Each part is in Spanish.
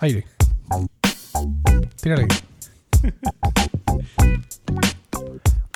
Aire. Tírale.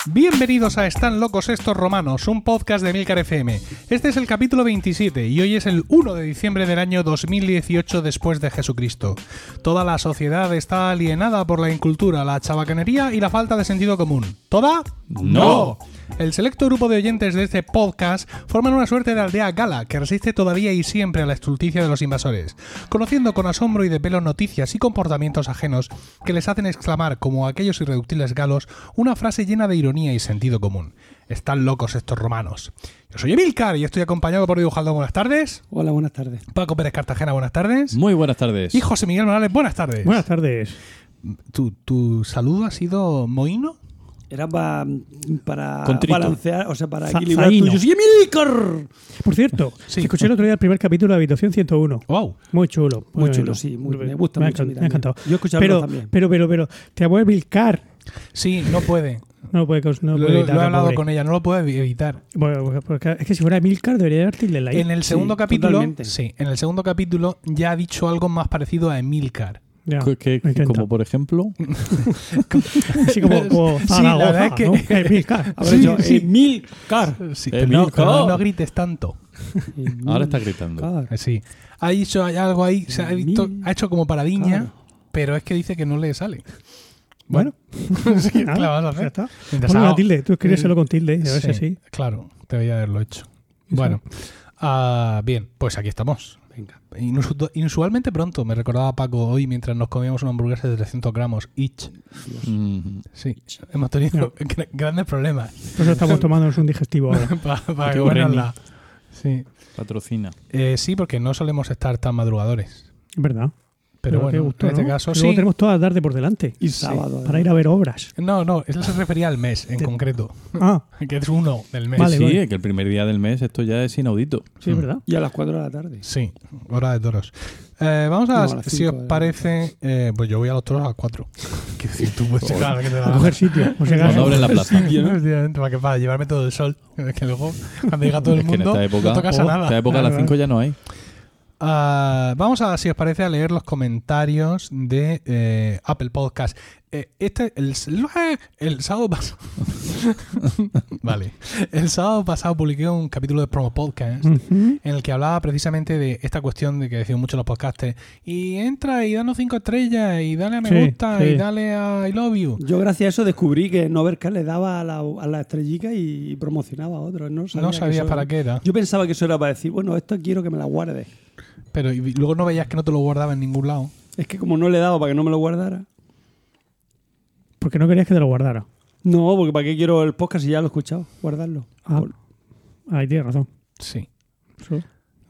Bienvenidos a Están locos estos romanos, un podcast de Milcar FM. Este es el capítulo 27 y hoy es el 1 de diciembre del año 2018 después de Jesucristo. Toda la sociedad está alienada por la incultura, la chabacanería y la falta de sentido común. ¿Toda? No. El selecto grupo de oyentes de este podcast forman una suerte de aldea gala que resiste todavía y siempre a la estulticia de los invasores, conociendo con asombro y de pelo noticias y comportamientos ajenos que les hacen exclamar, como aquellos irreductibles galos, una frase llena de ironía y sentido común. Están locos estos romanos. Yo soy Emilcar y estoy acompañado por Dibujaldo. Buenas tardes. Hola, buenas tardes. Paco Pérez Cartagena, buenas tardes. Muy buenas tardes. Y José Miguel Morales, buenas tardes. Buenas tardes. ¿Tu, tu saludo ha sido mohino? Era pa- para Contrito. balancear, o sea, para equilibrar zaino. tuyos. ¡Y Emilcar! Por cierto, Sí. escuché el otro día el primer capítulo de Habitación 101. ¡Wow! Muy chulo. Muy bueno. chulo, sí, muy- me gusta ha mucho encan- Me ha encantado. Yo escucharlo pero, también. Pero, pero, pero, te amo Vilcar. Sí, no puede. No lo puede, no lo lo, puede lo evitar, he hablado pobre. con ella, no lo puede evitar. Bueno, porque es que si fuera Emilcar debería dar tilde en la I. En el segundo Sí, capítulo, totalmente. sí, en el segundo capítulo ya ha dicho algo más parecido a Emilcar. Ya, Que- como por ejemplo, Así como, como Sí, la verdad es que- ¿no? Emilcar. Habré dicho Emilcar. Sí, Emilcar. no, no grites tanto. ahora está gritando. Sí. Ha dicho hay algo ahí, se ha, Emil- ha hecho como paradiña, Claro. pero es que dice que no le sale. Bueno, sí, ¿qué Nada, vas a hacer? ya está. Tilde. Tú escríbeselo con tilde. A ver si Sí, sí. Claro, debería haberlo hecho. Bueno, ah, bien, pues aquí estamos. Venga. Inusu- Inusualmente pronto, me recordaba Paco hoy mientras nos comíamos una hamburguesa de 300 gramos each. Mm, Sí, hemos tenido gra- grandes problemas eso estamos tomándonos un digestivo ahora. para, para. Sí. patrocina. Eh, sí, porque no solemos estar tan madrugadores. Es verdad. Pero, bueno, gusto, en este ¿no? caso Luego sí. tenemos toda la tarde por delante. Y sábado. Para ir a ver obras. No, no, eso se refería al mes en concreto, Ah, que es uno del mes. Vale, sí, vale. que el primer día del mes esto ya es inaudito. sí, es verdad. Y a las 4 de la tarde. Sí, hora de toros. Eh, vamos a, No, a las si cinco os parece, eh, pues yo voy a los toros a las 4. Que decir, tú puedes claro, que te da A coger sitio. Cuando acaso. abren la plaza. Efectivamente, para, que, para llevarme todo el sol. Que luego, cuando llega todo el Es que en mundo, esta época, no tocas a nada. esta época a las Claro, 5 ya no hay. Ah, vamos a, si os parece, a leer los comentarios de eh, Apple Podcast. Eh, este, el, el sábado pasado. vale. El sábado pasado publiqué un capítulo de Promo Podcast en el que hablaba precisamente de esta cuestión de que decían muchos los podcasters. Y entra y danos cinco estrellas y dale a me Sí, gusta sí. y dale a I love you. Yo gracias a eso descubrí que Novercar le daba a la, a la estrellica y promocionaba a otros. No sabía, No eso- para qué era. Yo pensaba que eso era para decir, bueno, esto quiero que me la guardes. Pero y luego no veías que no te lo guardaba en ningún lado. Es que como no le daba para que no me lo guardara. Porque no querías que te lo guardara. No, porque ¿para qué quiero el podcast si ya lo he escuchado? Guardarlo. Ah. Por- Ahí tienes razón. Sí. Es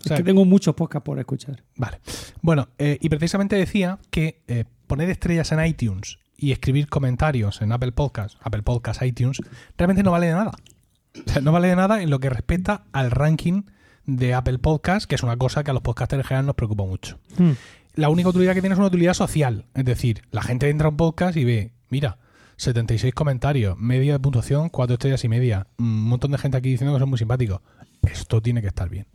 sea, que tengo muchos podcasts por escuchar. Vale. Bueno, eh, y precisamente decía que eh, poner estrellas en iTunes y escribir comentarios en Apple Podcast, Apple Podcast, iTunes, realmente no vale de nada. O sea, no vale de nada en lo que respecta al ranking de Apple Podcast, que es una cosa que a los podcasters en general nos preocupa mucho. Mm. La única utilidad que tiene es una utilidad social. Es decir, la gente entra a un podcast y ve, mira, 76 comentarios, media de puntuación, 4 estrellas y media. Un montón de gente aquí diciendo que son muy simpáticos. Esto tiene que estar bien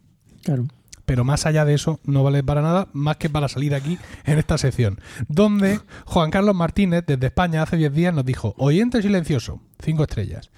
Claro. pero más allá de eso no vale para nada más que para salir aquí en esta sección, donde Juan Carlos Martínez desde España hace 10 días nos dijo, oyente silencioso, 5 estrellas.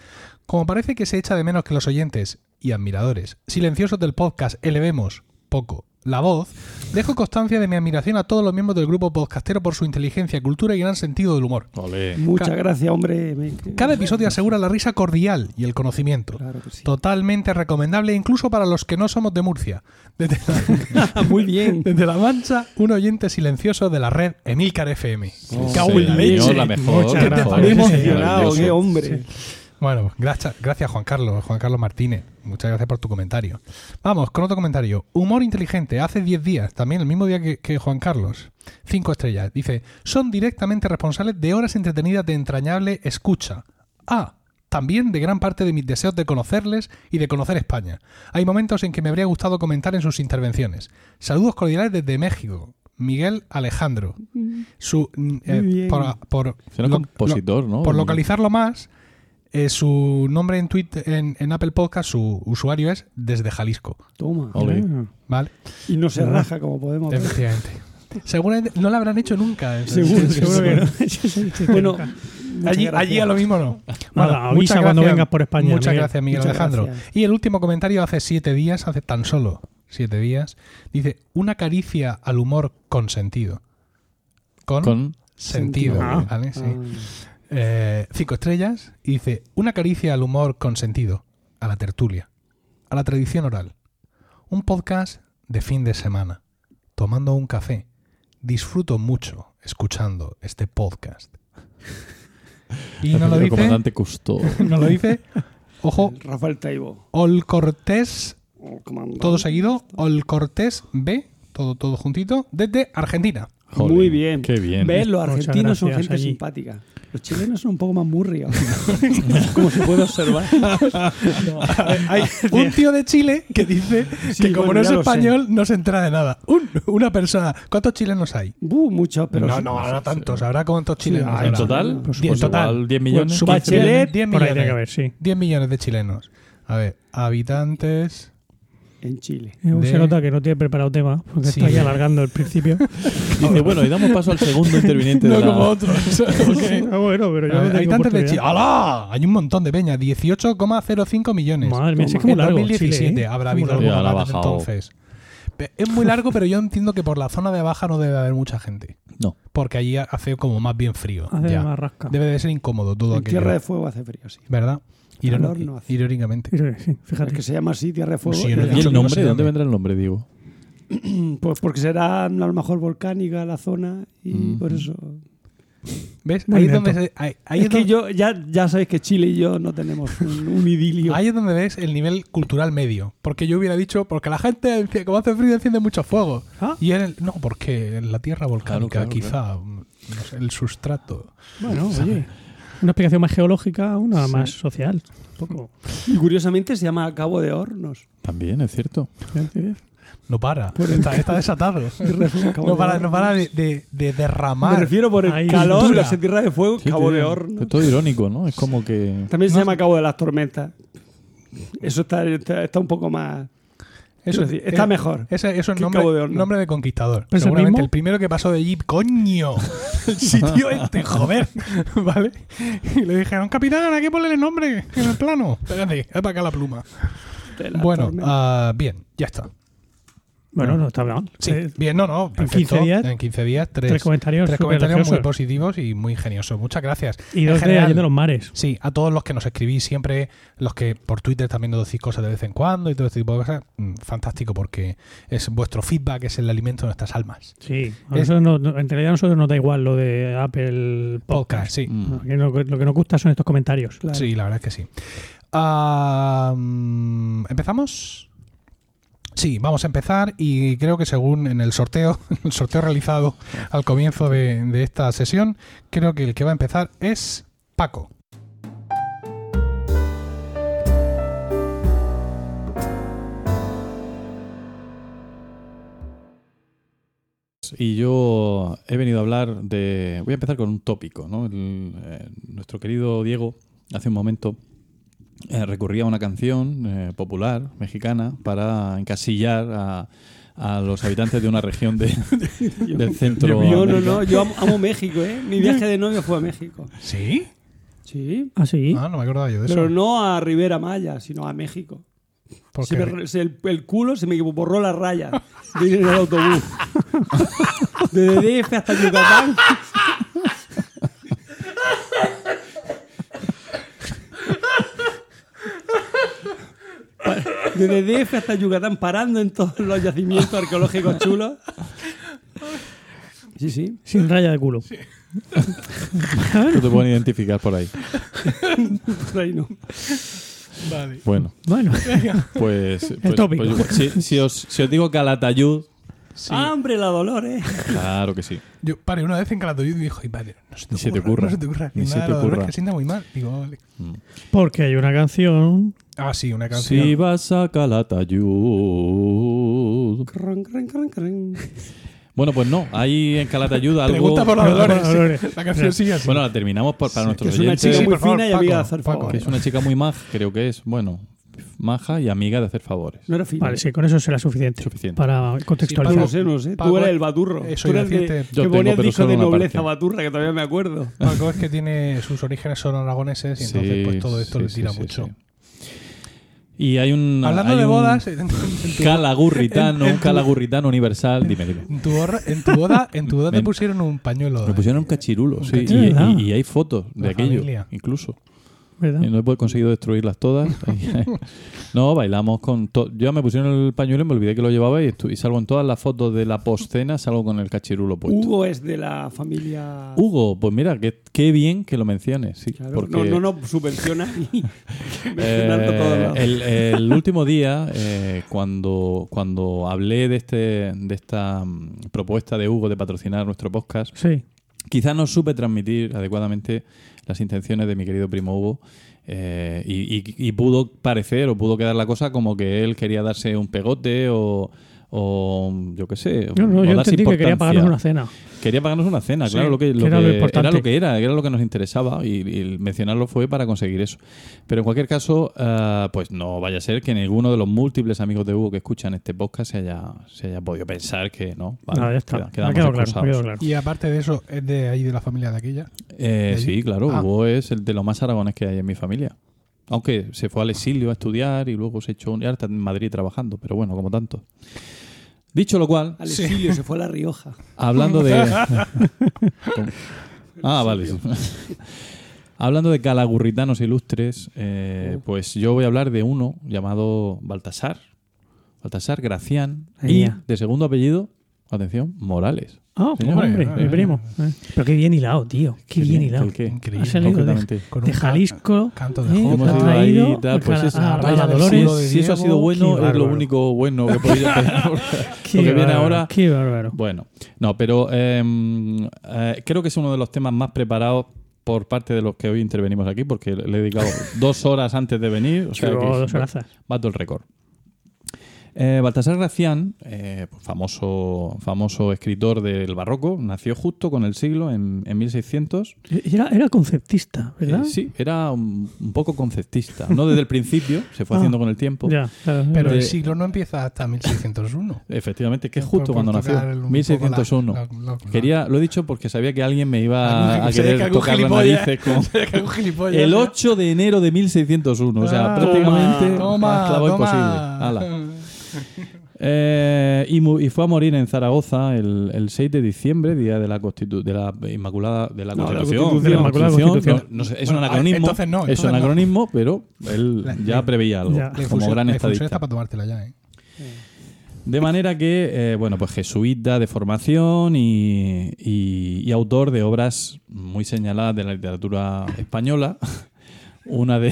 Como parece que se echa de menos que los oyentes y admiradores silenciosos del podcast elevemos poco la voz, dejo constancia de mi admiración a todos los miembros del grupo podcastero por su inteligencia, cultura y gran sentido del humor. Ole. Muchas Ca- gracias, hombre. Cada episodio asegura la risa cordial y el conocimiento. Claro que sí. Totalmente recomendable incluso para los que no somos de Murcia. Desde la- Muy bien. Desde La Mancha, un oyente silencioso de la red Emilcar FM. Oh, Cago en señor, leche. la mejor, Muchas gracias. qué hombre. Bueno, gracias, gracias Juan Carlos, Juan Carlos Martínez. Muchas gracias por tu comentario. Vamos, con otro comentario. Humor inteligente, hace 10 días, también el mismo día que, que Juan Carlos. 5 estrellas. Dice, son directamente responsables de horas entretenidas de entrañable escucha. Ah, también de gran parte de mis deseos de conocerles y de conocer España. Hay momentos en que me habría gustado comentar en sus intervenciones. Saludos cordiales desde México. Miguel Alejandro. Su, mm, eh, por, por Será lo- compositor, ¿no? por localizarlo más, Eh, su nombre en, Twitter, en, en Apple Podcast, su usuario es desde Jalisco. Toma. Ah. ¿Vale? Y no se Ah. raja, como podemos ver. Efectivamente. Seguramente no lo habrán hecho nunca. Seguro, Seguro que no. Bueno, Allí, allí a lo mismo no. Nada, avisa cuando vengas por España, Muchas Miguel. gracias, Miguel Muchas Alejandro. gracias. Y el último comentario hace siete días, hace tan solo siete días, dice una caricia al humor con sentido. Con, Con sentido. Ah. ¿vale? Sí. Ah. Eh, cinco estrellas y dice una caricia al humor con sentido, a la tertulia, a la tradición oral. Un podcast de fin de semana, tomando un café. Disfruto mucho escuchando este podcast. Y no lo el dice, comandante Cousteau. no lo dice, ojo, Rafael Taibo. Ol Cortés, todo seguido, Ol Cortés B, todo, todo juntito, desde Argentina. Joder, Muy bien. Qué bien. ¿Ves? Los argentinos son gente allí. simpática. Los chilenos son un poco más murrios. como se puede observar. Hay un tío de Chile que dice Sí, que como bueno, no es español no se entera de nada. Un- una persona. ¿Cuántos chilenos hay? Buh, muchos, pero no, sí. no, habrá tantos. ¿Habrá cuántos chilenos? ah, ¿En total? Pues, Diez, Pues total. igual 10 millones. Su 15 Bachelet, millones. 10 Por ahí tiene que millones. haber, sí. 10 millones de chilenos. A ver, habitantes. En Chile. Eh, De- Se nota que no tiene preparado tema, porque Sí. está ahí alargando el principio. Dice, bueno, y damos paso al segundo interviniente de la... otros. Ah, bueno, pero yo no tengo habitantes de Chile. ¡Hala! Hay un montón de peña. 18,05 millones. Madre mía, es como largo. 2017 Chile, ¿eh? habrá Es muy habido largo. Ya, alguno la ha más desde bajado. entonces. Es muy largo, pero yo entiendo que por la zona de abajo no debe haber mucha gente. No. Porque allí hace como más bien frío. Hace ya. más rasca. Debe de ser incómodo todo En aquello. Tierra de Fuego hace frío, sí. ¿Verdad? Irón- Calor no hace. Irónicamente. Sí, fíjate. Es que se llama así Tierra de Fuego. Sí, Eh, el ¿Y el nombre? ¿De dónde. vendrá el nombre, digo? Pues porque será a lo mejor volcánica la zona y Mm. por eso. ¿Ves? Muy Ahí es, donde se- ahí, ahí es es que donde- yo ya, ya sabéis que Chile y yo no tenemos un, un idilio. ahí es donde ves el nivel cultural medio. Porque yo hubiera dicho, porque la gente, como hace frío, enciende mucho fuego. Ah. Y en el- no, porque en la tierra volcánica, claro, quizá, no sé, el sustrato. Bueno, oye. Una explicación más geológica, una más social. Un poco. Y curiosamente se llama Cabo de Hornos. También, es cierto. No para. Está, está desatado. No de para, no Hornos. para de, de- de Me derramar. refiero por el Ahí. calor, ese Tierra de Fuego, Sí, Cabo de Es Hornos. todo irónico, ¿no? Es como que... También se No llama. Cabo de las Tormentas. Eso está, está, está un poco más. Eso, está eh, mejor. Ese, eso es nombre, de nombre de conquistador. ¿Pero es el Seguramente mismo? el primero que pasó de allí, coño, el sitio este, joder, ¿vale? Y le dijeron, capitán, hay que ponerle nombre en el plano. Espérate, es para acá la pluma. Bueno, ah, bien, ya está. Bueno, no está mal. Sí, Eh, bien, no, no, perfecto. 15 días, en 15 días, tres, Tres comentarios, tres muy positivos y muy ingeniosos. Muchas gracias. Y dos de Allende los Mares. Sí, a todos los que nos escribís siempre, los que por Twitter también nos decís cosas de vez en cuando y todo este tipo de cosas, mm, fantástico porque es vuestro feedback, es el alimento de nuestras almas. Sí. A Es- nosotros no- no- en realidad a nosotros nos da igual lo de Apple Podcast, Podcast. sí. Mm. Lo, que- lo que nos gusta son estos comentarios. Claro. Sí, la verdad es que sí. Ah, mm, ¿Empezamos? Sí, vamos a empezar y creo que según en el sorteo, el sorteo realizado al comienzo de, esta sesión, creo que el que va a empezar es Paco. Y yo he venido a hablar de... Voy a empezar con un tópico, ¿no? Eh, nuestro querido Diego, hace un momento, eh, recurría a una canción eh, popular mexicana para encasillar a, a los habitantes de una región de, del centro. Yo no, no, yo amo, amo México, ¿eh? Mi viaje de novio fue a México. ¿Sí? Sí. Ah, sí. Ah, no me acordaba yo de eso. Pero no a Rivera Maya, sino a México. Se me re- se- el, el culo se me borró la raya de ir en el autobús. Desde DF hasta Yucatán. Desde DF hasta Yucatán parando en todos los yacimientos arqueológicos chulos. Sí, sí. Sin raya de culo. No te pueden identificar por ahí. Por ahí no. Vale. Bueno, Bueno, pues... pues- tópico. pues si, si os, si os digo Calatayud, Sí. Ah, hombre, la Dolores. claro que sí. Yo paré una vez en Calatayud y dijo, ay, padre, no se te Ni se te ocurra, ocurra. No se te ocurra. Ni Ni se te ocurra. que sienta muy mal. Digo, vale. Mm. porque hay una canción. Ah, sí, una canción. Si vas a Calatayud. Cran, cran, cran, cran. Bueno, pues no, hay en Calatayud algo... Pregunta por los Pregunta por los dolores. dolores. La canción sigue así. Bueno, la terminamos por- para nuestros Que es una chica Sí, muy fina y Paco, amiga de hacer que favores. es una chica muy maja, creo que es, bueno, maja y amiga de hacer favores. No era fina. Vale, sí, con eso será suficiente. Suficiente. Para contextualizar. sé, no sé. Paco, Tú eres el baturro. eso Tú que ponías pero disco de nobleza parte. baturra, que todavía me acuerdo. Paco es que tiene sus orígenes son aragoneses y entonces Sí, pues todo esto sí, le sí, tira sí, mucho. Y hay un... Hablando hay de un bodas, Calagurritano, un calagurritano universal. Dime, dime. en tu borra- en tu boda, en tu boda te pusieron un pañuelo. Me pusieron un cachirulo, sí. cachirulo. Y, y- y hay fotos de La aquello, familia. incluso. ¿Verdad? Y no he conseguido destruirlas todas. no, bailamos con... to- Yo ya me pusieron el pañuelo y me olvidé que lo llevaba y, y salgo en todas las fotos de la postcena, salgo con el cachirulo puesto. Hugo es de la familia. Hugo, pues mira, qué, qué bien que lo menciones, sí. Claro, porque, no, no, no subvenciona y eh, el, el último día, eh, cuando, cuando hablé de, este, de esta mm, propuesta de Hugo de patrocinar nuestro podcast, Sí. Quizás no supe transmitir adecuadamente las intenciones de mi querido primo Hugo. eh, y, y- y pudo parecer o pudo quedar la cosa como que él quería darse un pegote o, o yo qué sé. No, no, yo entendí que quería pagarnos una cena. Quería pagarnos una cena, Sí, claro, lo que, lo que era lo que- importante. era lo que era, era lo que nos interesaba y, y mencionarlo fue para conseguir eso. Pero en cualquier caso, ah, pues no vaya a ser que ninguno de los múltiples amigos de Hugo que escuchan este podcast se haya, se haya podido pensar que no. Vale, no, ya está. queda- ha quedamos quedado claro, ha excusados. quedado claro. Y aparte de eso, es de ahí de la familia de aquella. Eh, sí, claro, Ah. Hugo es el de los más aragones que hay en mi familia. Aunque se fue al exilio a estudiar y luego se echó un... y ahora está en Madrid trabajando, pero bueno, como tanto. Dicho lo cual, Al exilio se fue a La Rioja. Hablando de. ah, vale. Hablando de calagurritanos ilustres, eh, pues yo voy a hablar de uno llamado Baltasar. Baltasar Gracián. Y ya. de segundo apellido, atención, Morales. Ah, Señor, hombre, mi primo. Eh, Pero qué bien hilado, tío. Qué bien hilado. ¿El qué? Increíble. Ha salido de. Con de Jalisco. canto de eh, ha ido ahí traído y tal, pues a- es- a Dolores. Si eso ha sido bueno, qué es lo único bueno que he podido lo que viene ahora. Qué bárbaro. Bueno, no, pero eh, eh, creo que es uno de los temas más preparados por parte de los que hoy intervenimos aquí, porque le he dedicado dos horas antes de venir. O sea Chulo, que dos horazas. bato el récord. Eh, Baltasar Gracián, eh, famoso, famoso escritor del barroco, nació justo con el siglo, en, en 1600. Era, era conceptista, ¿verdad? Eh, sí, era un, un poco conceptista. No desde el principio, se fue Ah, haciendo con el tiempo. Ya, claro. Pero De- el siglo no empieza hasta 1601. Efectivamente, que es Por- justo por cuando nació, un poco 1601. la- la- la- Quería, lo he dicho porque sabía que alguien me iba a, que querer tocar las gilipollas- narices con, El ¿no? 8 de enero de 1601, o sea, Ah, prácticamente Toma, más toma. imposible. Ala. Eh, y, fue a morir en Zaragoza el, el 6 de diciembre, día de la Constitu- de la Inmaculada de la Constitución. Es un anacronismo. entonces no, es un no. anacronismo, pero él ya preveía algo ya. Como gran estadista. está para tomártela ya, ¿eh? De manera que, eh, bueno, pues jesuita de formación y, y- y autor de obras muy señaladas de la literatura española. Una de,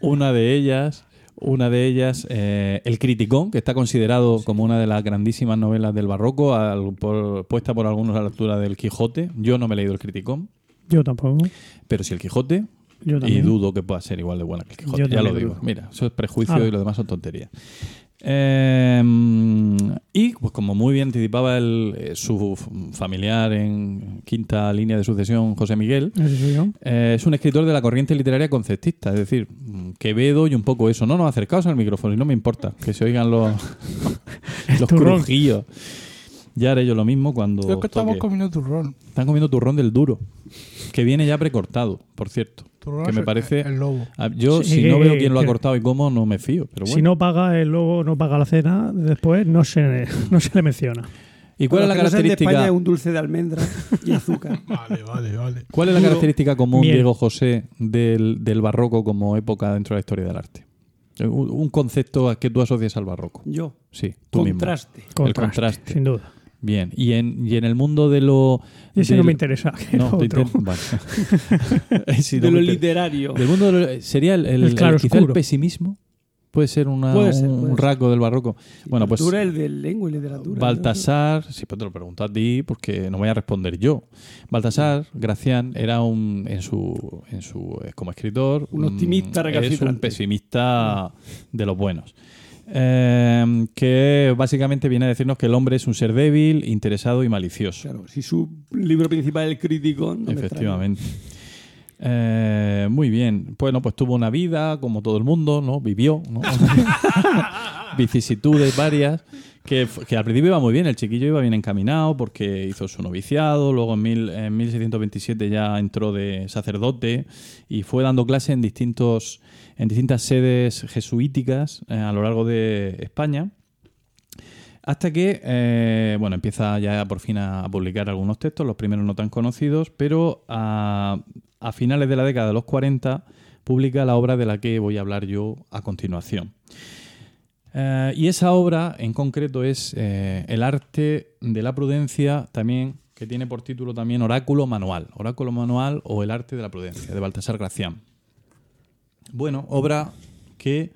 una de ellas, una de ellas, eh, El Criticón, que está considerado como una de las grandísimas novelas del barroco, al- por- puesta por algunos a la altura del Quijote. Yo no me he leído El Criticón, Yo tampoco. pero sí El Quijote, Yo y dudo que pueda ser igual de buena que el Quijote. Yo Ya lo digo. Mira, eso es prejuicio Ah. y lo demás son tonterías. Eh, y pues como muy bien anticipaba el, eh, su familiar en quinta línea de sucesión, José Miguel, eh, es un escritor de la corriente literaria conceptista, es decir, Quevedo y un poco eso. No nos acercaos al micrófono y no me importa que se oigan los, los crujillos. Ya haré yo lo mismo cuando Creo que estamos toque. comiendo turrón. Están comiendo turrón del duro, que viene ya precortado, por cierto. Que me el- parece... El lobo. Ah, Yo, Sí, si que- no veo quién lo ha cortado y cómo, no me fío. Pero bueno. Si no paga el logo, no paga la cena, después no se, no se le menciona. ¿Y cuál es la sean de España característica? es un dulce de almendra y azúcar. Vale, vale, vale. ¿Cuál es la característica común, Miel. Diego José, del, del barroco como época dentro de la historia del arte? Un, un concepto a que tú asocias al barroco. Yo. Sí, tú mismo. Contraste. Contraste, contraste. Sin duda. Bien. Y en, y en el mundo de lo. Ese del- no me interesa. No, te otro. intento- vale. Sí, no de me lo inter- literario. Del mundo de lo- sería el, el, El claro el- quizá el pesimismo. Puede ser, una, Puede ser, un, puede un ser. rasgo del barroco. Bueno, pues Literatura, el de lengua y literatura. Baltasar, sí, pero te lo pregunto a ti porque no voy a responder yo. Baltasar Gracián era un en su en su eh, como escritor Un optimista mm, es recalcitrante. un pesimista de los buenos. Eh, que básicamente viene a decirnos que el hombre es un ser débil, interesado y malicioso. Claro, si su libro principal es el crítico, no me Efectivamente. Eh, muy bien. Bueno, pues tuvo una vida como todo el mundo, ¿no? Vivió, ¿no? Vicisitudes varias. Que, al principio iba muy bien, el chiquillo iba bien encaminado porque hizo su noviciado, luego en, mil, en 1627 ya entró de sacerdote y fue dando clase en, distintos, en distintas sedes jesuíticas eh, a lo largo de España. Hasta que, eh, bueno, empieza ya por fin a, publicar algunos textos, los primeros no tan conocidos, pero a, finales de la década de los 40 publica la obra de la que voy a hablar yo a continuación. Eh, y esa obra en concreto es El arte de la prudencia, también que tiene por título también Oráculo Manual, Oráculo Manual o El arte de la prudencia, de Baltasar Gracián. Bueno, obra que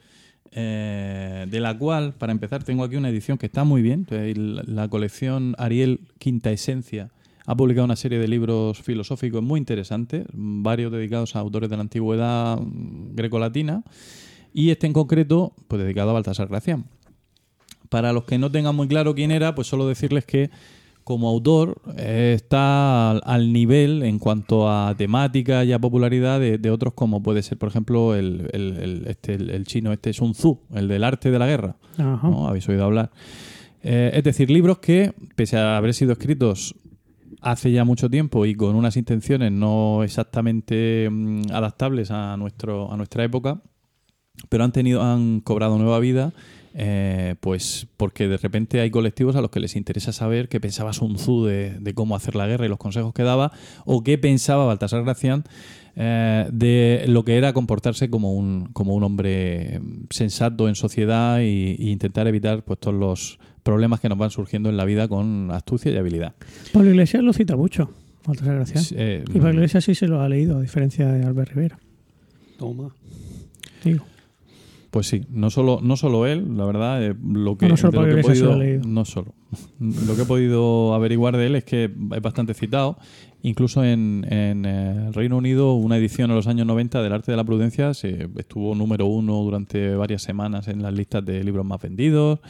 eh, de la cual, para empezar, tengo aquí una edición que está muy bien. La, la colección Ariel Quinta Esencia ha publicado una serie de libros filosóficos muy interesantes, varios dedicados a autores de la antigüedad mm, grecolatina, y este en concreto, pues dedicado a Baltasar Gracián. Para los que no tengan muy claro quién era, pues solo decirles que como autor eh, está al, al nivel en cuanto a temática y a popularidad de, de otros como puede ser, por ejemplo, el, el- el- este, el- el chino este Sun Tzu, el del arte de la guerra. Ajá. ¿no? Habéis oído hablar. Eh, es decir, libros que, pese a haber sido escritos hace ya mucho tiempo y con unas intenciones no exactamente mm, adaptables a, nuestro, a nuestra época, pero han tenido, han cobrado nueva vida, eh, pues porque de repente hay colectivos a los que les interesa saber qué pensaba Sun Tzu de, de cómo hacer la guerra y los consejos que daba, o qué pensaba Baltasar Gracián eh, de lo que era comportarse como un, como un hombre sensato en sociedad y, y intentar evitar pues todos los problemas que nos van surgiendo en la vida con astucia y habilidad. Pablo Iglesias lo cita mucho. Baltasar Gracián. Eh, Y Pablo Iglesias sí se lo ha leído, a diferencia de Albert Rivera. Toma. Digo. Pues sí, no solo, no solo él, la verdad, eh, lo que, No solo lo que he podido, no solo, lo que he podido averiguar de él es que es bastante citado, incluso en, en, eh, el Reino Unido una edición en los años 90 del Arte de la Prudencia se estuvo número uno durante varias semanas en las listas de libros más vendidos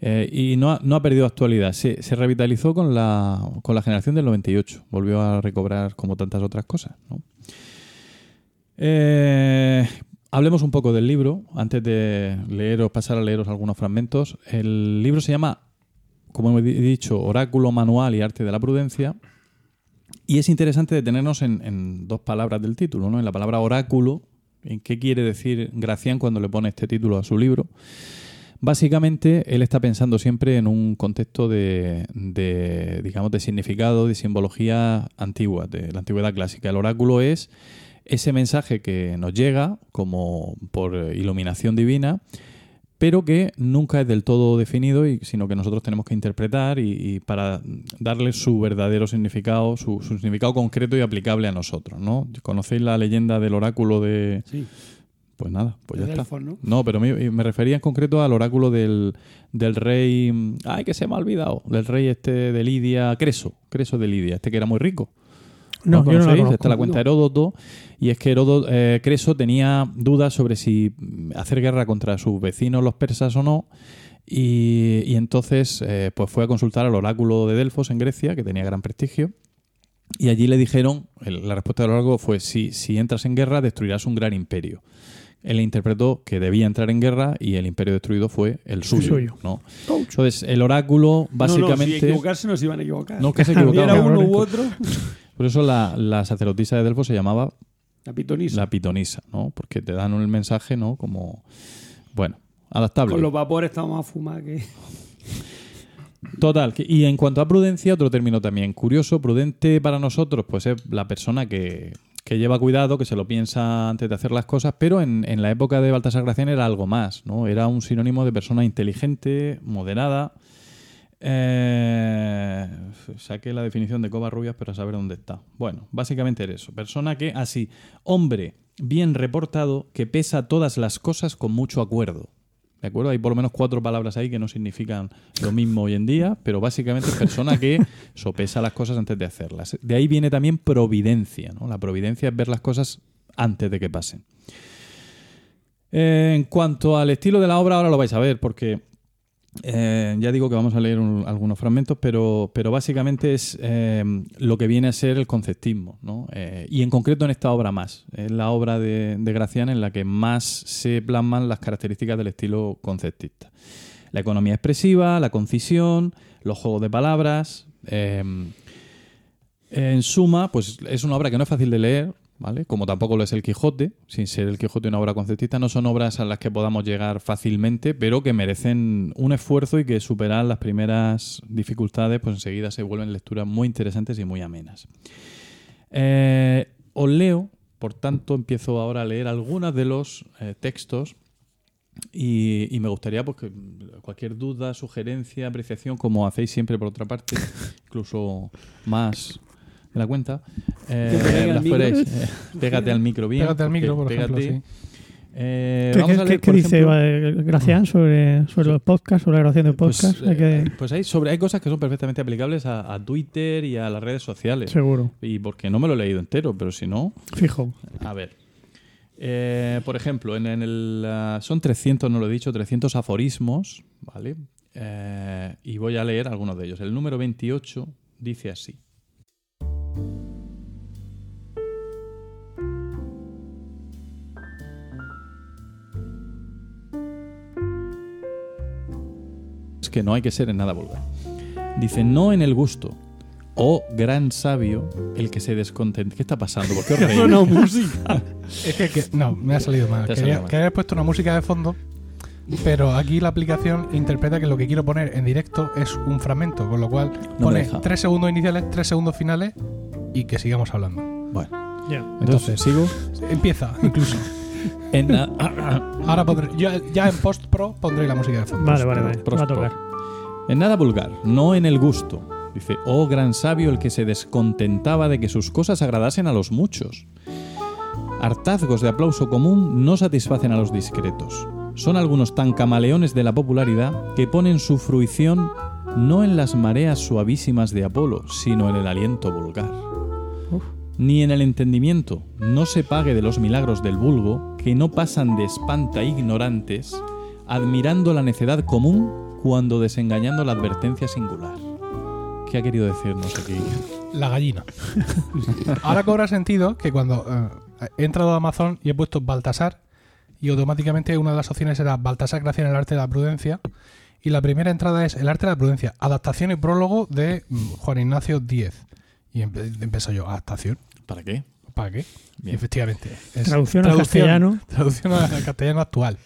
eh, y no ha, no ha perdido actualidad, se, se revitalizó con la, con la generación del 98, volvió a recobrar como tantas otras cosas, ¿no? Eh, hablemos un poco del libro, antes de leeros, pasar a leeros algunos fragmentos. El libro se llama, como he di- dicho, Oráculo Manual y Arte de la Prudencia. Y es interesante detenernos en, en dos palabras del título, ¿no? En la palabra oráculo, en qué quiere decir Gracián cuando le pone este título a su libro. Básicamente, él está pensando siempre en un contexto de, de, digamos, de significado, de simbología antigua, de la antigüedad clásica. El oráculo es ese mensaje que nos llega como por iluminación divina, pero que nunca es del todo definido, y, sino que nosotros tenemos que interpretar y, y para darle su verdadero significado, su, su significado concreto y aplicable a nosotros. ¿no? ¿Conocéis la leyenda del oráculo de...? Sí. Pues nada, pues ya está. ¿no? No, pero me, me refería en concreto al oráculo del, del rey. Ay, que se me ha olvidado. Del rey este de Lidia, Creso. Creso de Lidia, este que era muy rico. No, yo no lo conocéis? conozco. Esta la cuenta no. Heródoto. Y es que Heródoto, eh, Creso tenía dudas sobre si mm, hacer guerra contra sus vecinos, los persas, o no. Y, y entonces eh, pues fue a consultar al oráculo de Delfos en Grecia, que tenía gran prestigio. Y allí le dijeron, el- la respuesta del oráculo fue, si, si entras en guerra, destruirás un gran imperio. Él interpretó que debía entrar en guerra y el imperio destruido fue el suyo. suyo. ¿no? Entonces, el oráculo No, no, si básicamente... equivocarse no se iban a equivocar. No, que se Hubiera equivocaban. uno u otro. Por eso la, la sacerdotisa de Delfos se llamaba La pitonisa. la pitonisa, ¿no? Porque te dan el mensaje, ¿no? Como, bueno, adaptable. Con los vapores estamos a fumar que... Total. Y en cuanto a prudencia, otro término también curioso. Prudente para nosotros, pues es la persona que, que lleva cuidado, que se lo piensa antes de hacer las cosas, pero en, en la época de Baltasar Gracián era algo más, ¿no? Era un sinónimo de persona inteligente, moderada. Eh, saqué la definición de Covarrubias, pero a saber dónde está. Bueno, básicamente era eso. Persona que, así, hombre bien reportado, que pesa todas las cosas con mucho acuerdo. ¿De acuerdo? Hay por lo menos cuatro palabras ahí que no significan lo mismo hoy en día, pero básicamente es persona que sopesa las cosas antes de hacerlas. De ahí viene también providencia, ¿no? La providencia es ver las cosas antes de que pasen. Eh, en cuanto al estilo de la obra, ahora lo vais a ver, porque eh, ya digo que vamos a leer un- algunos fragmentos, pero, pero básicamente es eh, lo que viene a ser el conceptismo, ¿no? Eh, y en concreto en esta obra más. Es la obra de, de Gracián en la que más se plasman las características del estilo conceptista. La economía expresiva, la concisión, los juegos de palabras. en suma, pues es una obra que no es fácil de leer, ¿vale? Como tampoco lo es el Quijote, sin ser el Quijote una obra conceptista, no son obras a las que podamos llegar fácilmente, pero que merecen un esfuerzo y que superar las primeras dificultades, pues enseguida se vuelven lecturas muy interesantes y muy amenas. Eh, os leo, por tanto, empiezo ahora a leer algunos de los eh, textos y, me gustaría pues, que cualquier duda, sugerencia, apreciación, como hacéis siempre por otra parte, incluso más la cuenta, eh, las eh, pégate al micro bien. Pégate al micro, por ejemplo, pégate. sí. Eh, ¿Qué, vamos qué- a leer, qué por dice ejemplo, Gracián sobre, sobre los podcasts, sobre la grabación de pues, podcasts? Hay que- pues hay, sobre, hay cosas que son perfectamente aplicables a, a Twitter y a las redes sociales. Seguro, Y porque no me lo he leído entero, pero si no, fijo. A ver. Eh, por ejemplo, en, en el, son 300, no lo he dicho, 300 aforismos, ¿vale? Eh, y voy a leer algunos de ellos. El número 28 dice así. Es que no hay que ser en nada vulgar. Dice, no en el gusto. Oh, gran sabio, el que se descontenta. ¿Qué está pasando? ¿Por qué os reís? Suena música. Es que, que- no, me ha salido mal. Quería, quería haber puesto una música de fondo, pero aquí la aplicación interpreta que lo que quiero poner en directo es un fragmento, con lo cual me pone deja. tres segundos iniciales, tres segundos finales y que sigamos hablando. Bueno, Ya. entonces, Entonces- sigo. Empieza, incluso. En, ah, Ahora pondré, yo ya en post pro pondré la música de fondo. Vale, vale, vale. Va a tocar. En nada vulgar, no en el gusto. Dice, oh gran sabio el que se descontentaba de que sus cosas agradasen a los muchos. Hartazgos de aplauso común no satisfacen a los discretos. Son algunos tan camaleones de la popularidad que ponen su fruición no en las mareas suavísimas de Apolo, sino en el aliento vulgar. Ni en el entendimiento no se pague de los milagros del vulgo, que no pasan de espanta ignorantes, admirando la necedad común cuando desengañando la advertencia singular. ¿Qué ha querido decirnos aquí? La gallina. Ahora cobra sentido que cuando eh, he entrado a Amazon y he puesto Baltasar y automáticamente una de las opciones era Baltasar Gracia en el arte de la prudencia y la primera entrada es el arte de la prudencia, adaptación y prólogo de mm, Juan Ignacio Díez. Y empe- empezó yo, adaptación, ¿Para qué? ¿para qué? Bien. Efectivamente. es Traducción al castellano. Traducción al castellano actual.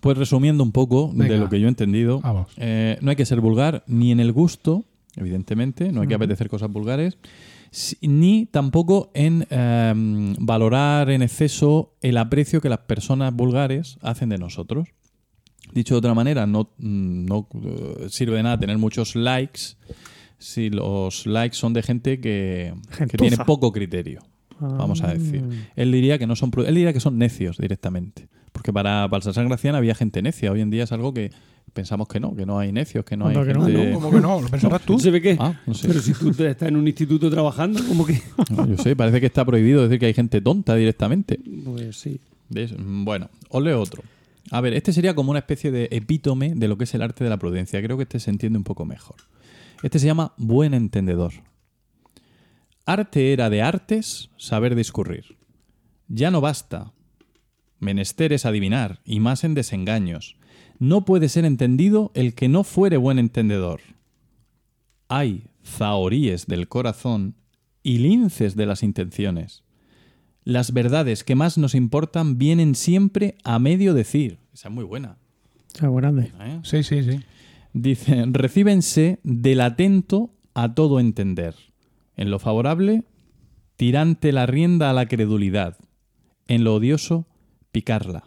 Pues resumiendo un poco de lo que yo he entendido, Vamos. eh, no hay que ser vulgar ni en el gusto, evidentemente, no hay que apetecer cosas vulgares, ni tampoco en em, valorar en exceso el aprecio que las personas vulgares hacen de nosotros. Dicho de otra manera, no, mm, no eh, sirve de nada tener muchos likes si los likes son de gente que, tiene poco criterio. vamos a decir. Ah. Él diría que no son él diría que son necios directamente. Porque para Balsasar Gracián había gente necia. Hoy en día es algo que pensamos que no, que no hay necios, que no hay que no. ¿Cómo que no? ¿Lo pensarás tú? ¿Se ve qué? Ah, no sé. Pero si tú te- estás en un instituto trabajando, ¿cómo que? No, yo sé, parece que está prohibido decir que hay gente tonta directamente. Pues sí. ¿Ves? Bueno, os leo otro. A ver, este sería como una especie de epítome de lo que es el arte de la prudencia. Creo que este se entiende un poco mejor. Este se llama buen entendedor. Arte era de artes saber discurrir. Ya no basta. Menester es adivinar, y más en desengaños. No puede ser entendido el que no fuere buen entendedor. Hay zahoríes del corazón y linces de las intenciones. Las verdades que más nos importan vienen siempre a medio decir. Esa es muy buena. Está grande. ¿eh? Sí, sí, sí. Dice, recíbense del atento a todo entender. En lo favorable, tirante la rienda a la credulidad. En lo odioso, picarla.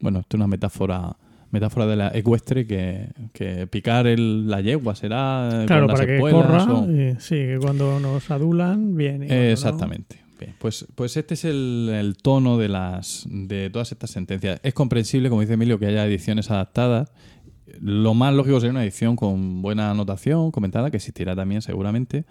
Bueno, esto es una metáfora metáfora de la ecuestre que, que picar el- la yegua será eh, Claro, para que corra. o- y sí, que cuando nos adulan, bien. no- Exactamente. Bien, pues, pues este es el, el tono de las de todas estas sentencias. Es comprensible, como dice Emilio, que haya ediciones adaptadas. Lo más lógico sería una edición con buena anotación, comentada, que existirá también seguramente.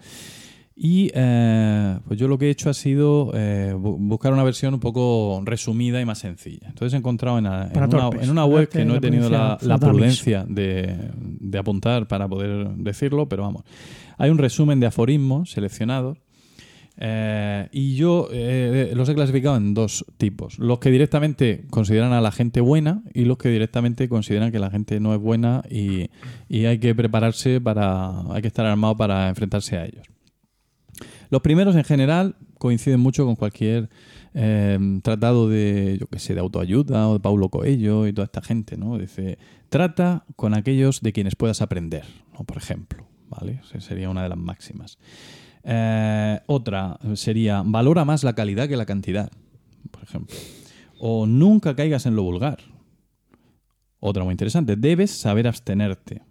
Y eh, pues yo lo que he hecho ha sido eh, bu- buscar una versión un poco resumida y más sencilla. Entonces he encontrado en, una, torpes. en una web que no he tenido la, prudencia la prudencia de, de apuntar para poder decirlo, pero vamos. Hay un resumen de aforismos seleccionados eh, y yo eh, los he clasificado en dos tipos. Los que directamente consideran a la gente buena y los que directamente consideran que la gente no es buena y, hay que prepararse para, hay que estar armado para enfrentarse a ellos. Los primeros en general coinciden mucho con cualquier eh, tratado de, yo que sé, de autoayuda o de Paulo Coelho y toda esta gente, ¿no? Dice, trata con aquellos de quienes puedas aprender. Por ejemplo, ¿vale? Esa sería una de las máximas. Eh, otra sería, valora más la calidad que la cantidad, por ejemplo. O nunca caigas en lo vulgar. Otra muy interesante, debes saber abstenerte.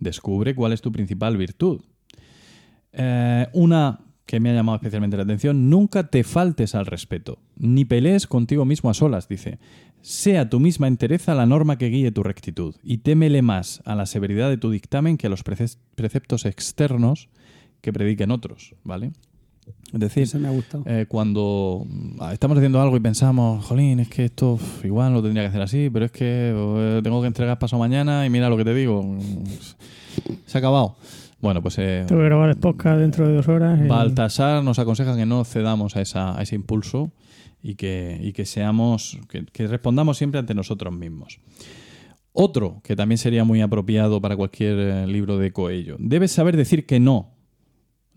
Descubre cuál es tu principal virtud. Eh, una que me ha llamado especialmente la atención, nunca te faltes al respeto, ni pelees contigo mismo a solas, dice. Sea tu misma entereza la norma que guíe tu rectitud, y témele más a la severidad de tu dictamen que a los prece- preceptos externos que prediquen otros, ¿vale? Es decir, Ese me ha gustado. eh, cuando mm, estamos haciendo algo y pensamos, jolín, es que esto uf, igual lo tendría que hacer así, pero es que eh, tengo que entregar paso mañana y mira lo que te digo, se ha acabado. Bueno, pues eh, Tengo que grabar el podcast dentro de dos horas. y- Baltasar nos aconseja que no cedamos a, esa, a ese impulso y que, y que seamos, que, que respondamos siempre ante nosotros mismos. Otro que también sería muy apropiado para cualquier eh, libro de Coello. Debes saber decir que no.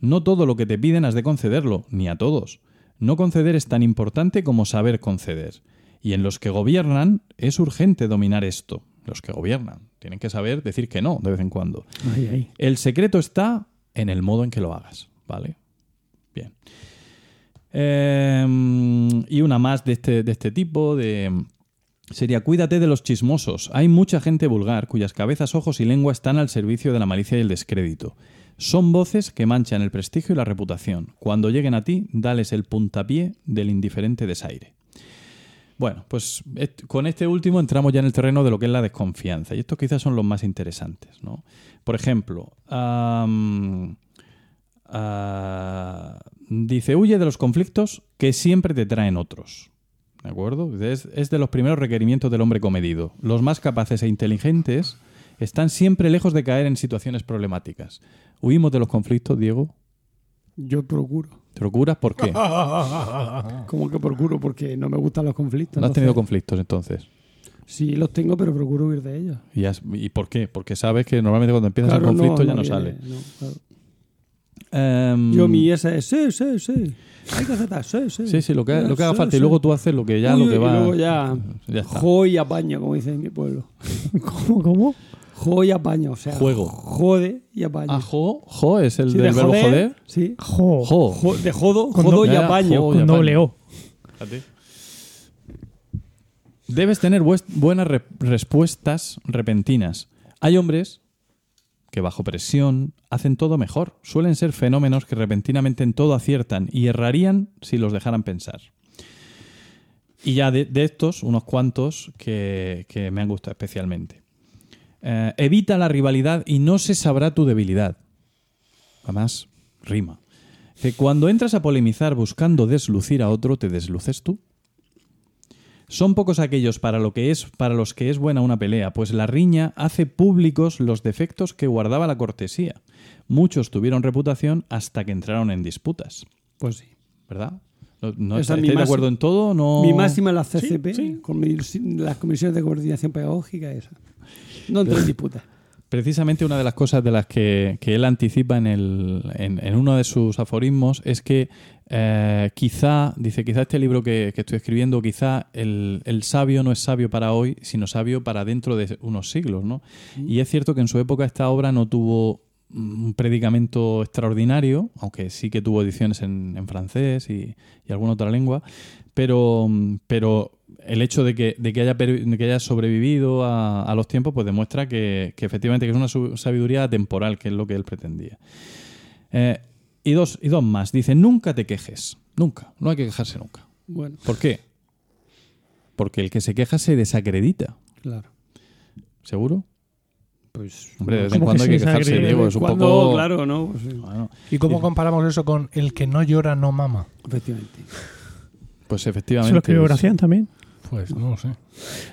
No todo lo que te piden has de concederlo, ni a todos. No conceder es tan importante como saber conceder. Y en los que gobiernan es urgente dominar esto. Los que gobiernan tienen que saber decir que no de vez en cuando. El secreto está en el modo en que lo hagas, ¿vale? Bien. Eh, y una más de este, de este tipo, de... Sería, cuídate de los chismosos. Hay mucha gente vulgar cuyas cabezas, ojos y lengua están al servicio de la malicia y el descrédito. Son voces que manchan el prestigio y la reputación. Cuando lleguen a ti, dales el puntapié del indiferente desaire. Bueno, pues con este último entramos ya en el terreno de lo que es la desconfianza. Y estos quizás son los más interesantes. ¿no? Por ejemplo, ah, dice, huye de los conflictos que siempre te traen otros. ¿De acuerdo? Es de los primeros requerimientos del hombre comedido. Los más capaces e inteligentes están siempre lejos de caer en situaciones problemáticas. ¿Huimos de los conflictos, Diego? Yo procuro. ¿Te procuras? ¿Por qué? ¿Cómo que procuro? Porque no me gustan los conflictos. ¿No has tenido conflictos entonces? Sí, los tengo, pero procuro huir de ellos. ¿Y, has- y por qué? Porque sabes que normalmente cuando empiezas Claro, el conflicto ya no sale. no, claro. Em, Yo mi esa es, sí, sí, sí. Hay que aceptar, sí, sí. Sí, sí, lo que, lo que haga Sí, falta. Y luego tú haces lo que ya Uy, lo que y va. luego ya, Ya está. jo y apaño, como dicen en mi pueblo. ¿Cómo? ¿Cómo? Jo y apaño, o sea, Juego. jode y apaño. Ah, jo, jo es el Sí, del de verbo joder. Sí. Jo. Jo. Jo- de jodo, Con jodo do- y apaño. jo. Con apaño. doble O. Debes tener buenas re- respuestas repentinas. Hay hombres que bajo presión hacen todo mejor. Suelen ser fenómenos que repentinamente en todo aciertan y errarían si los dejaran pensar. Y ya de, de estos, unos cuantos que, que me han gustado especialmente. Eh, evita la rivalidad y no se sabrá tu debilidad. Además, rima. Que cuando entras a polemizar buscando deslucir a otro, te desluces tú. Son pocos aquellos para, lo que es, para los que es buena una pelea, pues la riña hace públicos los defectos que guardaba la cortesía. Muchos tuvieron reputación hasta que entraron en disputas, Pues sí. ¿verdad? ¿No, no Esa estáis es mi de acuerdo en todo? No... Mi máxima en la CCP, sí. con mi- las comisiones de coordinación pedagógica, esa. No entré en disputa. Precisamente una de las cosas de las que, que él anticipa en, el, en, en uno de sus aforismos es que eh, quizá, dice, quizá este libro que, que estoy escribiendo, quizá el, el sabio no es sabio para hoy, sino sabio para dentro de unos siglos, ¿no? Y es cierto que en su época esta obra no tuvo mm, un predicamento extraordinario, aunque sí que tuvo ediciones en, en francés y, y alguna otra lengua, pero, mm, pero el hecho de que, de que, haya, de que haya sobrevivido a, a los tiempos, pues demuestra que, que efectivamente que es una sabiduría temporal, que es lo que él pretendía. Eh, y, dos, y dos más. Dice, nunca te quejes. Nunca. No hay que quejarse nunca. Bueno, ¿Por qué? Porque el que se queja se desacredita. claro. ¿Seguro? Pues. Hombre, de vez en ¿Cómo cuando que hay que quejarse? Diego. Es un Cuando, poco. claro, ¿no? Pues, sí, Bueno, ¿Y cómo comparamos eso con el que no llora no mama? efectivamente. pues ¿Se efectivamente. lo escribió es- Gracián también? Pues no lo sé.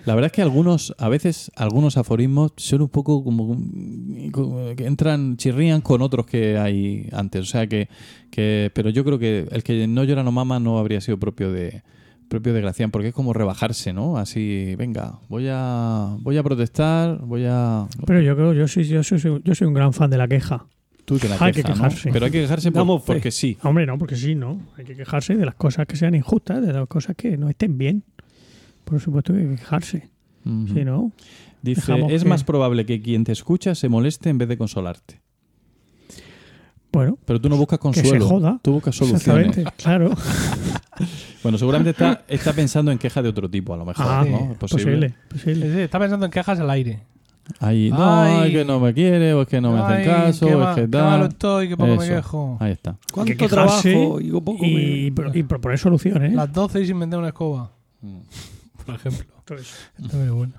La verdad es que algunos, a veces, algunos aforismos son un poco como, como que entran, chirrían con otros que hay antes. O sea que, que, pero yo creo que el que no llora no mama no habría sido propio de propio de Gracián, porque es como rebajarse, ¿no? Así, venga, voy a, voy a protestar, voy a. Pero yo creo, yo soy, yo soy, yo soy un gran fan de la queja. Tú te la Hay que quejarse. Pero hay que quejarse por- porque sí. Hombre, no, porque sí, ¿no? Hay que quejarse de las cosas que sean injustas, de las cosas que no estén bien. Por supuesto que hay que quejarse. Si no, Dice, es que- más probable que quien te escucha se moleste en vez de consolarte. bueno, Pero tú no buscas que se consuelo. joda. Tú buscas soluciones. Exactamente, claro. Bueno, seguramente está, está pensando en quejas de otro tipo, a lo mejor, Ah, ¿no? Es posible, posible. Sí, Está pensando en quejas al aire. Ahí, no, Ay. es que no me quiere, o es que no me hacen Ay, caso, qué, o ma- es que qué tal. malo estoy, que poco me Eso. quejo. Ahí está. ¿Cuánto que trabajo? Y poco me- Y, pro- y proponer soluciones. Las 12 y sin vender una escoba, por ejemplo. Entonces, Está muy bueno.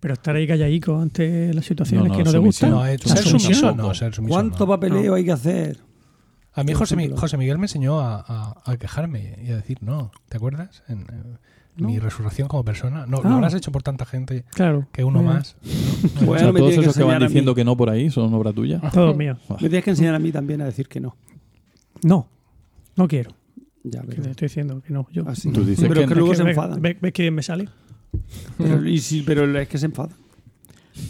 Pero estar ahí calladico ante las situaciones No, no, que no te gustan. No, es ser sumiso no, ser sumiso ¿Cuánto no. papeleo hay que hacer? A mí José? José Miguel me enseñó a, a- a quejarme y a decir no. ¿Te acuerdas? En, eh, mi resurrección como persona. No, Ah. lo habrás hecho por tanta gente Claro. que uno Mira, más. O Bueno, sea, me todos tiene que esos que van diciendo que no por ahí son obra tuya. Todo mío. Me tienes que enseñar a mí también a decir que no. No, no quiero. Ya, Que pero, te estoy diciendo que no. Yo. así. Tú dices pero que que, luego se que ve- enfadan. ve- ¿Ves quién me sale? Pero, y sí, pero es que se enfadan.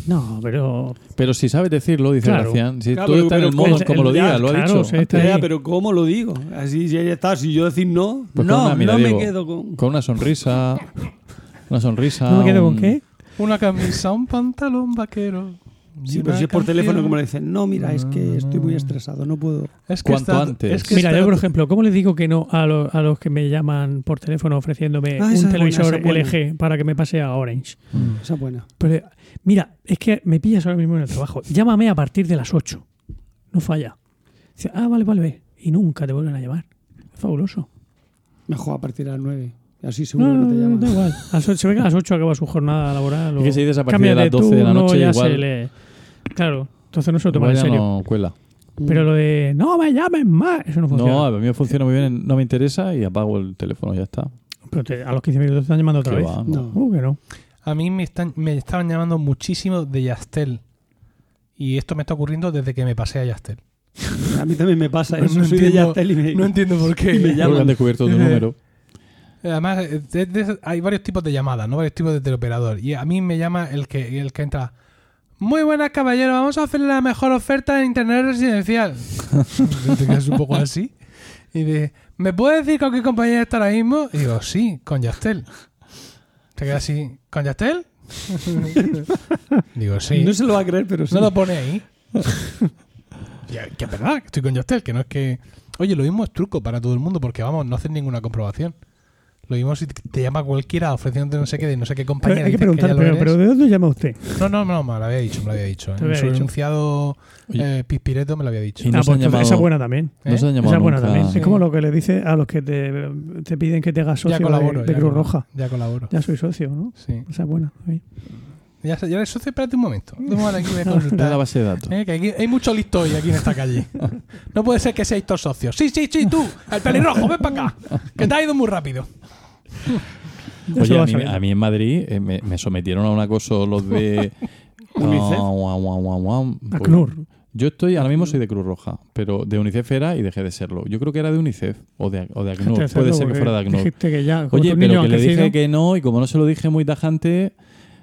No, pero. Pero si sabes decirlo, dice Claro. Gracián. Si Claro, todo está en pero el modo como lo el- diga, ya, lo ha claro, dicho. sí. Ya, pero ¿cómo lo digo? Así ya está. Si yo decir no, Pues con no, una- mira, no Diego, me quedo con... Con una sonrisa. Una sonrisa. ¿No me quedo con un- qué? Una camisa, un pantalón vaquero. Sí, pero si es por canción. teléfono, como le dicen, no, mira, es que estoy muy No. estresado, no puedo. Es que Cuanto está- antes. es que Mira, está- yo por ejemplo, ¿cómo les digo que no a, lo- a los que me llaman por teléfono ofreciéndome Ah, un buena, televisor buena. LG para que me pase a Orange? Mm. Esa es buena. Pero mira, es que me pillas ahora mismo en el trabajo. Llámame a partir de las 8. No falla. Dice, ah, vale, vale, vale. Y nunca te vuelven a llamar. Es fabuloso. Mejor a partir de las 9. Así No, seguro no, que te no, llaman. da igual. A las ocho- se ve que a las 8 acaba su jornada laboral. Es o que si dices a partir cambia de las 12 de la noche, ya igual- se le- Claro, entonces no se lo toman en serio. no cuela. Pero lo de, no me llames más, eso no funciona. No, a mí me funciona muy bien, no me interesa y apago el teléfono, ya está. Pero te- a los 15 minutos te están llamando otra ¿Qué vez. va? No. Uh, que no. A mí me, están, me estaban llamando muchísimo de Yastel. Y esto me está ocurriendo desde que me pasé a Yastel. A mí también me pasa No eso. Soy de entiendo- Yastel y me... No entiendo por qué. Y me Creo que han llaman. descubierto tu número. Además, eh, de- de- hay varios tipos de llamadas, ¿no? Varios tipos de teleoperador. Y a mí me llama el que, el que entra. Muy buenas, caballero. Vamos a hacerle la mejor oferta en internet residencial. Te quedas un poco así. Y dice, ¿me puedes decir con qué compañía está ahora mismo? Y digo, sí, con Yastel. Te queda así, ¿con Yastel? digo, sí. No se lo va a creer, pero sí. No lo pone ahí. Que es verdad, estoy con Yastel, que no es que. Oye, lo mismo es truco para todo el mundo, porque vamos, no hacen ninguna comprobación. Lo mismo si te llama cualquiera ofreciéndote no sé qué de no sé qué Pero compañía. hay que preguntar, lo pero, pero ¿de dónde llama usted? No, no, no, me lo había dicho, me lo había dicho. En su enunciado eh, pispireto me lo había dicho. Y no Ah, pues llamado- esa es buena también. No se han ¿Eh? llamado Esa es buena también. Sí. Es como lo que le dice a los que te, te piden que te hagas socio ya colaboro. de, de ya Cruz Roja. Ya colaboro. Ya soy socio, ¿no? Sí. Esa es buena. sí. Ya, ya eres socio, espérate un momento. Vamos aquí voy a Era la consultar. base de datos. Eh, que aquí hay mucho listo hoy aquí en esta calle. No puede ser que seáis todos socios. Sí, sí, sí, tú, el pelirrojo, ven para acá. Que te ha ido muy rápido. Oye, a mí, sabiendo. a mí en Madrid eh, me, me sometieron a un acoso los de... Unicef. Ah. A Pues-. Yo estoy, ahora mismo soy de Cruz Roja, pero de UNICEF era y dejé de serlo. Yo creo que era de UNICEF o de, o de ACNUR. Puede ser que fuera de ACNUR. Dijiste que ya, como Oye, pero que le dije que no y como no se lo dije muy tajante,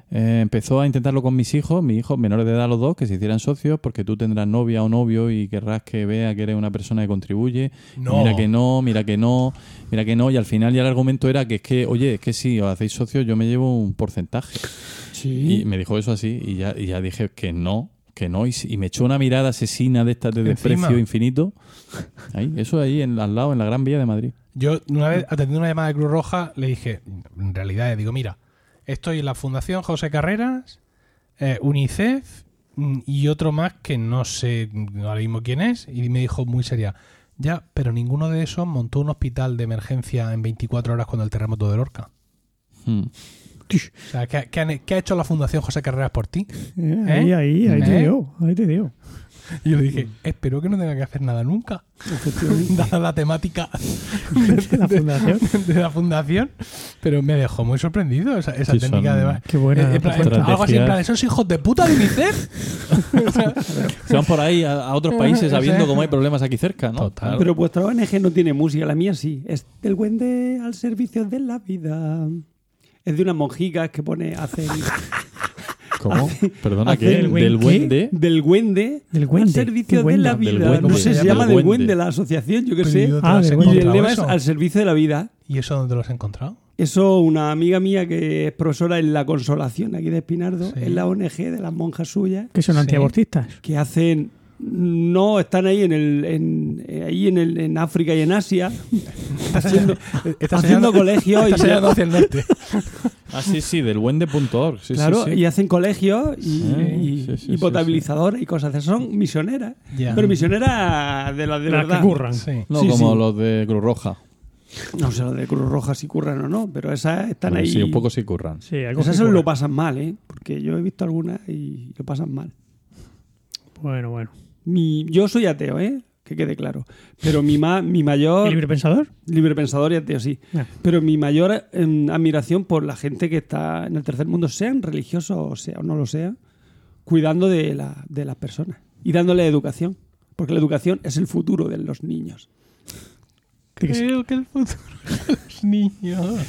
eh, empezó a intentarlo con mis hijos, mis hijos menores de edad los dos, que se hicieran socios porque tú tendrás novia o novio y querrás que vea que eres una persona que contribuye. No. Mira que no, mira que no, mira que no. Y al final ya el argumento era que es que, oye, es que si os hacéis socios yo me llevo un porcentaje. Sí. Y me dijo eso así y ya, y ya dije que no, que no. Y, me echó una mirada asesina de estas de Encima. desprecio infinito. Ahí, eso ahí en, al lado, en la Gran Vía de Madrid. Yo una vez atendiendo una llamada de Cruz Roja le dije, en realidad, digo, mira, estoy en la Fundación José Carreras, eh, UNICEF mm, y otro más que no sé ahora mismo quién es. Y me dijo muy seria, ya, pero ninguno de esos montó un hospital de emergencia en 24 horas cuando el terremoto de Lorca. Hmm. O sea, ¿qué, qué han- qué ha hecho la Fundación José Carreras por ti? Eh, Ahí, ahí, ahí te ¿Eh? dio. Ahí te dio. Y yo dije, espero que no tenga que hacer nada nunca. Dada la temática De la fundación. de la fundación. Pero me dejó muy sorprendido esa, esa Sí, técnica son- de. Qué buena Eh, plan, algo así en plan, Estrategias. esos hijos de puta de UNICEF. O sea, Se van por ahí a, a otros países sabiendo cómo hay problemas aquí cerca, ¿no? Total. Pero vuestra ONG no tiene música, la mía sí. Es del Wende al servicio de la vida. Es de unas monjicas que pone hacen ¿Cómo? Perdona, ¿qué? Del qué? buen de... del Wende Del al Wende. servicio ¿Qué de la Wende? Del vida. Wende. No sé, se Del llama del Wende. Wende la asociación, yo qué ¿y sé. Ah, del Y Wende. el lema es eso? al servicio de la vida. ¿Y eso dónde lo has encontrado? Eso, una amiga mía que es profesora en La Consolación, aquí de Espinardo, Sí. es la ONG de las monjas suyas, Que son Sí. antiabortistas. que hacen. No están ahí en el, en, eh, ahí en, el, en África y en Asia, haciendo, Estás haciendo colegios y, hacia el norte. Ah, sí, sí, del buende.org. Sí, claro, sí, sí. y hacen colegios y, Sí, y- sí, sí, y sí, potabilizadoras y cosas. así. Son misioneras, Ya. pero misioneras de las de Las verdad. que curran. Sí. No Sí, como sí. los de Cruz Roja. No sé, los de Cruz Roja si curran o no, pero esas están ahí. Sí, un poco sí curran. Sí, algo Esas lo pasan mal, ¿eh? Porque yo he visto algunas y lo pasan mal. Bueno, bueno. Mi, yo soy ateo, ¿eh? Que quede claro. Pero mi, ma- mi mayor... ¿Y libre pensador? Libre pensador y ateo, sí. Ah. Pero mi mayor em, admiración por la gente que está en el tercer mundo, sean religiosos o sea o no lo sea, cuidando de, la- de las personas y dándole educación. Porque la educación es el futuro de los niños. Creo que el futuro de los niños.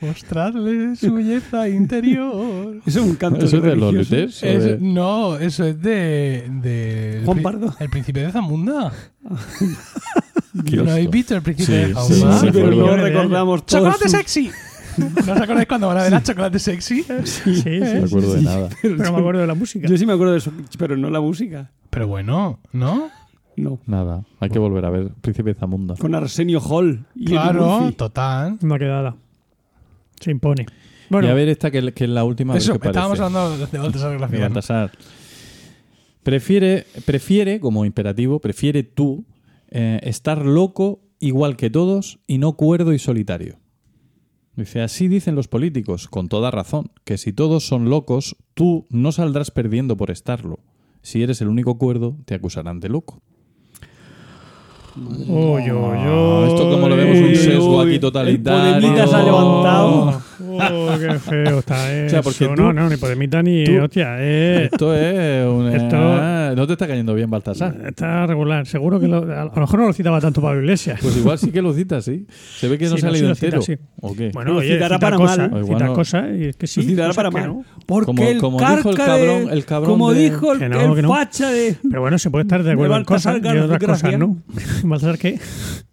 Mostrarles su belleza interior. Eso es un canto ¿Eso es de los religioso. Luters? o Es- de- no, eso es de. de Juan pri- Pardo. El príncipe de Zamunda. ¿No habéis visto el príncipe Sí, de sí, Zamunda? sí, Sí, sí, pero no recordamos todos ¡Chocolate sus- sexy! ¿No os acordáis cuando van a ver a chocolate sexy? Sí, sí, No me sí. acuerdo de nada. Pero me acuerdo de la música. Yo sí me acuerdo de eso, pero no la música. Pero bueno, ¿no? No. Nada. Hay que volver a ver Príncipe Zamunda. Con Arsenio Hall. Y Eddie Claro, Murphy. total. Una quedada. Se impone. Bueno, y a ver esta que, que es la última. Eso, parece. estábamos hablando de Baltasar de. Baltasar. Prefiere, prefiere, como imperativo, prefiere tú eh, estar loco igual que todos y no cuerdo y solitario. Dice, así dicen los políticos, con toda razón, que si todos son locos, tú no saldrás perdiendo por estarlo. Si eres el único cuerdo, te acusarán de loco. Ah, esto como lo vemos un sesgo aquí totalitario. el Podemita se ha levantado. Oh, qué feo está eso. sea, porque tú- no, no, ni Podemita ni tú- hostia. Eh, Esto es un... Esto- ah, no te está cayendo bien, Baltasar. está regular. Seguro que lo- a lo mejor no lo citaba tanto Pablo Iglesias. Pues igual sí que lo cita, sí. Se ve que no Sí, se ha no, sí leído lo cita, entero. sí. ¿O qué? Bueno, Lo oye, citará cita para cosas, mal. O cita no. cosas y es que sí. Lo citará para mal. no. Porque Como- el como dijo el cabrón- de- el cabrón como de- dijo el, Que no, el que no. facha de... Pero bueno, se puede estar de acuerdo en cosas y otras cosas no. ¿Baltasar qué?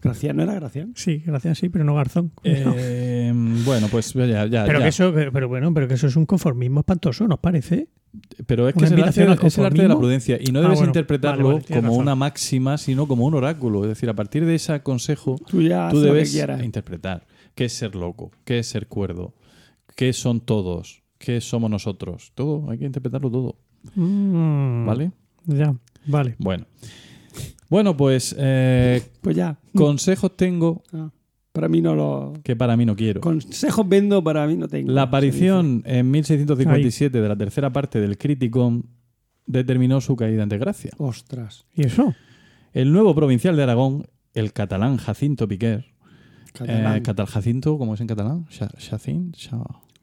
Graciano era Graciano. Sí, gracias, sí, pero no Garzón. Eh, bueno, pues ya, ya. pero ya. que eso, pero bueno, pero que eso es un conformismo espantoso, ¿nos parece? Pero es que es el, arte, es el arte de la prudencia. Y no Ah, debes bueno. interpretarlo Vale, vale, tienes como razón. una máxima, sino como un oráculo. Es decir, a partir de ese consejo, Tú ya tú haz lo que debes interpretar qué es ser loco, qué es ser cuerdo, qué son todos, qué somos nosotros. Todo, hay que interpretarlo todo. Mm, ¿Vale? Ya, vale. Bueno. Bueno, pues eh, Pues ya. consejos tengo Ah, para mí no lo... que para mí no quiero. Consejos vendo, para mí no tengo. La aparición en 1657 de la tercera parte del Criticón determinó su caída en desgracia. Ostras. ¿Y eso? El nuevo provincial de Aragón, el catalán Jacinto Piquer, Catalán. eh, catal Jacinto, ¿cómo es en catalán? Cha- Chacín, Cha-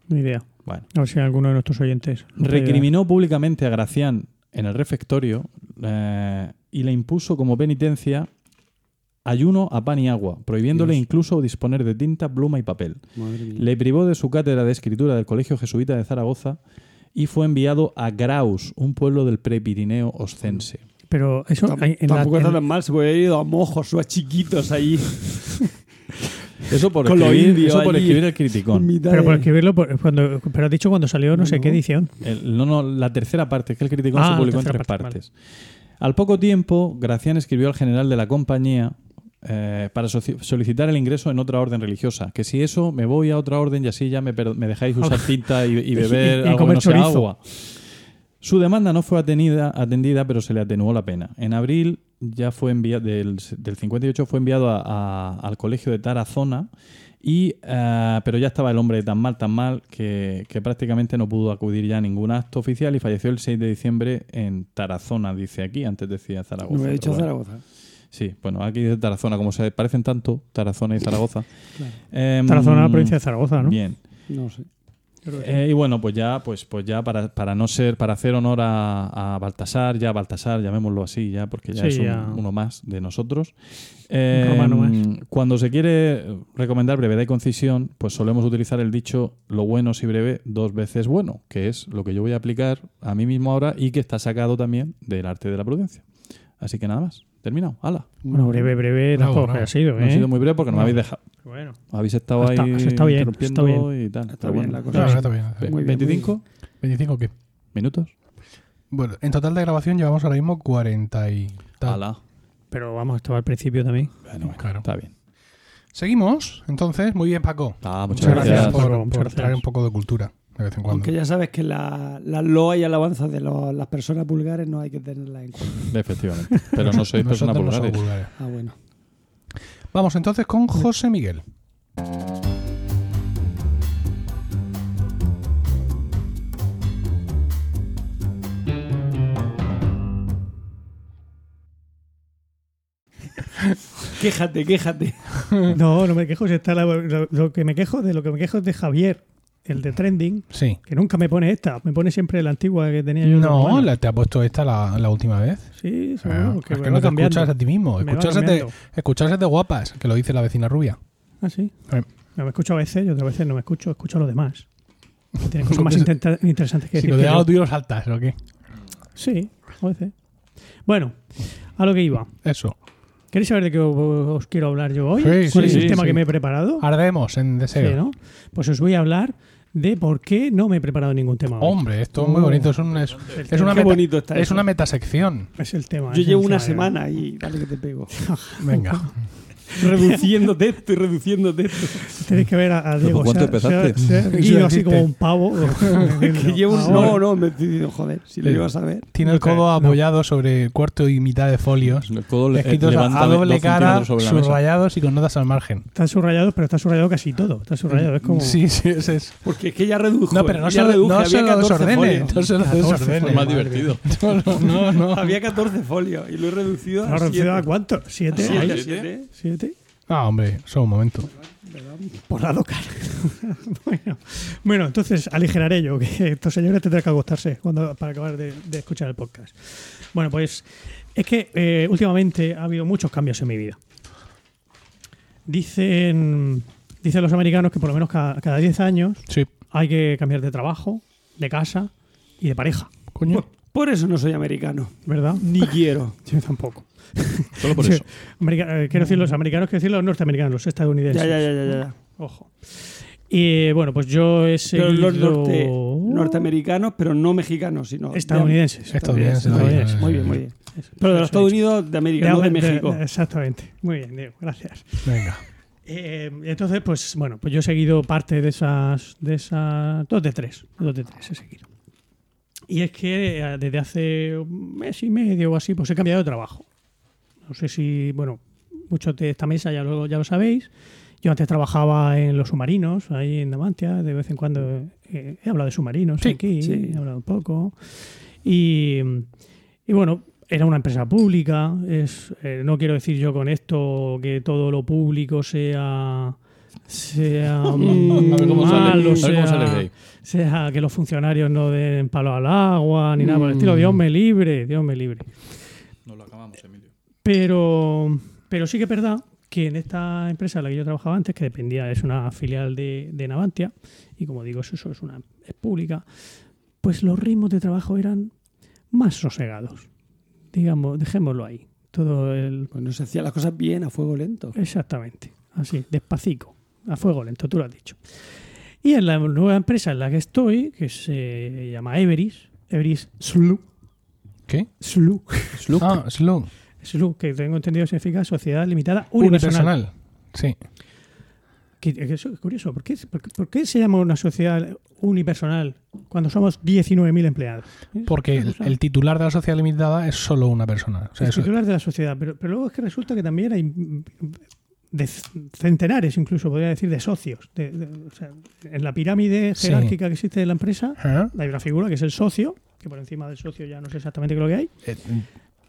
Ni idea. Bueno. A ver si alguno de nuestros oyentes. Recriminó públicamente a Gracián en el refectorio eh, y le impuso como penitencia ayuno a pan y agua, prohibiéndole Dios. incluso disponer de tinta, pluma y papel. Le privó de su cátedra de escritura del Colegio Jesuita de Zaragoza y fue enviado a Graus, un pueblo del Prepirineo oscense. Pero eso en la- Tampoco está en- tan mal, se puede haber ido a mojos o a chiquitos ahí. Eso por, Con escribir, indios eso por allí. escribir el criticón. pero por escribirlo, por- cuando, pero has dicho cuando salió no sé qué edición. El- no, no, la tercera parte, es que el criticón Ah, se publicó en tres parte, partes. Al poco tiempo, Gracián escribió al general de la compañía eh, para solicitar el ingreso en otra orden religiosa. Que si eso, me voy a otra orden y así ya me, me dejáis usar tinta y, y beber Y- y algo que no sea agua. Su demanda no fue atenida, atendida, pero se le atenuó la pena. En abril ya fue enviado, del, del 58 fue enviado a- a- al colegio de Tarazona Y, eh, pero ya estaba el hombre tan mal, tan mal, que, que prácticamente no pudo acudir ya a ningún acto oficial y falleció el 6 de diciembre en Tarazona, dice aquí. Antes decía Zaragoza. No me he dicho bueno. Zaragoza. Sí, bueno, aquí dice Tarazona, como se parecen tanto, Tarazona y Zaragoza. Em, Tarazona, la provincia de Zaragoza, ¿no? Bien. No sé. Eh, y bueno, pues ya, pues, pues ya para, para no ser, para hacer honor a, a Baltasar, ya Baltasar, llamémoslo así, ya, porque ya Sí, es un- ya. uno más de nosotros. Eh, romano más. Cuando se quiere recomendar brevedad y concisión, pues solemos utilizar el dicho lo bueno si breve, dos veces bueno, que es lo que yo voy a aplicar a mí mismo ahora y que está sacado también del arte de la prudencia. Así que nada más, terminado, hala. Bueno, breve, breve Bravo, tampoco bravo. ha sido, No ha ¿eh? sido muy breve porque no, me habéis dejado. Bueno. Habéis estado Está- ahí está bien, interrumpiendo está bien. y tal. Está bien bueno. la cosa. Sí. está bien. Muy bien, muy 25 ¿25 qué? minutos. Bueno, en total de grabación llevamos ahora mismo 40 y tal. Hala. Pero vamos, estaba al principio también. Bueno, bueno, Claro. está bien. Seguimos, entonces. Muy bien, Paco. Ah, muchas, Muchas gracias, gracias. por, por gracias. traer un poco de cultura de vez en cuando. Aunque ya sabes que la, la loa y alabanza de lo- las personas vulgares no hay que tenerlas en cuenta. Efectivamente. Pero no sois personas no vulgares. vulgares. Ah, bueno. Vamos entonces con José Miguel. Quéjate, quéjate. No, no me quejo. Si está la- lo, lo que me quejo de lo que me quejo es de Javier, el de Trending, Sí. que nunca me pone esta, me pone siempre la antigua que tenía yo. No, la- te ha puesto esta la, la última vez. Sí, Ah, seguro, porque es que no te cambiando. escuchas a ti mismo. Escucharse de, guapas, que lo dice la vecina rubia. Ah, sí. Eh. No, me escucho a veces y otras veces no me escucho, escucho a los demás. Tienen cosas más interesantes que Si decir. lo de yo. algo tuyo lo saltas, ¿o qué? Sí, a veces. Bueno, a lo que iba. Eso. ¿Queréis saber de qué os, quiero hablar yo hoy? Sí, ¿Cuál sí, es el sí, tema que me he preparado? Ardemos en deseo. Sí, ¿no? Pues os voy a hablar de por qué no me he preparado ningún tema hoy. Hombre, esto es muy Oh. bonito. Es, un- es, es una, meta, bonito está es eso. una metasección. Es el tema. Yo llevo una semana y dale que te pego. Venga. reduciendo texto y reduciendo texto. Tenéis que ver a, a Diego. ¿Cuánto se ha- se ha- empezaste? se ha Eso erguido así como un pavo. Que llevo un... No, no, me estoy diciendo, joder, si lo ibas a ver. Tiene el codo apoyado sobre cuarto y mitad de folios. El codo le- Escritos a, levanta a dos doble cara, centímetros sobre la mesa. subrayados y con notas al margen. Están subrayados, pero está subrayado casi todo. Está subrayado. Es como. Sí, sí, ese es. Porque es que ya redujo. No, pero no se, ya reduje, no se había lo 14 desordene. folios. No se lo 14 desordene. Es más Madre divertido. No, no, no. Había 14 folios y lo he reducido ¿Lo a has reducido 7. a cuánto? ¿Siete? Siete, Ahí. siete. Ah, hombre, solo un momento. Por la loca. bueno, bueno, entonces aligeraré yo, que estos señores tendrán que acostarse cuando, para acabar de, de escuchar el podcast. Bueno, pues es que eh, últimamente ha habido muchos cambios en mi vida. Dicen, dicen los americanos que por lo menos cada, cada 10 años Sí. hay que cambiar de trabajo, de casa y de pareja, Coño. Por, eso no soy americano. ¿verdad? Ni quiero. Yo tampoco. Solo por Sí, eso. America- eh, quiero decir los americanos, quiero decir los norteamericanos, los estadounidenses. Ya, ya, ya, ya, ya. Ojo. Y bueno, pues yo he Pero seguido... los norte, norteamericanos, pero no mexicanos, sino de- Estadounidenses. Estadounidenses, Estadounidenses. Muy bien, muy bien. Eso, Pero de los Estados. Unidos de América, no de México. exactamente. Muy bien, Diego, gracias. Venga. Eh, entonces, pues bueno, pues yo he seguido parte de esas, de esas, dos de tres, dos de tres he seguido. Y es que eh, desde hace un mes y medio o así, pues he cambiado de trabajo. No sé si, bueno, muchos de esta mesa ya lo, ya lo sabéis. Yo antes trabajaba en los submarinos, ahí en Damantia, de vez en cuando eh, he hablado de submarinos Sí, aquí, sí. he hablado un poco. Y, y bueno, era una empresa pública. Es, eh, no quiero decir yo con esto que todo lo público sea sea A ver cómo sale, malo, a ver cómo sea, sale de ahí. sea que los funcionarios no den palo al agua ni nada por el estilo. Mm. Dios me libre, Dios me libre. No lo acabamos, Emilio. Pero, pero sí que es verdad que en esta empresa en la que yo trabajaba antes, que dependía, es una filial de, de Navantia, y como digo, eso, eso es una es pública, pues los ritmos de trabajo eran más sosegados. Digamos, dejémoslo ahí. Todo el. Pues no se hacían las cosas bien a fuego lento. Exactamente. Así, despacito, a fuego lento, tú lo has dicho. Y en la nueva empresa en la que estoy, que se llama Everis, Everis SLU, ¿Qué? SLU, Ah, Slug. SLU, que tengo entendido significa Sociedad Limitada Unipersonal. Unipersonal. Sí. Que- eso es curioso. ¿Por qué, por por qué se llama una sociedad unipersonal cuando somos 19.000 empleados? Porque el, el titular de la sociedad limitada es solo una persona. O sea, el titular de la sociedad. Pero, pero luego es que resulta que también hay de centenares, incluso podría decir, de socios. De- de- o sea, en la pirámide Sí. jerárquica que existe de la empresa, hay una figura que es el socio, que por encima del socio ya no sé exactamente qué es lo que hay, Eh,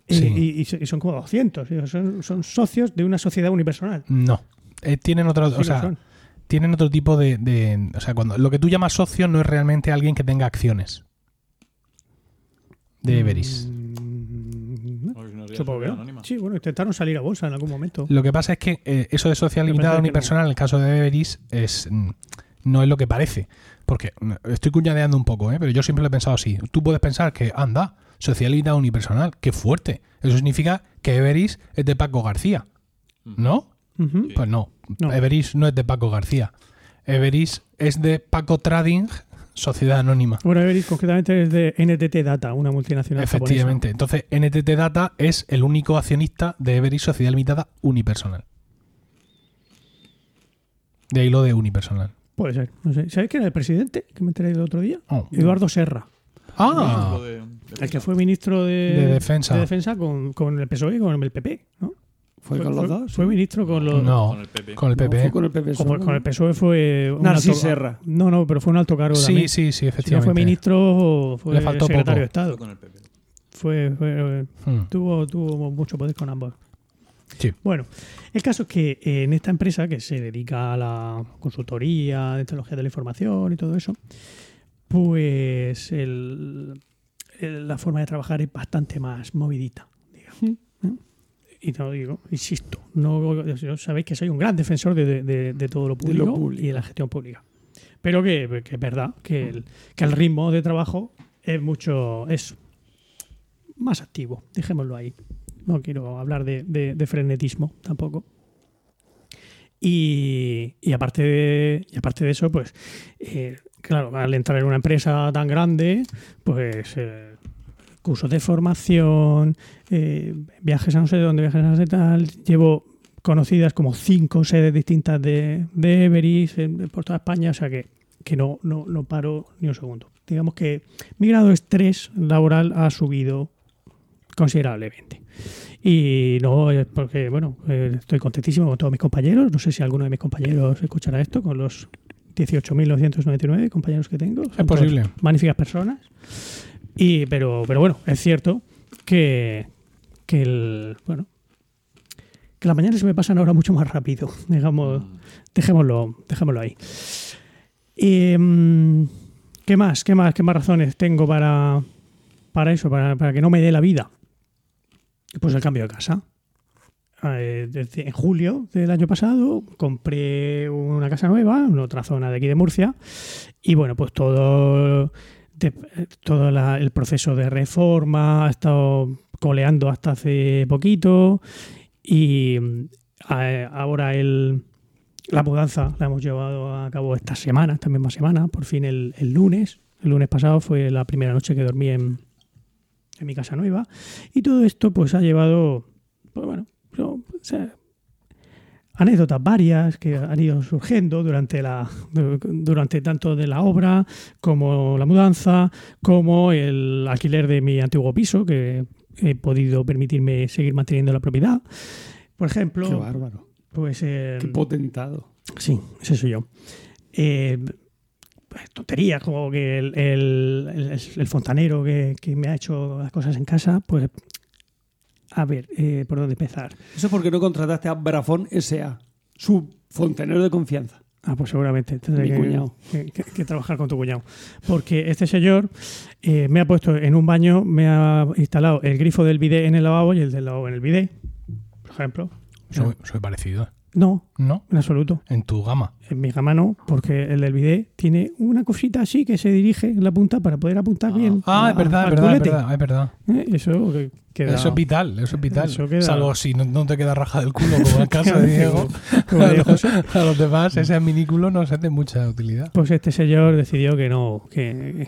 y, Sí. y- y so- y son como 200. y Son, son socios de una sociedad unipersonal. no. Eh, tienen otro, Sí o sea, son. tienen otro tipo de, de- o sea, cuando lo que tú llamas socio no es realmente alguien que tenga acciones de Everis. Mm, Supongo que sociedad no. anónima. Sí, bueno, intentaron salir a bolsa en algún momento. Lo que pasa es que eh, eso de sociedad Me limitada parece que unipersonal en el caso de Everis es mm, no es lo que parece. Porque mm, estoy cuñadeando un poco, ¿eh? pero yo siempre lo he pensado así. Tú puedes pensar que, anda, sociedad limitada unipersonal, qué fuerte. Eso significa que Everis es de Paco García, ¿no? Ujú. Pues no, No. Everis no es de Paco García. Everis es de Paco Trading, sociedad anónima. Bueno, Everis concretamente es de NTT Data, una multinacional Efectivamente. Entonces, NTT Data es el único accionista de Everis Sociedad Limitada unipersonal. De ahí lo de unipersonal. Puede ser. No sé. ¿Sabéis quién era el presidente? Que me enteré el otro día. Oh. Eduardo Serra. Ah, de- El que fue ministro de, De defensa. de defensa con, con el PSOE y con el PP. ¿no? ¿Fue con los dos? Fue ministro con los. no, Con el PP. con el No, PP. fue con el PP. o solo. por- con el PSOE fue. un alto- Serra. No, no, pero fue un alto cargo Sí, también. sí, sí, Si no efectivamente. fue ministro, fue Le faltó secretario poco. de Estado. Fue con el PP. Fue, fue- Hmm. tuvo, tuvo mucho poder con ambos. Sí. Bueno, el caso es que eh, en esta empresa que se dedica a la consultoría de tecnología de la información y todo eso, pues el- el- la forma de trabajar es bastante más movidita. Y no digo, insisto, no, sabéis que soy un gran defensor de, de- todo lo público, y de la gestión pública. Pero que, que es verdad que el, que el ritmo de trabajo es mucho, es más activo, dejémoslo ahí. No quiero hablar de, de- de frenetismo tampoco. Y, y aparte de, y aparte de eso, pues, eh, claro, al entrar en una empresa tan grande, pues eh, cursos de formación, eh, viajes a no sé dónde, viajes a no sé tal. Llevo conocidas como cinco sedes distintas de, de Everis en- por toda España, o sea que, que no, no, no paro ni un segundo. Digamos que mi grado de estrés laboral ha subido considerablemente. Y no es porque, bueno, eh, estoy contentísimo con todos mis compañeros. No sé si alguno de mis compañeros escuchará esto, con los 18.999 compañeros que tengo. Son Es posible. Magníficas personas. Y, pero, pero bueno, es cierto que, que el, bueno, que las mañanas se me pasan ahora mucho más rápido. Digamos, dejémoslo, dejémoslo ahí. Y, mm, ¿Qué más? ¿Qué más? ¿Qué más razones tengo para, para eso? Para, para que no me dé la vida. Pues el cambio de casa. Eh, desde- en julio del año pasado compré una casa nueva en otra zona de aquí de Murcia y bueno, pues todo, todo el proceso de reforma ha estado coleando hasta hace poquito y mm, ahora el, la mudanza la hemos llevado a cabo esta semana, esta misma semana, por fin el, el lunes. El lunes pasado fue la primera noche que dormí en, en mi casa nueva. Y todo esto pues ha llevado, pues bueno, o anécdotas varias que han ido surgiendo durante, la, durante tanto de la obra como la mudanza, como el alquiler de mi antiguo piso, que he podido permitirme seguir manteniendo la propiedad. Por ejemplo, Qué bárbaro. pues... eh, Qué potentado. Sí, ese soy yo. Eh, pues, tonterías como que el, el- el- el fontanero que, que me ha hecho las cosas en casa, pues a ver, eh, ¿por dónde empezar? Eso es porque no contrataste a Brafón S.A., su fontanero de confianza. Ah, pues seguramente tendré Mi que, cuñado. que- que- que trabajar con tu cuñado. Porque este señor eh, me ha puesto en un baño, me ha instalado el grifo del bidet en el lavabo y el del lavabo en el bidet, por ejemplo. Soy, soy parecido. No, ¿No? en absoluto. En tu gama. En mi gama no, porque el del bidet tiene una cosita así que se dirige en la punta para poder apuntar bien. Ah, a- es verdad, es verdad, es culete. verdad, es verdad. Eh, Eso que- queda. Eso es vital, eso es vital. Eso queda- Salvo si no, no te queda raja del culo como en el caso de Diego. Como a, los, José. a los demás ese minículo no se hace mucha utilidad. Pues este señor decidió que no, que,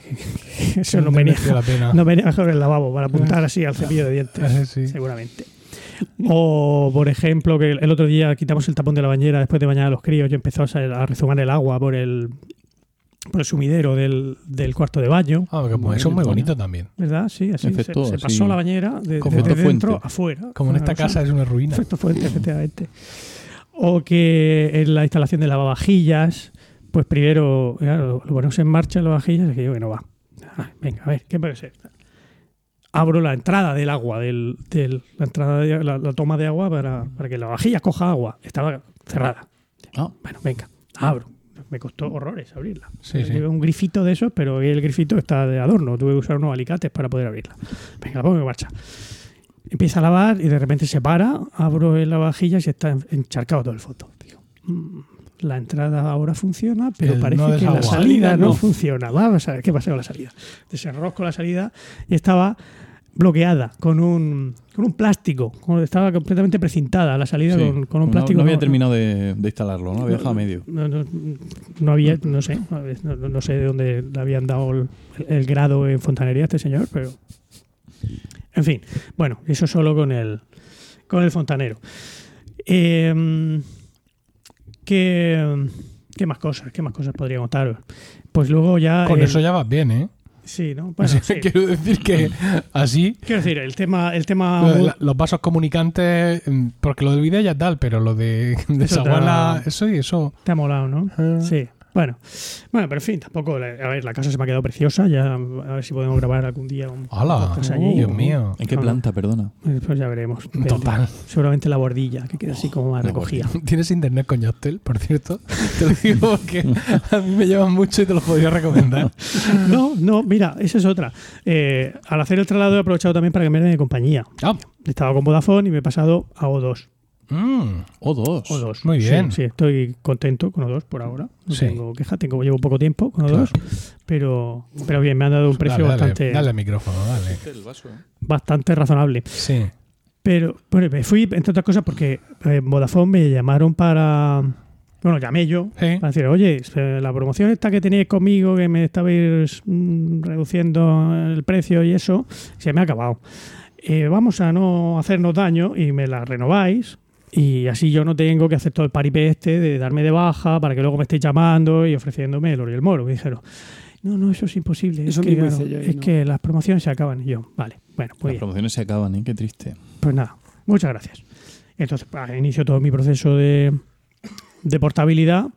que eso no venía, la pena. no venía mejor el lavabo para apuntar así al cepillo de dientes. Eh, sí. Seguramente. O, por ejemplo, que el otro día quitamos el tapón de la bañera después de bañar a los críos y empezó a, rezumar el agua por el, por el sumidero del, del cuarto de baño. Ah, porque, pues, eso es muy bonito también. ¿Verdad? Sí, así se, Efecto se pasó la bañera de, Como desde dentro fuente. afuera. Como en esta cosa- casa es una ruina. Efecto fuente, efectivamente. O que en la instalación de lavavajillas, pues primero claro, lo ponemos en marcha en lavavajillas y que yo que no va. Ah, venga, a ver, ¿qué puede ser? Abro la entrada del agua, del, del- la, entrada de- la, la toma de agua para, para que la vajilla coja agua. Estaba cerrada. Ah, Bueno, venga, abro. Me costó horrores abrirla. Sí, sí. Llevé un grifito de esos, pero el grifito está de adorno. Tuve que usar unos alicates para poder abrirla. Venga, la pongo en marcha. Empieza a lavar y de repente se para, abro la vajilla y se está encharcado todo el fondo. Digo, "Mm, la entrada ahora funciona, pero El parece no que la salida no, no. funciona. Vamos a ver qué pasa con la salida. Desenrosco la salida y estaba bloqueada con un, con un plástico. Estaba completamente precintada la salida sí. con, con un No- plástico. No, había no- terminado de, de instalarlo, ¿no? Había dejado a medio. no, no, no había, no sé, no, no- no sé de dónde le habían dado el, el grado en fontanería a este señor, pero. En fin, bueno, eso solo con el, con el fontanero. Eh, ¿qué, ¿Qué más cosas? ¿Qué más cosas podría contaros? Pues luego ya. Con el- eso ya vas bien, ¿eh? Sí, ¿no? Bueno, sí. Quiero decir que así Quiero decir, el tema. El tema lo- la- los vasos comunicantes, mm, porque lo del vídeo ya tal, pero lo de te ha- eso y eso. te ha molado, ¿no? eh, Sí. Bueno, bueno, pero en fin, tampoco. la- A ver, la casa se me ha quedado preciosa. Ya a ver si podemos grabar algún día un ¡Hala! podcast allí. Dios mío. ¿En qué planta, perdona? Eh, Pues ya veremos. Total. Seguramente la bordilla, que queda así como más recogida. ¿Tienes internet con Yachtel, por cierto? Te lo digo porque a mí me llevan mucho y te lo podría recomendar. No, no, mira, esa es otra. Eh, al hacer el traslado he aprovechado también para cambiarme de compañía. Ah, Estaba con Vodafone y me he pasado a O2. Mm, O dos. O2. Muy bien. Sí, estoy contento con O2 por ahora. No Sí. tengo queja, tengo, llevo poco tiempo con O2, pero, pero bien, me han dado un precio dale, dale, bastante, dale al micrófono, dale. El vaso, ¿eh? bastante razonable. Sí. Pero bueno, me fui, entre otras cosas, porque eh, Vodafone me llamaron para. Bueno, llamé yo para decir, oye, eh, la promoción esta que teníais conmigo, que me estabais mm, reduciendo el precio y eso, se me ha acabado. Eh, vamos a no hacernos daño y me la renováis. Y así yo no tengo que hacer todo el paripé este de darme de baja para que luego me estéis llamando y ofreciéndome el oro y el moro. Me dijeron, no, no, eso es imposible. Eso es que, mismo claro, hice yo y es no. que las promociones se acaban. Y yo, vale, bueno, pues Las bien. promociones se acaban, ¿eh? Qué triste. Pues nada, muchas gracias. Entonces, pues, inicio todo mi proceso de, de portabilidad.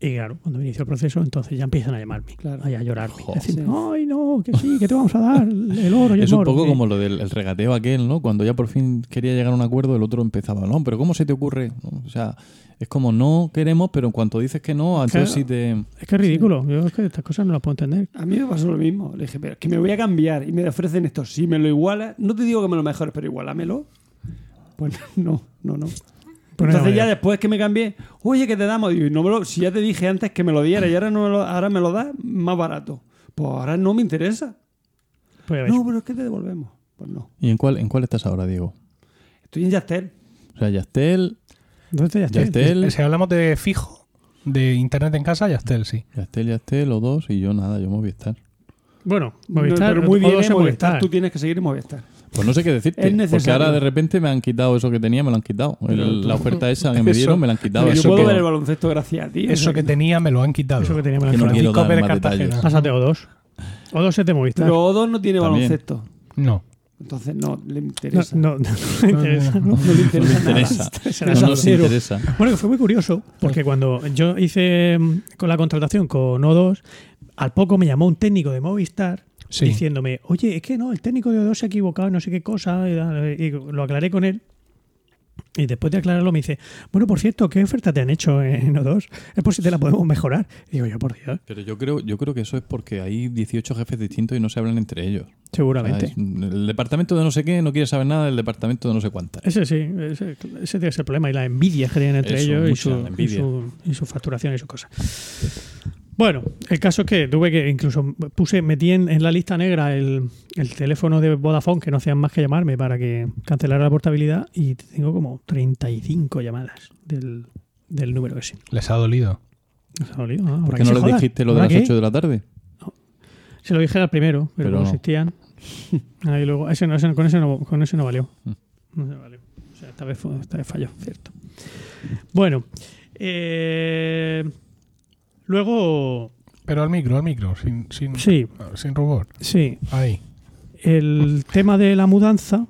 Y claro, cuando inicio el proceso, entonces ya empiezan a llamarme, Claro. a llorarme. Jo. Decirme, Sí. ay, no, que sí, que te vamos a dar el oro y el Es un moro". poco como lo del el regateo aquel, ¿no? Cuando ya por fin quería llegar a un acuerdo, el otro empezaba, no, pero ¿cómo se te ocurre? ¿No? O sea, es como no queremos, pero en cuanto dices que no, entonces Claro. sí te... Es que es ridículo. Yo es que estas cosas no las puedo entender. A mí me pasó lo mismo. Le dije, pero es que me voy a cambiar y me ofrecen esto. Si me lo igualas, no te digo que me lo mejores, pero igualámelo. Pues no, no, no. Entonces no, ya después que me cambié, oye, que te damos. Digo, y no me lo- si ya te dije antes que me lo diera y ahora, no me lo, ahora me lo das más barato. Pues ahora no me interesa. Pues. No, pero es que te devolvemos. Pues no. ¿Y en cuál, en cuál estás ahora, Diego? Estoy en Yastel. O sea, Yastel, ya está. Yastel, Si hablamos de fijo, de internet en casa, Yachtel, sí. Yastel, Yastel o dos y yo nada, yo Movistar. Bueno, Movistar, No, pero muy bien, todos eh, en Movistar. Movistar. Tú tienes que seguir en Movistar. Pues no sé qué decirte, Es porque ahora de repente me han quitado eso que tenía, me lo han quitado. El- la oferta esa que me Eso- dieron me la han quitado. Yo puedo que- ver el baloncesto gracias a ti. Eso que tenía me lo han quitado. Eso que en Que no la quiero Francisco Pérez Cartagena. Pásate O2. O2 es de Movistar. Pero O2 no tiene También. baloncesto. No. Entonces no le no, interesa. no, no, me interesa, ¿no? No le interesa. No me nada. interesa. No nos cero. interesa. Bueno, que fue muy curioso, porque cuando yo hice mm, con la contratación con O2, al poco me llamó un técnico de Movistar Sí. diciéndome, oye, es que no, el técnico de O2 se ha equivocado, no sé qué cosa, y, y lo aclaré con él. Y después de aclararlo me dice, bueno, por cierto, ¿qué oferta te han hecho en O2? Es por si te la podemos mejorar. Y digo yo, por Dios, Pero yo creo, yo creo que eso es porque hay 18 jefes distintos y no se hablan entre ellos. O sea, seguramente. es- el departamento de no sé qué no quiere saber nada del departamento de no sé cuántas. Ese sí, ese, ese tiene que ser el problema. Y la envidia que tienen entre Eso, ellos y su, y, su, y su facturación y sus cosas. Bueno, el caso es que tuve que, incluso puse, metí en, en la lista negra el, el teléfono de Vodafone, que no hacían más que llamarme para que cancelara la portabilidad, y tengo como 35 llamadas del, del número ese. Les ha dolido. ¿Nos ha dolido? Ah, ¿Por ¿habrá qué que no se les jodan? dijiste lo de ¿Habrá las que? 8 de la tarde? Se lo dije al primero, pero, Pero no no. existían. Ahí luego, ese no, ese- con, ese no, con ese no valió. Mm. No se valió. O sea, esta vez, fue- esta vez falló, cierto. Bueno, eh, luego, Pero al micro, al micro, sin, sin, sí, sin rubor. sí, Ahí. el tema de la mudanza,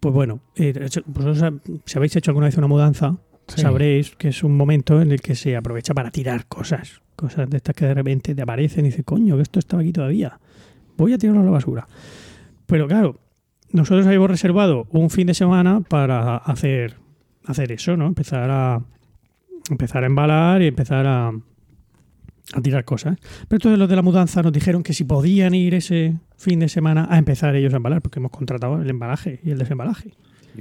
Pues bueno, eh, si habéis hecho alguna vez una mudanza, Sí. sabréis que es un momento en el que se aprovecha para tirar cosas. Cosas de estas que de repente te aparecen y dices, coño, que esto estaba aquí todavía. Voy a tirarlo a la basura. Pero claro, nosotros habíamos reservado un fin de semana para hacer, hacer eso, ¿no? Empezar a empezar a embalar y empezar a, a tirar cosas. Pero entonces los de la mudanza nos dijeron que si podían ir ese fin de semana a empezar ellos a embalar, porque hemos contratado el embalaje y el desembalaje.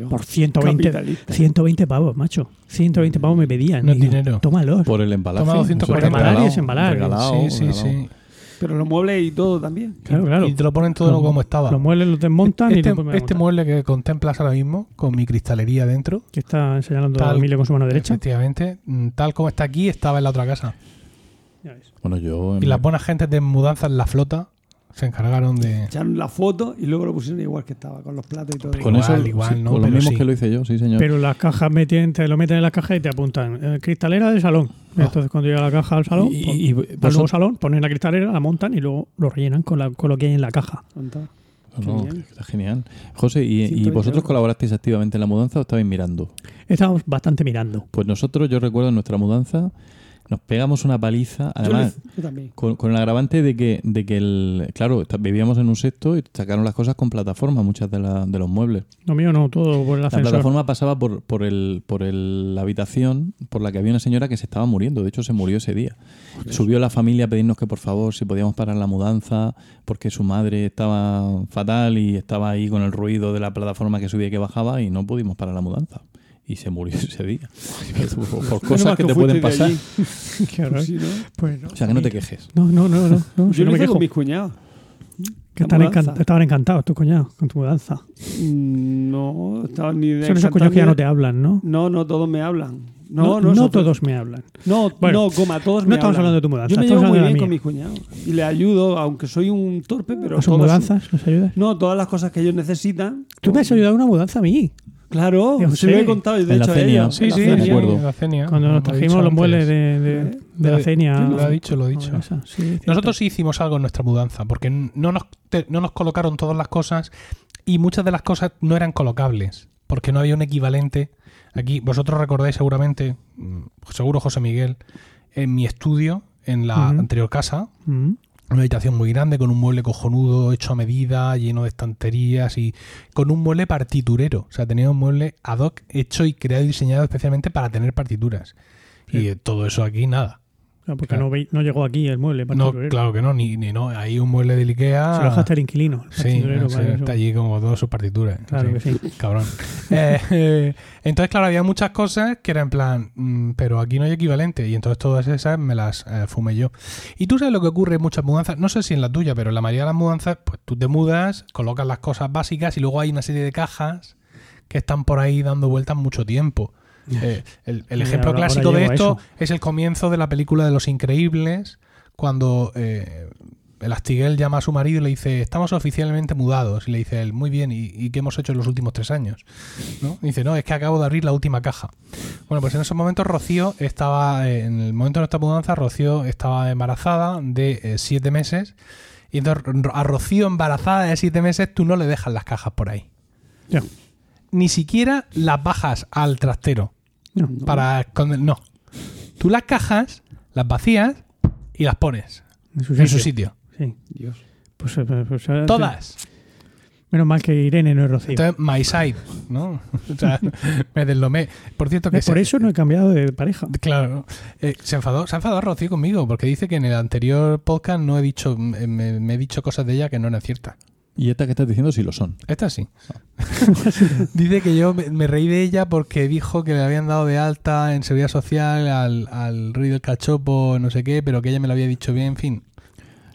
Por 120, Capitalista. 120 pavos, macho. 120 pavos me pedían. No es dinero. Tómalos. Por el embalaje. Toma 240. Eso es Embalar y desembalar. regalado, sí, sí, regalado. sí. Pero los muebles y todo también. Claro, claro. Y te lo ponen todo Los- como estaba. Los muebles los desmontan y este vuelven a este montar. mueble que contemplas ahora mismo, con mi cristalería dentro, que está señalando Tal- a Emilio con su mano derecha. efectivamente, mm, tal como está aquí, estaba en la otra casa. Ya ves. Bueno, yo. Y las buenas gentes de mudanzas, la flota, se encargaron de... Echaron la foto y luego lo pusieron igual que estaba, con los platos y todo. Con Igual, eso, igual, sí, ¿no? con lo Pero mismo sí. que lo hice yo, sí, señor. Pero las cajas meten, te lo meten en la caja y te apuntan. eh, cristalera del salón. Ah. Entonces cuando llega la caja al salón, Y- pon- y- y al nuevo salón, ponen la cristalera, la montan y luego lo rellenan con, la, con lo que hay en la caja. No, Genial. está genial. José, ¿y, y 120 vosotros colaborasteis activamente en la mudanza o estabais mirando? Estamos bastante mirando. Pues nosotros, yo recuerdo en nuestra mudanza, nos pegamos una paliza, Yo, además, yo con, con el agravante de que, de que el, claro, vivíamos en un sexto y sacaron las cosas con plataforma, muchas de, la- de los muebles. Lo mío no, todo por el La ascensor. plataforma pasaba por, por, el, por el- la habitación por la que había una señora que se estaba muriendo. De hecho, se murió ese día. Subió la familia a pedirnos que por favor, si podíamos parar la mudanza, porque su madre estaba fatal y estaba ahí con el ruido de la plataforma que subía y que bajaba y no pudimos parar la mudanza. Y se murió ese día. Por, cosas que te pueden de pasar. Qué. Sí, ¿no? Pues no. O sea, que no te quejes. No, no, no, no. no, Yo no me quejo. con mis cuñados. Que encan- estaban encantados, tus cuñados, con tu mudanza. Mm, No, estaban ni de Son esos coños que ya no te hablan, ¿no? No, no, todos me hablan. No, no, no, todos me hablan. No, Bueno, no, goma, todos no me estamos hablan. hablando de tu mudanza, Yo me estamos llevo muy bien con mis cuñados. Y les ayudo, aunque soy un torpe, pero ¿A sus mudanzas nos ayudas? No, todas las cosas que ellos necesitan. Tú me has ayudado a una mudanza a mí. Claro, se sé. lo he contado. y De En la hecho, cenia. ellos, Sí, la sí, me acuerdo. La cenia, Cuando nos he trajimos los muebles de, de- de la Lo- cenia. Lo ha dicho, lo ha dicho. Sí. Nosotros sí hicimos algo en nuestra mudanza, porque no nos, te- no nos colocaron todas las cosas y muchas de las cosas no eran colocables, porque no había un equivalente. Aquí, vosotros recordáis seguramente, mm, seguro José Miguel, en mi estudio, en la anterior casa. Una habitación muy grande con un mueble cojonudo, hecho a medida, lleno de estanterías y con un mueble partiturero. O sea, tenía un mueble ad hoc hecho y creado y diseñado especialmente para tener partituras. Sí. Y eh, todo eso aquí, nada. Claro, porque Claro. no, no llegó aquí el mueble. No, partiturero. claro que no, ni, ni no. Hay un mueble del Ikea. Se lo dejaste al inquilino. el Sí, para está allí como todas sus partituras. Claro que sí. Cabrón. Eh, eh, entonces, claro, había muchas cosas que eran en plan, mm, pero aquí no hay equivalente. Y entonces todas esas me las eh, fumé yo. Y tú sabes lo que ocurre en muchas mudanzas, no sé si en la tuya, pero en la mayoría de las mudanzas, pues tú te mudas, colocas las cosas básicas y luego hay una serie de cajas que están por ahí dando vueltas mucho tiempo. Eh, el ejemplo ahora- clásico ahora de esto es el comienzo de la película de Los Increíbles, cuando eh, el Astiguel llama a su marido y le dice, estamos oficialmente mudados. Y le dice él, muy bien, ¿y, y qué hemos hecho en los últimos tres años? ¿No? Y dice, no, es que acabo de abrir la última caja. Bueno, pues en esos momentos Rocío estaba, eh, en el momento de nuestra mudanza, Rocío estaba embarazada de eh, siete meses. Y entonces a Rocío embarazada de siete meses tú no le dejas las cajas por ahí. Ni siquiera las bajas al trastero No. para esconder. No. Tú las cajas, las vacías y las pones En su en su sitio. sitio. Sí. Dios. Pues, eh, pues, eh, Todas. Menos mal que Irene no es Rocío. Entonces, my side, ¿no? O sea, me deslomé. Por cierto que Eh, Por se- eso no he cambiado de pareja. Claro. Eh, se enfadó, se ha enfadado Rocío conmigo porque dice que en el anterior podcast no he dicho, me, me he dicho cosas de ella que no eran ciertas. Y estas que estás diciendo sí lo son. Esta sí. Dice que yo me, me reí de ella porque dijo que le habían dado de alta en seguridad social al, al rey del cachopo, no sé qué, pero que ella me lo había dicho bien, en fin.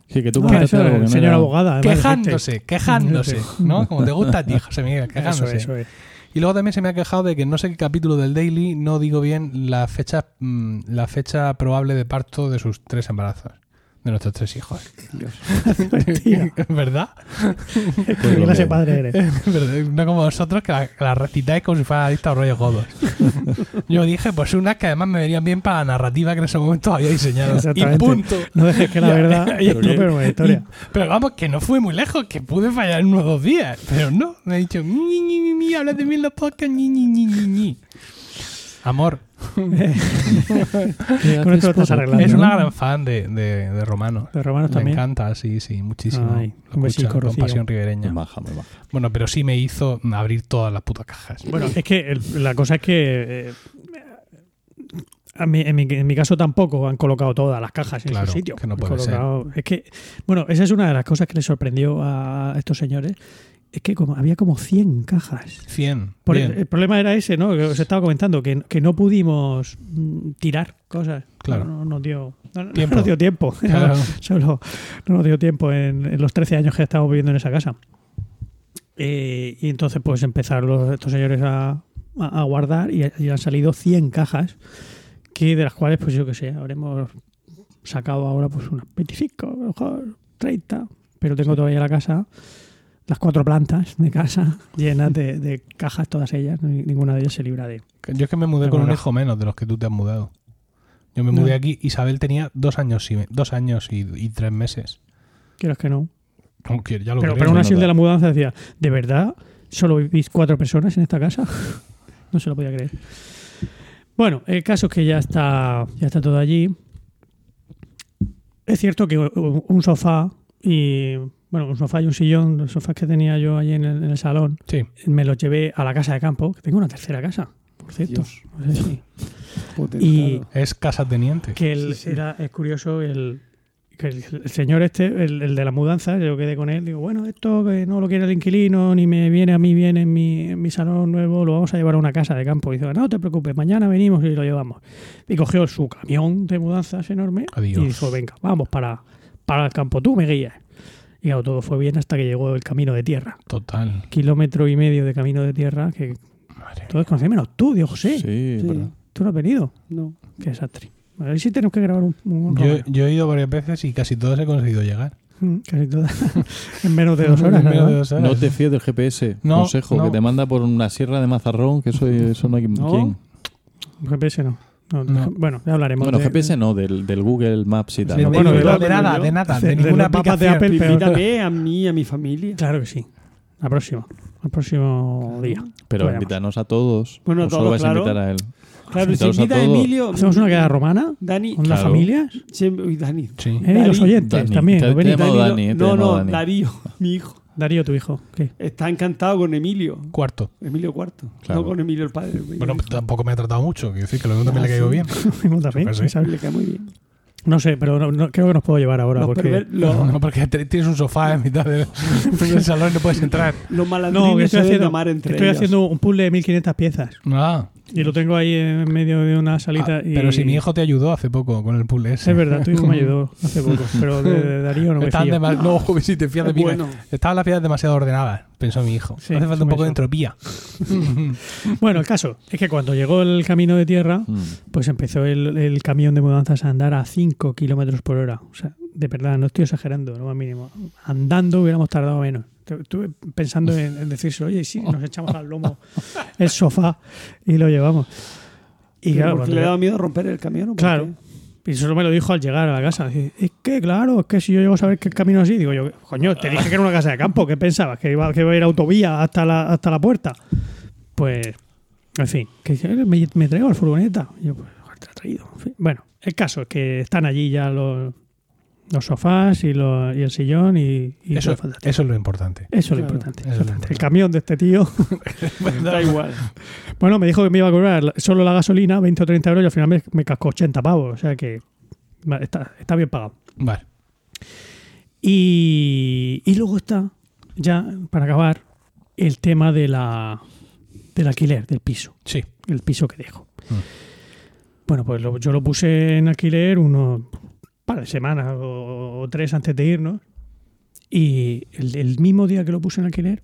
Sí, que tú Ah, eso, algo que no señora era- abogada. además, Quejándose, quejándose, ¿no? Como te gusta a ti, José Miguel, Eso, quejándose. eso es. Y luego también se me ha quejado de que en no sé qué capítulo del Daily no digo bien la fecha, mm, la fecha probable de parto de sus tres embarazos. De nuestros tres hijos. Mentira. ¿Verdad? ¿Qué clase de padre eres? ¿Verdad? No como vosotros que la, que la recitáis como si fuera la lista de rollos godos. Yo dije, pues unas que además me venían bien para la narrativa que en ese momento había diseñado. Y punto. No dejes que la verdad ya, pero una historia. Y- pero vamos, que no fue muy lejos, que pude fallar en unos dos días. Pero no, me ha dicho, ñi, ñi, ñi, ñi, hablas de mí en los podcasts, ñi, ñi, ñi, ñi, ñi. Amor, Con esto lo estás arreglando. es una gran fan de, de, de Romanos. De romanos Me también. encanta, sí, sí, muchísimo. Ay, Lo un besico, escucha con Rocío. pasión ribereña. Bueno, pero sí me hizo abrir todas las putas cajas. Bueno, es que el- la cosa es que eh, a mí- en, mi, en mi caso tampoco han colocado todas las cajas en Claro, su sitio. que no puede ser. Es que, bueno, esa es una de las cosas que les sorprendió a estos señores. Es que como, había como 100 cajas. 100. Por- el problema era ese, ¿no? Que os estaba comentando, que, que no pudimos mm, tirar cosas. Claro. No, no nos dio, no, no Tiempo. nos dio tiempo. Claro. Solo no nos dio tiempo en, en los 13 años que estamos viviendo en esa casa. Eh, y entonces, pues empezaron los- estos señores a, a- a guardar y, y han salido 100 cajas, que de las cuales, pues yo qué sé, habremos sacado ahora pues unas 25, a lo mejor 30, pero tengo todavía la casa, las cuatro plantas de casa llenas de, de cajas, todas ellas, ni- ninguna de ellas se libra de... Yo es que me mudé con un hijo menos de los que tú te has mudado. Yo me No. mudé aquí, Isabel tenía dos años y, dos años y, y tres meses. Quieras que no. Aunque ya lo Pero, pero aún así de la mudanza decía, ¿de verdad solo vivís cuatro personas en esta casa? no se lo podía creer. Bueno, el caso es que ya está, ya está todo allí. Es cierto que un sofá y bueno, un sofá y un sillón, los sofás que tenía yo allí en el, en el salón, Sí, me los llevé a la casa de campo, que tengo una tercera casa, por cierto. Dios. No sé si- Potentado. Y es casa teniente. que el- Sí, sí. era es curioso el que el, el señor este el, el de la mudanza yo quedé con él digo bueno esto que no lo quiere el inquilino ni me viene a mí bien en mi, en mi salón nuevo lo vamos a llevar a una casa de campo y dice no te preocupes mañana venimos y lo llevamos y cogió su camión de mudanzas enorme Adiós. y dijo venga vamos para para el campo tú me guías y claro, todo fue bien hasta que llegó el camino de tierra Total. kilómetro y medio de camino de tierra que Madre todos conocen menos tú Dios José Sí, es Sí. verdad. tú no has venido No. qué desastre a ver si tenemos que grabar un, un Yo, he ido varias veces y casi todas he conseguido llegar. Mm, Casi todas. en menos de dos horas. En menos de ¿no? dos horas. No te fíes del GPS. No, Consejo, no. que te manda por una sierra de mazarrón, que eso, eso no hay No. quien. GPS no. No, No. Bueno, ya hablaremos. Bueno, de- GPS no, del, del Google Maps y tal. De, ¿no? bueno, de- de- nada, de- nada, de- ninguna mapas de aplicación. Apple, pero- Invítame a mí y a mi familia. Claro que sí. Al próximo. Al próximo día. Pero invítanos a todos. Bueno, todos, solo vais claro. a invitar a él. Claro, si invita a. Emilio. ¿Hacemos una queda romana? Dani. ¿Con las Claro. familias? siempre- uy, Dani. Sí. ¿Eh? Dani- los oyentes Dani. también. Te- te Dani, Dani, te no, no, Dani. Darío, mi hijo. Darío, tu hijo. ¿Qué? Está encantado con Emilio. Cuarto. Emilio cuarto. Claro. No con Emilio el padre. Emilio Bueno, tampoco me ha tratado mucho. Quiero decir que lo mismo también Ah, le ha caído sí. bien. Mismo también. ¿sabes? Le cae muy bien. No sé, pero no, no- creo que nos puedo llevar ahora. Los, porque... los- No, porque tienes un sofá en mitad del, salón y no puedes entrar. los No, malandrines que se estoy haciendo, entre estoy ellos. haciendo un puzzle de 1500 piezas. Ah, Y lo tengo ahí en medio de una salita. ah, y... pero si mi hijo te ayudó hace poco con el puzzle ese. Es verdad, tu hijo me ayudó hace poco. Pero de, de Darío no me fío. No, joder, si te fías de Es mí. bueno. Estaban las piezas demasiado ordenadas, pensó mi hijo. Sí, Hace falta un eso poco de entropía. Bueno, el caso es que cuando llegó el camino de tierra, Mm. pues empezó el, el camión de mudanzas a andar a 5 kilómetros por hora. O sea, de verdad, no estoy exagerando, lo más mínimo. Andando hubiéramos tardado menos. Estuve pensando en, en decirse, oye, sí, nos echamos al lomo el sofá y lo llevamos. Y claro, porque le daba miedo romper el camión. ¿o por Claro. Y eso me lo dijo al llegar a la casa. Dice, Es que, claro, es que si yo llego a saber que el camino es así, digo yo, coño, te dije que era una casa de campo, ¿qué pensabas? ¿Que iba, que iba a ir autovía hasta la, hasta la puerta? Pues, en fin, que dice, "Eh, me, me traigo la furgoneta. Y yo, pues, te he traído. En fin, bueno, el caso es que están allí ya los, los sofás y, el sillón y, y Eso, eso es lo importante. Eso es lo importante. eso es lo exactamente. importante. El camión de este tío. Da igual. Bueno, me dijo que me iba a cobrar solo la gasolina, 20 o 30 euros, y al final me, me cascó 80 pavos. O sea que está, está bien pagado. Vale. Y, y luego está, ya para acabar, el tema de la, del alquiler del piso. Sí. El piso que dejo. Mm. Bueno, pues lo- yo lo puse en alquiler unos par de semanas o, o tres antes de irnos. Y el, el mismo día que lo puse en alquiler,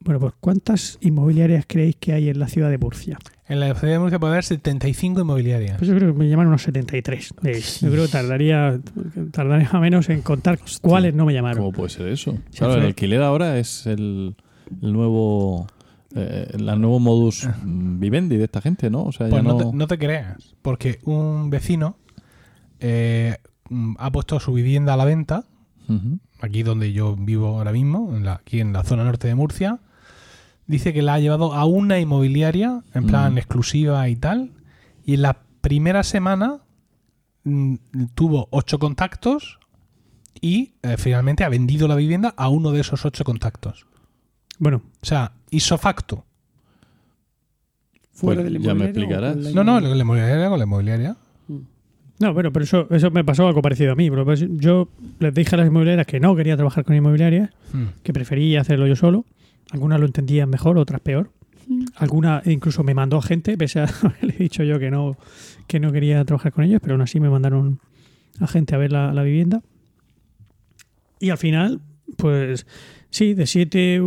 bueno, pues ¿cuántas inmobiliarias creéis que hay en la ciudad de Murcia? En la ciudad de Murcia puede haber 75 inmobiliarias. Pues yo creo que me llaman unos 73. de ellas. Yo creo que tardaría, tardaría menos en contar cuáles no me llamaron. ¿Cómo puede ser eso? Sí, Claro, el alquiler ahora es el, el nuevo eh, el nuevo modus mm, vivendi de esta gente, ¿no? O sea, Pues ya no, no... te, no te creas, porque un vecino eh, ha puesto su vivienda a la venta, aquí donde yo vivo ahora mismo, en la- aquí en la zona norte de Murcia. Dice que la ha llevado a una inmobiliaria, en plan Mm. exclusiva y tal, y en la primera semana mm, tuvo ocho contactos y eh, finalmente ha vendido la vivienda a uno de esos ocho contactos. Bueno, O sea, hizo facto. Fuera Pues del ya me explicarás. No, no, la inmobiliaria con la inmobiliaria. No, bueno, pero eso, eso me pasó algo parecido a mí. pero pues yo les dije a las inmobiliarias que no quería trabajar con inmobiliarias, Mm. que prefería hacerlo yo solo. Algunas lo entendían mejor, otras peor. Algunas incluso me mandó gente, pese a haberle dicho yo que no, que no quería trabajar con ellos, pero aún así me mandaron a gente a ver la, la vivienda. Y al final, pues sí, de siete,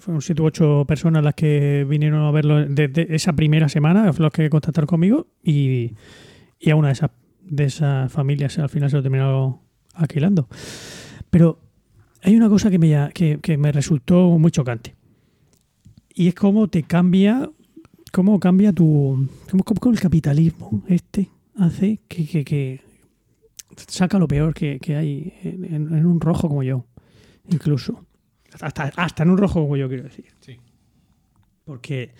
fueron siete u ocho personas las que vinieron a verlo desde esa primera semana, los que contactaron conmigo, y, y a una de esas, de esas familias al final se lo terminaron alquilando. Pero hay una cosa que me, ya- que, que me resultó muy chocante. Y es cómo te cambia, cómo cambia tu. cómo, cómo- el capitalismo este hace que, que- que saca lo peor que, que hay en un rojo como yo. Incluso. Hasta, hasta en un rojo como yo, quiero decir. Sí. Porque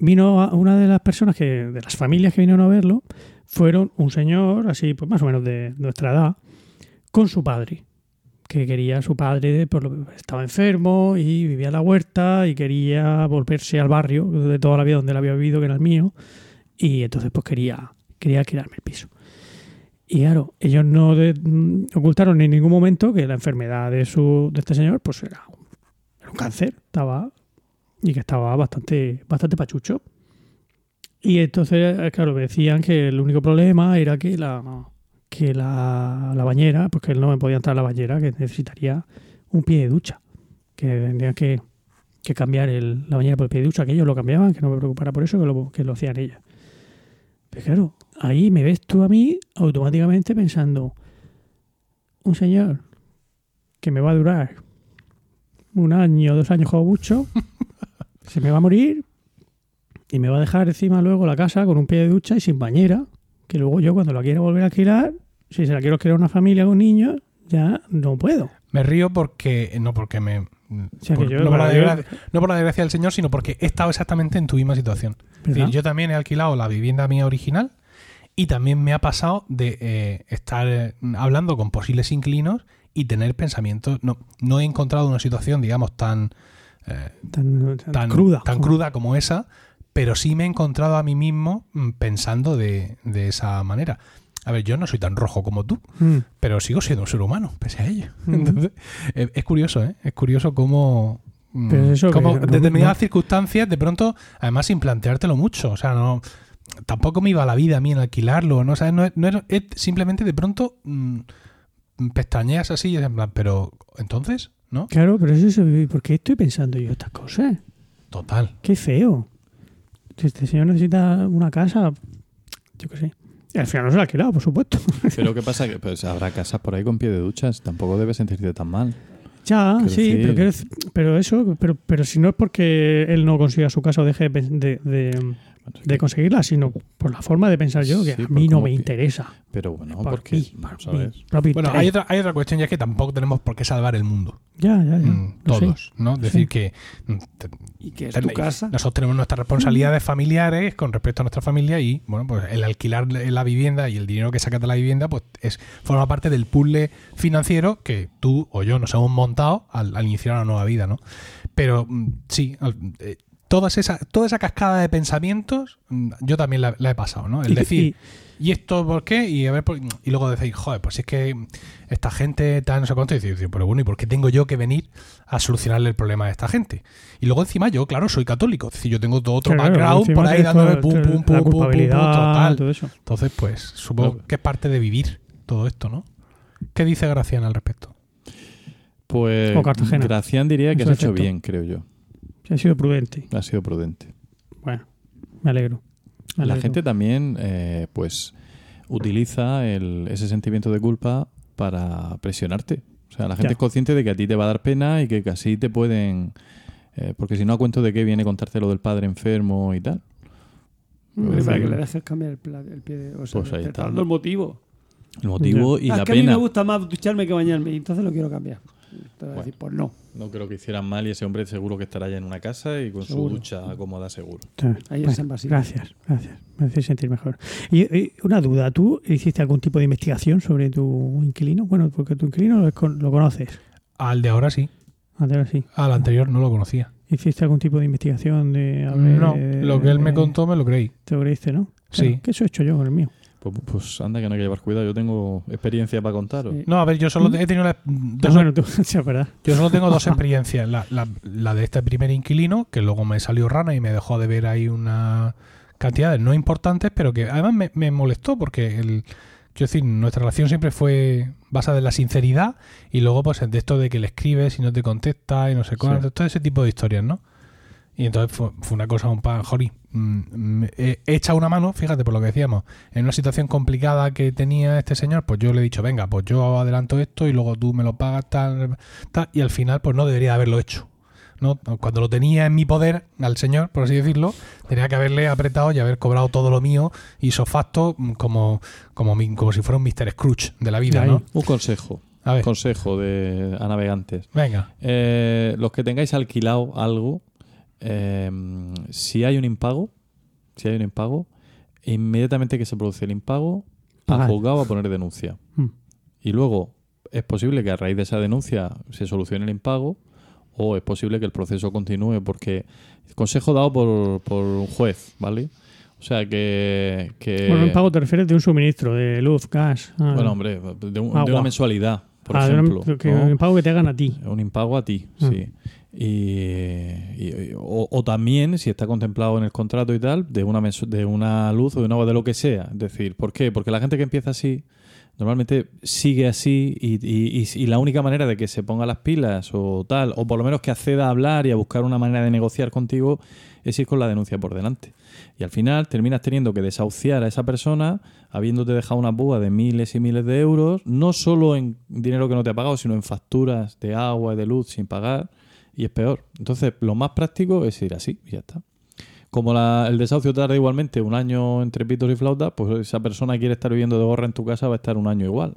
vino a- una de las personas que, de las familias que vinieron a verlo, fueron un señor, así, pues más o menos de nuestra edad, con su padre que quería su padre, lo- estaba enfermo y vivía en la huerta y quería volverse al barrio de toda la vida donde él había vivido, que era el mío, y entonces pues quería, quería alquilarme el piso. Y claro, ellos no de- mm, ocultaron en ningún momento que la enfermedad de, su, de este señor pues era un, era un cáncer, estaba y que estaba bastante, bastante pachucho. Y entonces, eh, claro, me decían que el único problema era que la, que la, la bañera, pues que él no me podía entrar a la bañera, que necesitaría un pie de ducha, que tendría que, que cambiar el- la bañera por el pie de ducha, que ellos lo cambiaban, que no me preocupara por eso, que lo, que lo hacían ellas. Pero claro, ahí me ves tú a mí automáticamente pensando, un señor que me va a durar un año, dos años como mucho, se me va a morir y me va a dejar encima luego la casa con un pie de ducha y sin bañera, que luego yo cuando la quiera volver a alquilar, si se la quiero alquilar a una familia con niños, ya no puedo. Me río porque, no porque me... sea, por- que yo- no, por la desgracia, no por la desgracia del Señor, sino porque he estado exactamente en tu misma situación. Es decir, yo también he alquilado la vivienda mía original y también me ha pasado de eh, estar eh, hablando con posibles inquilinos y tener pensamientos. No, no he encontrado una situación, digamos, tan, eh, tan, cruda. tan cruda como esa, pero sí me he encontrado a mí mismo mm, pensando de, de esa manera. A ver, yo no soy tan rojo como tú, Mm. pero sigo siendo un ser humano, pese a ello. Entonces, eh, es curioso, ¿eh? Es curioso cómo, mm, Pero eso cómo que no- determinadas no- circunstancias, de pronto, además sin planteártelo mucho, o sea, no tampoco me iba la vida a mí en alquilarlo, ¿no? O sea, no, es- no era- es simplemente de pronto mm, pestañeas así y en plan, pero entonces, ¿no? Claro, pero eso es ¿por qué estoy pensando yo estas cosas? Total. Qué feo. Si este señor necesita una casa, yo qué sé. Y al final no se la ha alquilado, por supuesto. Pero ¿qué pasa? Que pues, habrá casas por ahí con pie de duchas. Tampoco debes sentirte tan mal. Ya, Quiero sí, decir- pero, quiero decir- pero eso, pero, pero si no es porque él no consiga su casa o deje de, de, de- de conseguirla, sino por la forma de pensar yo, que Sí, a mí no me interesa. Pero bueno, por porque... mí, por Bueno, hay otra, hay otra cuestión ya es que tampoco tenemos por qué salvar el mundo. Ya, ya, ya. Mm, todos, ¿no? Es decir, que mm, te- Y que es Ten- tu casa. Nosotros tenemos nuestras responsabilidades familiares con respecto a nuestra familia y, bueno, pues el alquilar la vivienda y el dinero que sacas de la vivienda, pues es forma parte del puzzle financiero que tú o yo nos hemos montado al, al iniciar una nueva vida, ¿no? Pero mm, sí, al- eh, todas esa, toda esa cascada de pensamientos, mm, yo también la, la he pasado, ¿no? El decir, y- ¿y esto por qué? Y a ver, por- y luego decir, joder, pues si es que esta gente tal, no sé cuánto, y decir, pero bueno, ¿y por qué tengo yo que venir a solucionarle el problema a esta gente? Y luego encima yo, claro, soy católico, es decir, yo tengo todo otro claro, background por ahí dándome pum, pum, pum, pum, pum, pum, total. todo eso. Entonces, pues supongo Claro. que es parte de vivir todo esto, ¿no? ¿Qué dice Graciana al respecto? Pues. Gracián diría que has hecho efecto. bien, creo yo. Ha sido prudente. Ha sido prudente. Bueno, me alegro. Me La alegro. gente también, eh, pues, utiliza el- ese sentimiento de culpa para presionarte. O sea, la gente Ya. es consciente de que a ti te va a dar pena y que casi te pueden... eh, porque si no, a cuento de qué viene contarte lo del padre enfermo y tal. Pues, para que le dejes cambiar el, pla- el pie de. O sea, Pues ahí está. dando el motivo. El motivo y Ah, la es que a mí pena. me gusta más ducharme que bañarme y entonces lo quiero cambiar. Te voy a decir, pues no. No creo que hicieran mal y ese hombre seguro que estará ya en una casa y con Seguro. su ducha cómoda seguro. Ahí en Bueno, San Basilio. Gracias, gracias. Me hace sentir mejor. Y, y una duda, ¿tú hiciste algún tipo de investigación sobre tu inquilino? Bueno, porque tu inquilino lo, con- lo conoces. Al de ahora sí. Ahora sí. Al anterior no lo conocía. ¿Hiciste algún tipo de investigación de... a ver, No, de- lo que él me de- contó me lo creí. Te lo creíste, ¿no? Sí. Claro, que eso he hecho yo con el mío. Pues, pues anda que no hay que llevar cuidado. Yo tengo experiencia para contaros. Sí. No, a ver, yo solo he tenido la- dos, bueno, tú, sí, es verdad. yo solo tengo dos experiencias. La, la- la de este primer inquilino, que luego me salió rana y me dejó de ver ahí una cantidades no importantes, pero que además me, me molestó porque el, quiero decir, nuestra relación siempre fue basada en la sinceridad y luego pues de esto de que le escribes y no te contesta y no sé cuánto, todo ese tipo de historias, ¿no? Y entonces fue, fue una cosa un pan, Jori, mm, he echado una mano, fíjate por lo que decíamos, en una situación complicada que tenía este señor, pues yo le he dicho, venga, pues yo adelanto esto y luego tú me lo pagas, tal, tal, y al final pues no debería haberlo hecho. ¿no? Cuando lo tenía en mi poder, al señor, por así decirlo, tenía que haberle apretado y haber cobrado todo lo mío y facto mm, como, como, mi- como si fuera un Mr. Scrooge de la vida. ¿no? Un consejo. A ver, Consejo de, a navegantes. venga. Eh, los que tengáis alquilado algo, eh, si hay un impago, si hay un impago, inmediatamente que se produce el impago, al Pagar. juzgado a poner denuncia. Mm. Y luego es posible que a raíz de esa denuncia se solucione el impago o es posible que el proceso continúe porque consejo dado por, por un juez, ¿vale? O sea que... que Bueno, un pago te refieres de un suministro, de luz, gas. ah, bueno, hombre, de, un- una mensualidad, por ah, de ejemplo. que ¿no? Un pago que te hagan a ti. Un impago a ti, Ah. sí. Y, y- o, o también, si está contemplado en el contrato y tal, de una, de una luz o de un agua, de lo que sea. Es decir, ¿por qué? Porque la gente que empieza así, normalmente sigue así y- y- y la única manera de que se ponga las pilas o tal, o por lo menos que acceda a hablar y a buscar una manera de negociar contigo, es ir con la denuncia por delante. Y al final terminas teniendo que desahuciar a esa persona, habiéndote dejado una púa de miles y miles de euros, no solo en dinero que no te ha pagado, sino en facturas de agua y de luz sin pagar, y es peor. Entonces, lo más práctico es ir así y ya está. Como la- el desahucio tarda igualmente un año entre pitos y flautas, pues esa persona quiere estar viviendo de gorra en tu casa va a estar un año igual.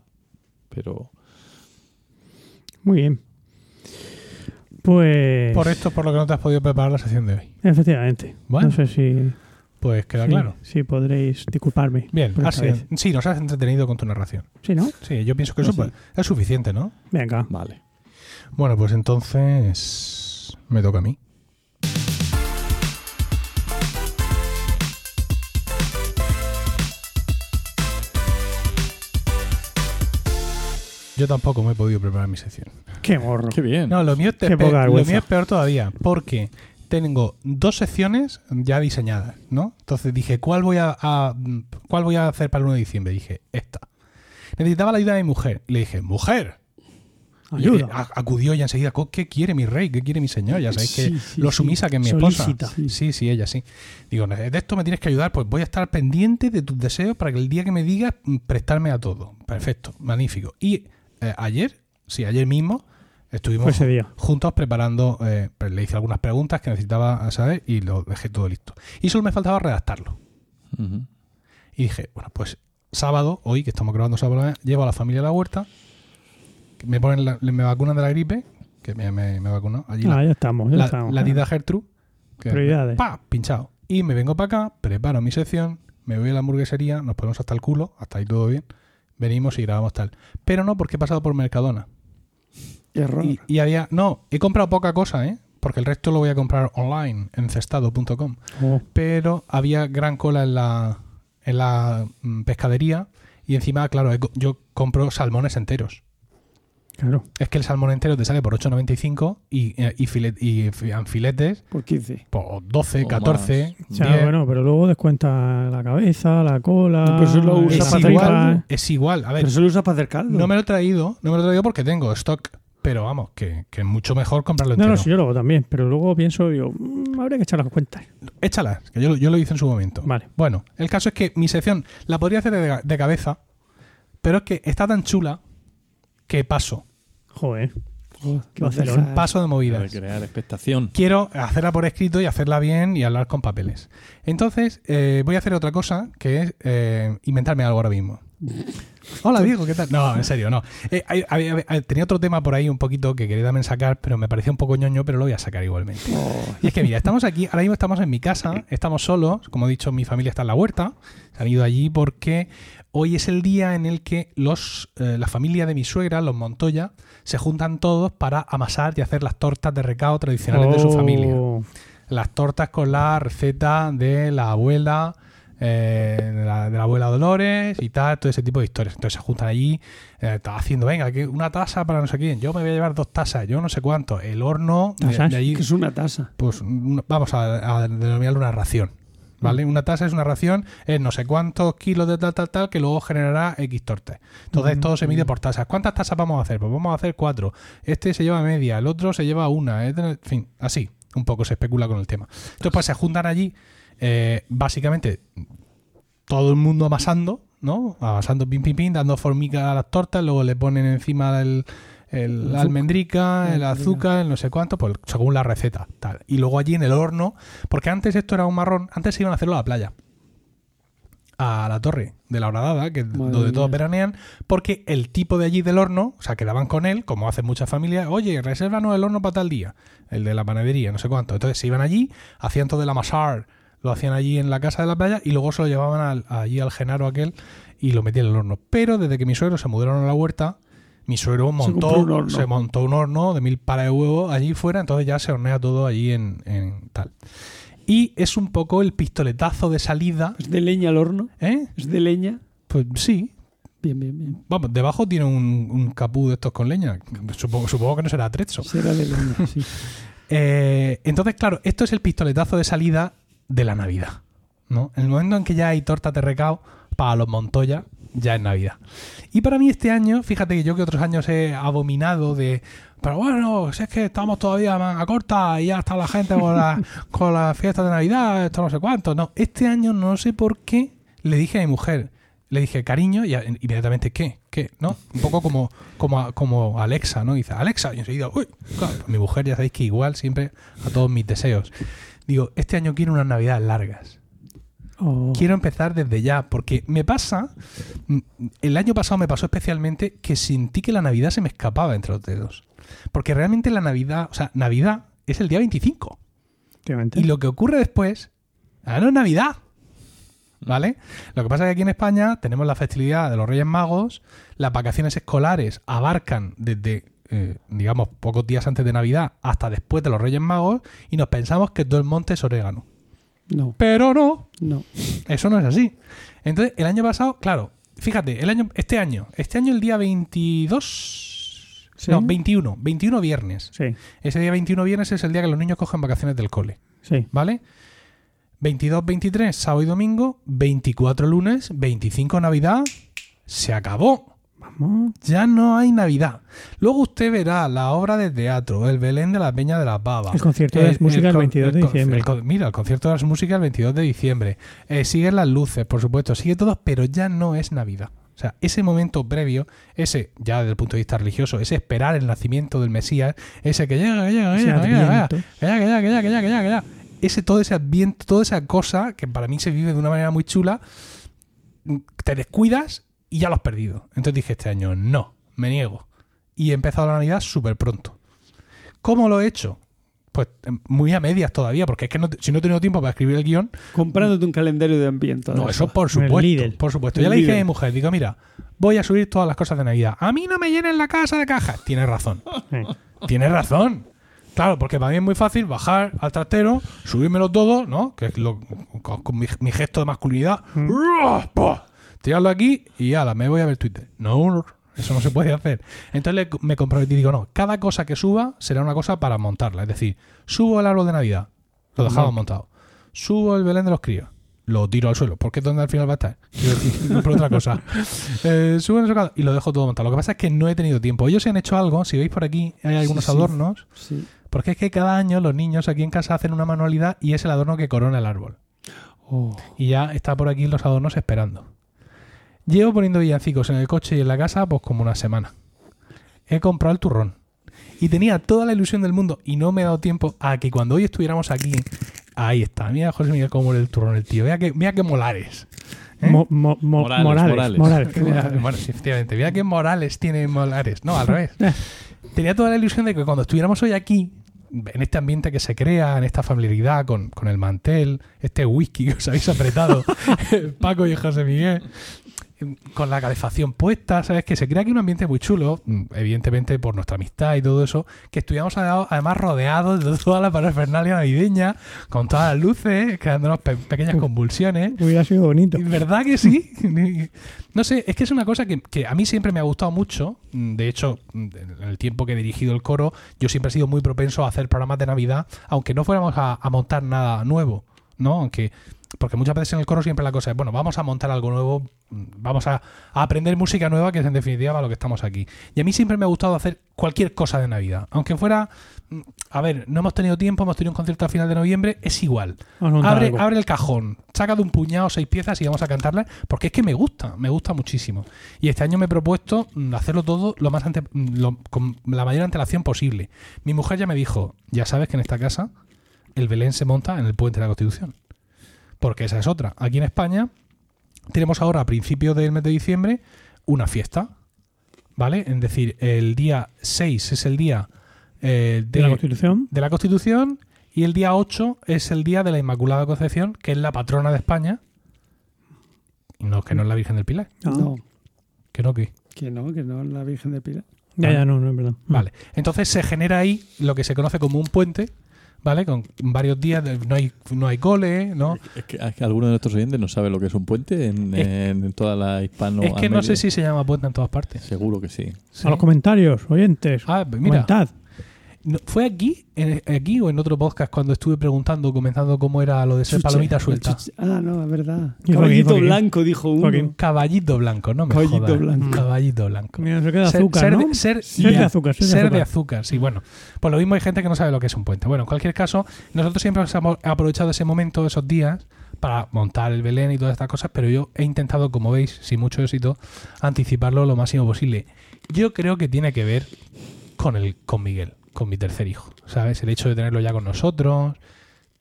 Pero Muy bien. Pues. Por esto es por lo que no te has podido preparar la sesión de hoy. Efectivamente. Bueno. No sé si. Pues queda claro. Si podréis disculparme. Bien, sí, nos has entretenido con tu narración. Sí, ¿no? Sí, yo pienso que eso Pues pues, es suficiente, ¿no? Venga. vale. Bueno, pues entonces me toca a mí. Yo tampoco me he podido preparar mi sección. Qué morro. Qué bien. No, lo mío, es Qué poca lo mío es peor todavía, porque tengo dos secciones ya diseñadas, ¿no? Entonces dije, ¿cuál voy a, a- cuál voy a hacer para el 1 de diciembre? Dije, esta. Necesitaba la ayuda de mi mujer. Le dije, mujer. Ayuda. eh, acudió y enseguida, "Co- ¿qué quiere mi rey? ¿Qué quiere mi señor? Ya sabéis que Sí, sí, lo sí. sumisa que es mi esposa. Solícita. Sí. sí, ella sí. Digo, de esto me tienes que ayudar, pues voy a estar pendiente de tus deseos para que el día que me digas, mm, prestarme a todo. Perfecto, magnífico. Y eh, ayer, sí, ayer mismo, estuvimos día. juntos preparando, eh, pues le hice algunas preguntas que necesitaba saber y lo dejé todo listo. Y solo me faltaba redactarlo. Y dije, bueno, pues sábado, hoy que estamos grabando sábado, llevo a la familia a la huerta, me ponen la- me vacunan de la gripe, que me, me, me vacunó allí la, Ah, ya estamos. Ya la, estamos. la tita Gertrude, que Prioridades. pa, pinchado. Y me vengo para acá, preparo mi sección, me voy a la hamburguesería, nos ponemos hasta el culo, hasta ahí todo bien, venimos y grabamos tal. Pero no porque he pasado por Mercadona. Error. Y, y había, no, he comprado poca cosa, ¿eh? Porque el resto lo voy a comprar online en cestado.com Oh, pero había gran cola en la, en la mm, pescadería y encima, claro, yo compro salmones enteros. Claro. Es que el salmón entero te sale por 8,95 y, eh, y, filet- y fi- filetes Por 15. por 12, O 14, más. Ya, 10. bueno, pero luego descuenta la cabeza, la cola. Pero eso lo usa es para igual, es igual. A ver, Pero eso lo usa para hacer caldo. no me lo he traído, no me lo he traído porque tengo stock pero vamos, que, que es mucho mejor comprarlo No, entero. no, sí, yo lo hago también, pero luego pienso, digo, mm, habría que echar las cuentas. Échalas, que yo, yo lo hice en su momento. Vale. Bueno, el caso es que mi sección la podría hacer de, de cabeza, pero es que está tan chula que paso. Joder. Joder, deja- Paso de Para movidas. crear expectación. Quiero hacerla por escrito y hacerla bien y hablar con papeles. Entonces, eh, voy a hacer otra cosa, que es eh, inventarme algo ahora mismo. Hola Diego, ¿qué tal? No, en serio, no. Eh, hay- hay- hay- tenía otro tema por ahí un poquito que quería también sacar, pero me parecía un poco ñoño, pero lo voy a sacar igualmente. Oh, Y es que mira, estamos aquí, ahora mismo estamos en mi casa, estamos solos, como he dicho, mi familia está en la huerta, se han ido allí porque hoy es el día en el que los, eh, la familia de mi suegra, los Montoya, se juntan todos para amasar y hacer las tortas de recao tradicionales de su Oh, familia. Las tortas con la receta de la abuela, eh, de, la, de la abuela Dolores y tal, todo ese tipo de historias. Entonces se juntan allí, eh, haciendo, venga, que una taza para no sé quién, yo me voy a llevar dos tazas, yo no sé cuánto, el horno de- allí que es una tasa. pues una- vamos a, a denominarlo una ración. ¿Vale? Una tasa es una ración, es no sé cuántos kilos de tal, tal, tal, que luego generará X tortes. Entonces todo se mide por tasas. ¿Cuántas tasas vamos a hacer? Pues vamos a hacer cuatro. Este se lleva media, el otro se lleva una. en fin, así, un poco se especula con el tema. Entonces, pues se juntan allí, eh, básicamente, todo el mundo amasando, ¿no? Amasando pim, pim, pim, dando formica a las tortas, luego le ponen encima el, el- la almendrica, el azúcar, el no sé cuánto, pues según la receta. Tal. Y luego allí en el horno, porque antes esto era un marrón, antes se iban a hacerlo a la playa. A la torre de la horadada, que Madre donde todos veranean, porque el tipo de allí del horno, o sea, quedaban con él, como hacen muchas familias, oye, resérvanos el horno para tal día, el de la panadería, no sé cuánto. Entonces se iban allí, hacían todo el amasar, lo hacían allí en la casa de la playa y luego se lo llevaban al- allí al Genaro aquel y lo metían en el horno. Pero desde que mis suegros se mudaron a la huerta, mi suegro montó, se montó un horno de mil pares de huevos allí fuera, entonces ya se hornea todo allí en, en tal. Y es un poco el pistoletazo de salida, ¿Es de leña el horno? ¿eh? ¿Es de leña? Pues sí. Bien, bien, bien. Vamos, debajo tiene un, un capú de estos con leña. Supongo, supongo que no será atrezo. Será de leña, sí. Eh, entonces, claro, esto es el pistoletazo de salida de la Navidad. ¿no? En el momento en que ya hay torta de recao para los Montoya, ya es Navidad. Y para mí este año, fíjate que yo que otros años he abominado de... Pero bueno, si es que estamos todavía manga corta y ya está la gente con la, con la fiesta de Navidad, esto no sé cuánto. No, este año no sé por qué le dije a mi mujer, le dije cariño y a- inmediatamente ¿qué? ¿Qué? ¿No? Un poco como, como, a- como Alexa, ¿no? Dice Alexa y enseguida, uy, claro, mi mujer ya sabéis que igual siempre a todos mis deseos. Digo, este año quiero unas navidades largas. Oh. Quiero empezar desde ya, porque me pasa, mm, el año pasado me pasó especialmente que sentí que la Navidad se me escapaba entre los dedos. Porque realmente la Navidad, o sea, Navidad es el día 25. Efectivamente. Y lo que ocurre después, ah, no es Navidad. ¿Vale? Lo que pasa es que aquí en España tenemos la festividad de los Reyes Magos, las vacaciones escolares abarcan desde, eh, digamos, pocos días antes de Navidad hasta después de los Reyes Magos y nos pensamos que todo el monte es orégano. No, Pero no, no. eso no es así. Entonces, el año pasado, claro, fíjate, el año, este año, este año el día 22, Sí. no, 21, 21 viernes. Sí, Ese día 21 viernes es el día que los niños cogen vacaciones del cole. sí. ¿Vale? 22, 23, sábado y domingo, 24 lunes, 25 Navidad, se acabó. Ya no hay Navidad. Luego usted verá la obra de teatro, el Belén de la Peña de las Babas. El concierto de las músicas el con- 22 de diciembre. mira, el concierto de las músicas el 22 de diciembre. Eh, siguen las luces, por supuesto, sigue todo, pero ya no es Navidad. O sea, ese momento previo, ese, ya desde el punto de vista religioso, ese esperar el nacimiento del Mesías, ese que llega, que llega, que llega, que llega, que llega, adviento. que ya, que ya, que ya. Ese, todo ese ambiente, toda esa cosa que para mí se vive de una manera muy chula, te descuidas y ya lo has perdido. Entonces dije este año, no, me niego. Y he empezado la Navidad súper pronto. ¿Cómo lo he hecho? Pues em, muy a medias todavía, porque es que no te- si no he tenido tiempo para escribir el guion, Comprándote un calendario de ambiente. no, eso por supuesto. Lidl. Por supuesto. Ya le dije a mi mujer, digo, mira, voy a subir todas las cosas de Navidad. A mí no me llenen la casa de cajas. Tienes razón. Tienes razón. Claro, porque para mí es muy fácil bajar al trastero, subírmelo todo, ¿no? Que es lo, con, con mi, mi gesto de masculinidad. ¡Ruah! Tirarlo aquí y ala, me voy a ver Twitter. No, eso no se puede hacer. Entonces le- me comprometí y digo, no, cada cosa que suba será una cosa para montarla. Es decir, subo el árbol de Navidad, lo dejamos montado. Subo el Belén de los críos, lo tiro al suelo, porque es donde al final va a estar. No por otra cosa. Eh, subo en el y lo dejo todo montado. Lo que pasa es que no he tenido tiempo. Ellos se han hecho algo, si veis por aquí, hay algunos Sí, sí. adornos, Sí. porque es que cada año los niños aquí en casa hacen una manualidad y es el adorno que corona el árbol. Oh. Y ya está por aquí los adornos esperando. Llevo poniendo villancicos en el coche y en la casa pues como una semana. He comprado el turrón. Y tenía toda la ilusión del mundo y no me he dado tiempo a que cuando hoy estuviéramos aquí... Ahí está. Mira José Miguel cómo el turrón el tío. Mira que, mira que molares. ¿eh? Mo- mo- mo- Morales, Morales. Morales. Morales. bueno, sí, efectivamente. Mira que Morales tiene Molares. No, al revés. Tenía toda la ilusión de que cuando estuviéramos hoy aquí, en este ambiente que se crea, en esta familiaridad con, con el mantel, este whisky que os habéis apretado, Paco y José Miguel, con la calefacción puesta, ¿sabes? Que se crea aquí un ambiente muy chulo, mm, evidentemente por nuestra amistad y todo eso, que estuviéramos a- además rodeados de toda la parafernalia navideña, con todas las luces, creándonos pe- pequeñas convulsiones. Hubiera sido bonito. ¿Verdad que sí? No sé, es que es una cosa que, que a mí siempre me ha gustado mucho. Mm, De hecho, mm, en el tiempo que he dirigido el coro, yo siempre he sido muy propenso a hacer programas de Navidad, aunque no fuéramos a, a montar nada nuevo, ¿no? Aunque, porque muchas veces en el coro siempre la cosa es, bueno, vamos a montar algo nuevo, vamos a, a aprender música nueva, que es en definitiva para lo que estamos aquí. Y a mí siempre me ha gustado hacer cualquier cosa de Navidad, aunque fuera, mm, a ver, no hemos tenido tiempo, hemos tenido un concierto a final de noviembre, es igual. Abre, abre el cajón, saca de un puñado seis piezas y vamos a cantarlas, porque es que me gusta, me gusta muchísimo. Y este año me he propuesto mm, hacerlo todo lo más ante- mm, lo- con la mayor antelación posible. Mi mujer ya me dijo, ya sabes que en esta casa el Belén se monta en el puente de la Constitución. Porque esa es otra. Aquí en España tenemos ahora, a principios del mes de diciembre, una fiesta. ¿Vale? Es decir, el día 6 es el día eh, de la Constitución. de la Constitución y el día 8 es el día de la Inmaculada Concepción, que es la patrona de España. No, que no es la Virgen del Pilar. No, Que no, que. que no, que no es la Virgen del Pilar. Ya, ya, no, no es verdad. Vale. Entonces se genera ahí lo que se conoce como un puente, ¿vale? Con varios días, de- no hay, no hay cole, ¿no? Es que, es que alguno de nuestros oyentes no sabe lo que es un puente en, Es- en toda la hispano es que no sé si se llama puente en todas partes. Seguro que sí. Sí. A los comentarios, oyentes. Ah, mira, comentad. No- ¿fue aquí, en- aquí o en otro podcast cuando estuve preguntando, comentando cómo era lo de ser Chuche. palomita suelta? Chuche. Ah, no, es verdad. Caballito blanco, dijo uno. Caballito blanco, no me Caballito jodas. blanco. Caballito blanco. Mira, se queda Ser- azúcar, ser, ¿no? de, ser, Ser de azúcar, ser de azúcar. azúcar, sí, bueno. Pues lo mismo hay gente que no sabe lo que es un puente. Bueno, en cualquier caso, nosotros siempre hemos aprovechado ese momento, esos días, para montar el Belén y todas estas cosas, pero yo he intentado, como veis, sin mucho éxito, anticiparlo lo máximo posible. Yo creo que tiene que ver con el con Miguel, con mi tercer hijo, ¿sabes? El hecho de tenerlo ya con nosotros,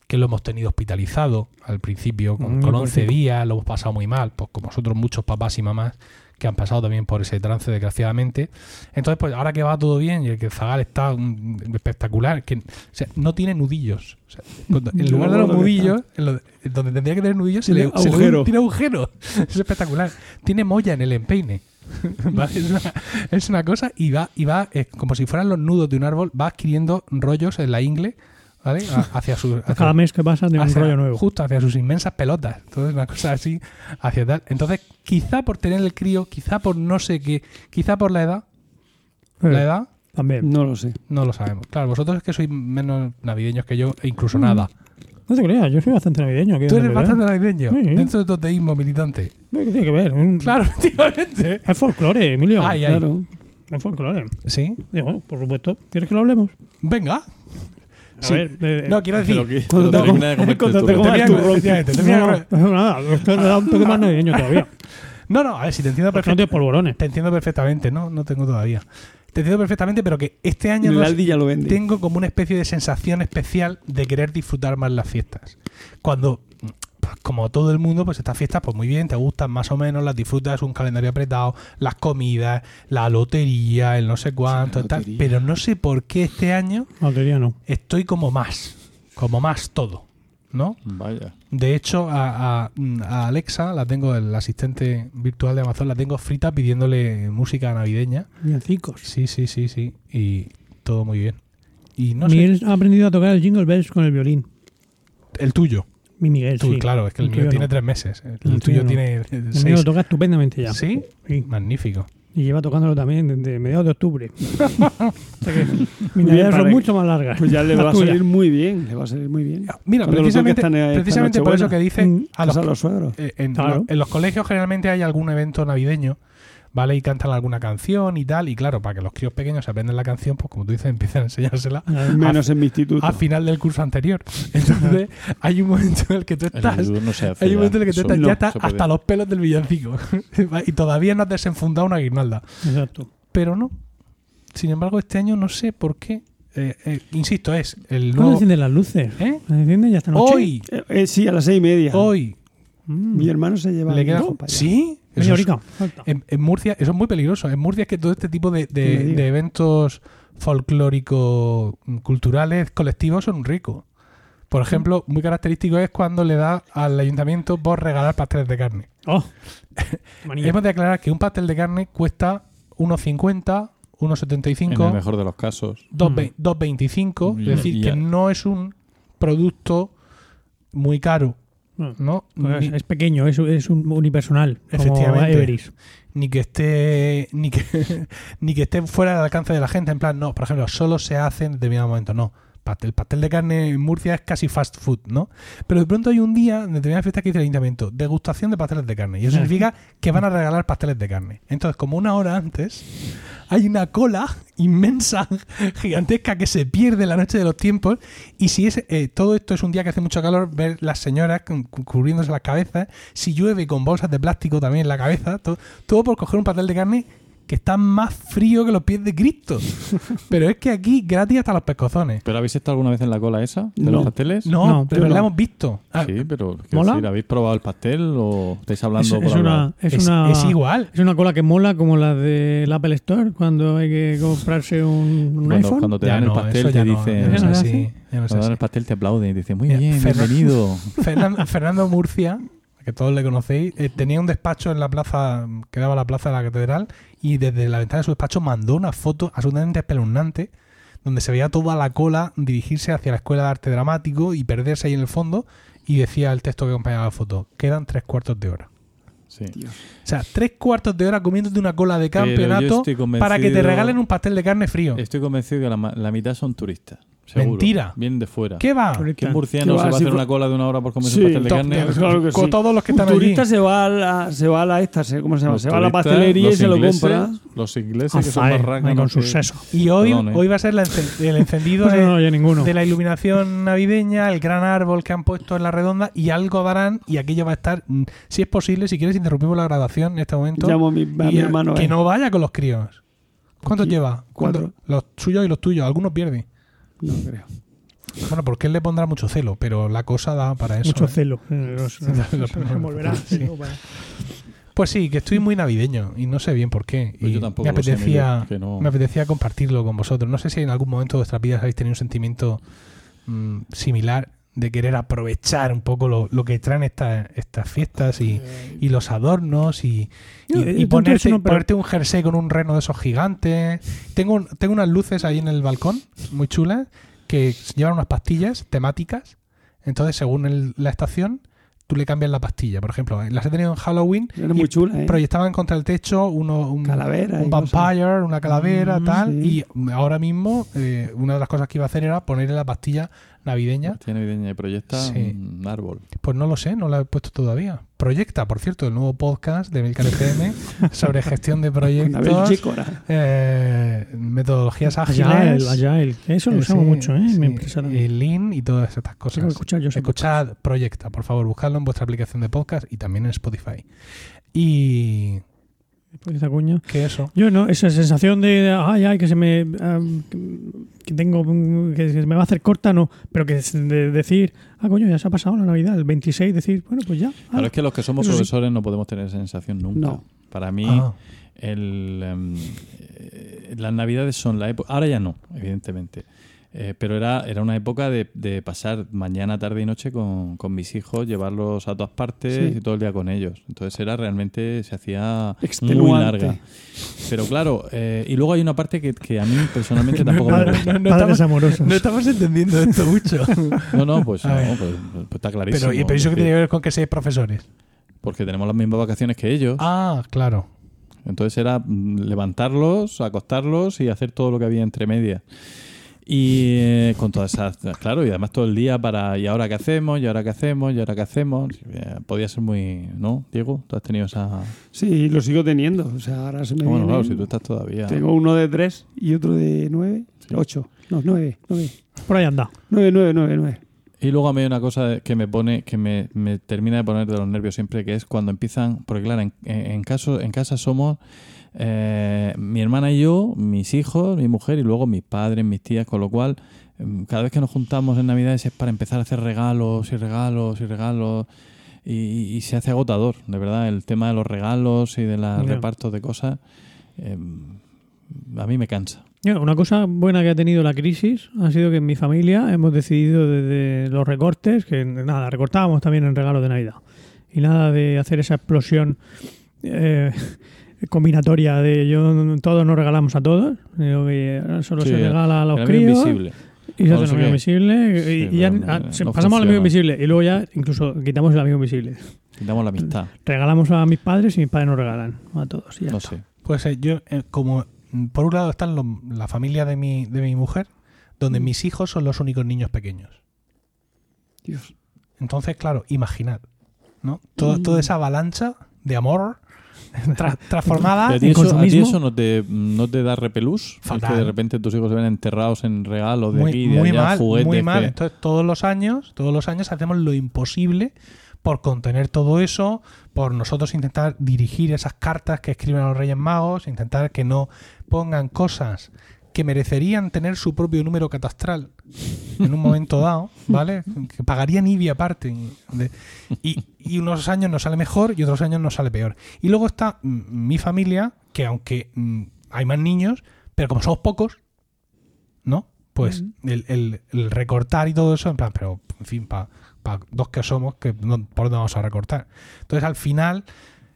que lo hemos tenido hospitalizado al principio con, Mm, con pues 11 sí. días, lo hemos pasado muy mal, pues como nosotros muchos papás y mamás que han pasado también por ese trance desgraciadamente. Entonces, pues ahora que va todo bien y el que zagal está mm, espectacular, que o sea, no tiene nudillos. O sea, cuando- en lugar de los nudillos, en lo- en donde tendría que tener nudillos, se le, Tiene se le- agujero. tiene agujero. Es espectacular. Tiene molla en el empeine. ¿Vale? Es, una, es una cosa y va, y va eh, como si fueran los nudos de un árbol, va adquiriendo rollos en la ingle, ¿vale? Hacia su hacia- Cada mes que pasa tiene un hacia- rollo nuevo. Justo hacia sus inmensas pelotas. Entonces, una cosa así, hacia tal. Entonces, quizá por tener el crío, quizá por no sé qué, quizá por la edad, Eh, la edad, También. No lo sé. no lo sabemos. Claro, vosotros es que sois menos navideños que yo, e incluso Mm. nada. No te creas, yo soy bastante navideño. aquí Tú eres bastante navideño, Sí. dentro de tu teísmo militante. ¿Qué tiene que ver? Un- Claro, efectivamente. Es folclore, Emilio. Ay, ay. Claro. Es folclore. Sí, Digo, por supuesto. ¿Quieres que lo hablemos? venga. A Sí. ver, eh, No, quiero decir, que- Cuando te termina de tu nada, esto le da un toque más navideño todavía. No, no, a ver, si te entiendo no perfectamente. polvorones. Te entiendo perfectamente, no, no tengo todavía. Te entiendo perfectamente, pero que este año ya lo vende. tengo como una especie de sensación especial de querer disfrutar más las fiestas. Cuando, pues, como todo el mundo, pues estas fiestas, pues muy bien, te gustan más o menos, las disfrutas, un calendario apretado, las comidas, la lotería, el no sé cuánto, la tal, pero no sé por qué este año Lotería no. estoy como más, como más todo, ¿no? Vaya. De hecho, a, a- a Alexa, la tengo, el asistente virtual de Amazon, la tengo frita pidiéndole música navideña. Villancicos. Sí, sí, sí, sí. Y todo muy bien. Y no sé, Miguel ha aprendido a tocar el Jingle Bells con el violín. el tuyo. Mi Miguel, Tú, sí. claro, es que el, El mío tiene no. tres meses. El, El tuyo tuyo no. tiene eh, El mío seis. lo toca estupendamente ya. ¿Sí? Sí. Magnífico. Y lleva tocándolo también desde mediados de octubre. o sea que mis navidades son mucho más largas. Pues ya le va a salir muy bien. Le va a salir muy bien. Mira, Cuando lo precisamente, toques esta- esta precisamente por eso que dice Mm, a los, Casa a los suegros. eh, en, Claro. lo- en los colegios generalmente hay algún evento navideño, ¿vale? Y cantan alguna canción y tal. Y claro, para que los críos pequeños aprendan la canción, pues como tú dices, empiezan a enseñársela Menos en mi instituto. a final del curso anterior. Entonces, hay un momento en el que tú estás. no se hace Hay un momento en el que tú estás, no ya estás hasta los pelos del villancico. y todavía no has desenfundado una guirnalda. Exacto. Pero no. Sin embargo, este año no sé por qué. eh, eh, insisto, es el ¿Cuándo nuevo. encienden las luces? ¿Eh? ¿Las encienden ya esta noche? Hoy, Eh, eh, sí, a las seis y media. hoy. Mm. Mi hermano se lleva. Le queda. ¿Sí? Media es-. En, en Murcia, eso es muy peligroso. En Murcia es que todo este tipo de, eventos folclóricos, culturales, colectivos son ricos. Por ejemplo, muy característico es cuando le da al ayuntamiento por regalar pasteles de carne. Oh. Hemos de aclarar que un pastel de carne cuesta 1,50, En el 1,75, mejor de los casos. 2,ve- 2,25. Mm. Es decir, Y que ya. no es un producto muy caro, No, ¿no? pues Ni- es pequeño, es, es un unipersonal. Como Efectivamente. Everest. ni que esté ni que ni que esté fuera del alcance de la gente en plan no por ejemplo solo se hace en determinado momento no el pastel de carne en Murcia es casi fast food no pero de pronto hay un día en determinada fiesta que dice el ayuntamiento degustación de pasteles de carne. Y eso Ah. significa que van a regalar pasteles de carne. Entonces como una hora antes hay una cola inmensa gigantesca que se pierde en la noche de los tiempos. Y si es eh, todo esto es un día que hace mucho calor ver las señoras cu- cu- cubriéndose las cabezas si llueve con bolsas de plástico también en la cabeza to- todo por coger un pastel de carne que está más frío que los pies de Cristo pero es que aquí gratis hasta los pescozones ¿Pero habéis estado alguna vez en la cola esa de No. los pasteles? no, No, pero la no. hemos visto Ah, Sí, pero ¿Mola? decir, ¿habéis probado el pastel o estáis hablando Es, por es una, es, es, una, es igual es una cola que mola como la del Apple Store cuando hay que comprarse un, un Cuando, iPhone. cuando te Ya dan no, el pastel te no, dicen... ya no es ¿Ya no se así, Cuando dan el pastel te aplauden y dicen, muy bien, bienvenido. Fernando Murcia, que todos le conocéis, eh, tenía un despacho en la plaza, que daba a la plaza de la catedral, y desde la ventana de su despacho mandó una foto absolutamente espeluznante, donde se veía toda la cola dirigirse hacia la escuela de arte dramático y perderse ahí en el fondo, y decía el texto que acompañaba la foto, quedan tres cuartos de hora. Sí. O sea, tres cuartos de hora comiéndote una cola de campeonato para que te regalen un pastel de carne frío. Estoy convencido que la, ma- la mitad son turistas. Seguro. Mentira. Vienen de fuera. ¿Qué va? ¿Qué ¿Qué murciano va? se va a hacer una cola de una hora por comerse Sí, un pastel de carne? Pues claro que Con todos los que Un están allí. turista se va a la, se va a la esta, se- ¿cómo se llama? Los Se va a la pastelería y se lo compra. Los ingleses A que son más con sus sesos. Y hoy, Perdón, ¿eh? hoy va a ser la el encendido No, de, no, la iluminación navideña, el gran árbol que han puesto en la redonda y algo darán y aquello va a estar, mm, si es posible, si quieres interrumpimos la grabación en este momento. Llamo a mi, a hermano. que eh. no vaya con los críos. ¿Cuántos Qui- lleva? ¿Cuántos? cuatro. Los suyos y los tuyos. Algunos pierde. No creo. Bueno, porque él le pondrá mucho celo, pero la cosa da para eso. Mucho ¿eh? celo. Los- Los- los- se volverá. sí. sí, para- Pues sí, que estoy muy navideño y no sé bien por qué. Pues Y yo tampoco me sé, apetecía, no- me apetecía compartirlo con vosotros. No sé si en algún momento de vuestras vidas habéis tenido un sentimiento mm, similar de querer aprovechar un poco lo, lo que traen estas estas fiestas y, y los adornos y, y- No, y eh, tanto ponerte, eso no, pero- ponerte un jersey con un reno de esos gigantes. Tengo, un- tengo unas luces ahí en el balcón, muy chulas, que llevan unas pastillas temáticas. Entonces, según el- la estación, tú le cambias la pastilla. Por ejemplo, las he tenido en Halloween Era muy chula, ¿eh? proyectaban contra el techo uno, un, Calavera. un vampire, una calavera, Mm, tal. sí. Y ahora mismo, eh, una de las cosas que iba a hacer era ponerle la pastilla navideña. Tiene navideña y proyecta Sí. un árbol. Pues no lo sé, no la he puesto todavía. Proyecta, por cierto, el nuevo podcast de Milcar FM sobre gestión de proyectos, eh, metodologías ágiles. Agile, Agile. Eso lo eh, usamos sí, mucho, ¿eh? En sí, mi empresa y. Lean y todas estas Tengo cosas. que escuchar yo ese Escuchad Proyecta, por favor, buscadlo en vuestra aplicación de podcast y también en Spotify. Y Esa cuña. que eso. Yo no, esa sensación de, ay, ay, que se me. ah, que tengo. que se me va a hacer corta, no. Pero que de decir, ah, coño, ya se ha pasado la Navidad, el 26, decir, bueno, pues ya. Claro, ala. es que los que somos Eso sí. profesores no podemos tener esa sensación nunca. No. Para mí, Ah, el, em, eh, las navidades son la época. Ahora ya no, evidentemente. Eh, pero era, era una época de, de pasar mañana, tarde y noche con, con mis hijos, llevarlos a todas partes Sí. y todo el día con ellos. Entonces era realmente, se hacía muy larga. Pero claro, eh, y luego hay una parte que, que a mí personalmente tampoco me Padre, gusta. no, no Padres estamos, amorosos. no estamos entendiendo esto mucho. No, no, pues, no, pues, pues está clarísimo. pero, ¿y pero eso Es que tiene que ver con que seáis profesores? Porque tenemos las mismas vacaciones que ellos. Ah, claro. Entonces era mm, levantarlos, acostarlos y hacer todo lo que había entre medias. Y eh, con todas esas, claro, y además todo el día para, ¿y ahora qué hacemos? ¿Y ahora qué hacemos? ¿Y ahora qué hacemos? Eh, podía ser muy, ¿no, Diego? ¿Tú has tenido esa...? Sí, lo sigo teniendo. O sea, ahora se me Bueno, claro, si tú estás todavía... Tengo uno de tres y otro de nueve. Ocho. No, nueve. Nueve. Por ahí anda. Nueve, nueve, nueve, nueve. Y luego a mí hay una cosa que me pone, que me, me termina de poner de los nervios siempre, que es cuando empiezan, porque claro, en, en caso, en casa somos eh, mi hermana y yo, mis hijos, mi mujer y luego mis padres, mis tías, con lo cual em, cada vez que nos juntamos en Navidades es para empezar a hacer regalos y regalos y regalos y, y se hace agotador, de verdad, el tema de los regalos y de los Ya. repartos de cosas, em, a mí me cansa. Una cosa buena que ha tenido la crisis ha sido que en mi familia hemos decidido desde los recortes, que nada, recortábamos también en regalos de Navidad. Y nada de hacer esa explosión eh, combinatoria de yo todos nos regalamos a todos. Que solo Sí, se regala a los críos invisible. y se hace el amigo invisible. Y, Sí, y ya no- ah, no pasamos al amigo invisible y luego ya incluso quitamos el amigo invisible. Damos la amistad, Regalamos a mis padres y mis padres nos regalan a todos. y ya no está. sé. Pues eh, yo, eh, como mm, por un lado están los- la familia de mi, de mi mujer, donde mis hijos son los únicos niños pequeños. Dios. Entonces, claro, imaginad, ¿no? Todo- Toda esa avalancha de amor tra- transformada ¿A ti, en eso, a ti eso no te, no te da repelús? Es Fatal. que de repente tus hijos se ven enterrados en regalos de muy, aquí, de muy allá, mal, juguetes. muy mal. que- Entonces, todos los años, todos los años hacemos lo imposible por contener todo eso, por nosotros intentar dirigir esas cartas que escriben a los Reyes Magos, intentar que no pongan cosas que merecerían tener su propio número catastral en un momento dado, ¿vale? Que pagarían IBI aparte. Y, y unos años nos sale mejor y otros años nos sale peor. Y luego está mi familia, que aunque hay más niños, pero como somos pocos, ¿no? Pues el, el- el recortar y todo eso, en plan, pero en fin, para dos que somos, que no, ¿por dónde vamos a recortar? Entonces al final,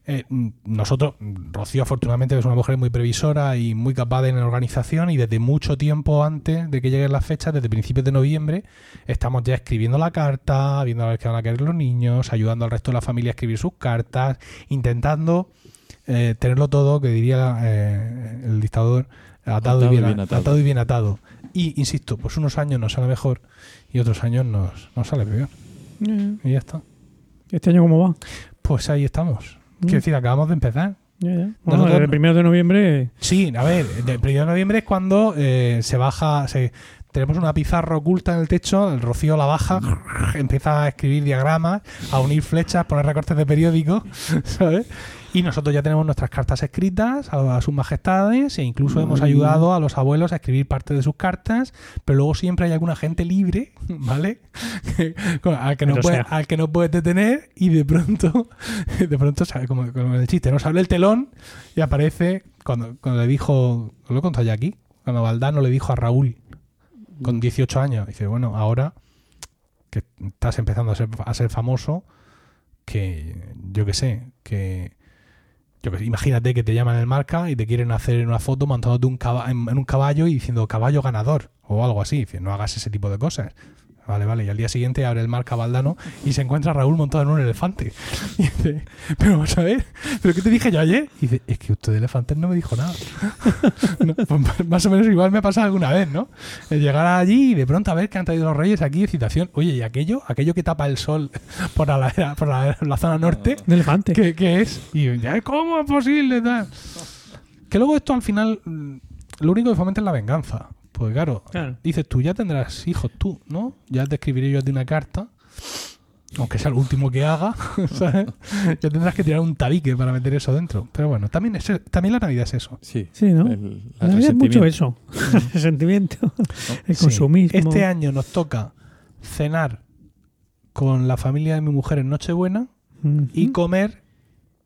eh, mm, nosotros, mm, Rocío afortunadamente es una mujer muy previsora y muy capaz en la organización y desde mucho tiempo antes de que lleguen las fechas, desde principios de noviembre, estamos ya escribiendo la carta, viendo a ver qué van a querer los niños, ayudando al resto de la familia a escribir sus cartas, intentando eh, tenerlo todo, que diría eh, el dictador, atado, y bien, atado. atado y bien atado. Y insisto, pues unos años nos sale mejor y otros años nos, nos sale peor. Eh, Y ya está. ¿Este año cómo va? Pues ahí estamos. Mm. Quiero decir, acabamos de empezar. Ya, ya. Bueno, Nosotros- el primero de noviembre Sí, a ver, el primero de noviembre es cuando eh, se baja, se, tenemos una pizarra oculta en el techo, el rocío la baja, empieza a escribir diagramas, a unir flechas, poner recortes de periódico, ¿sabes? Y nosotros ya tenemos nuestras cartas escritas a, sus majestades e incluso hemos ayudado a los abuelos a escribir parte de sus cartas, pero luego siempre hay alguna gente libre, ¿vale? Al, que no puede, al que no puedes detener y de pronto, de pronto. Como, como el chiste, nos abre el telón y aparece cuando, cuando le dijo, lo he contado ya aquí, cuando Valdano le dijo a Raúl con 18 años, dice, bueno, ahora que estás empezando a ser, a ser famoso, que yo qué sé, que imagínate que te llaman el marca y te quieren hacer una foto montándote un caba- en, en un caballo y diciendo caballo ganador o algo así, no hagas ese tipo de cosas. Vale, vale. Y al día siguiente abre el marca Valdano y se encuentra a Raúl montado en un elefante. Y dice, pero vamos a ver, ¿pero qué te dije yo ayer? Y dice, es que usted de elefantes no me dijo nada. No, pues más o menos igual me ha pasado alguna vez, ¿no? El llegar allí y de pronto a ver que han traído los reyes aquí, excitación. Oye, ¿y aquello? Aquello que tapa el sol por la, ladera- por la, la zona norte, de elefante. ¿qué, qué es? Y ya, ¿cómo es posible? Tal? Que luego esto al final, mm, lo único que fomenta es la venganza. Pues claro, Claro. dices tú, ya tendrás hijos tú, ¿no? Ya te escribiré yo a ti una carta, aunque sea lo último que haga, ¿sabes? Ya tendrás que tirar un tabique para meter eso dentro. Pero bueno, también, es, también la Navidad es eso. Sí, Sí, ¿no? el, La Navidad es mucho resentimiento. eso. El sentimiento, el Sí. consumismo. Este año nos toca cenar con la familia de mi mujer en Nochebuena y comer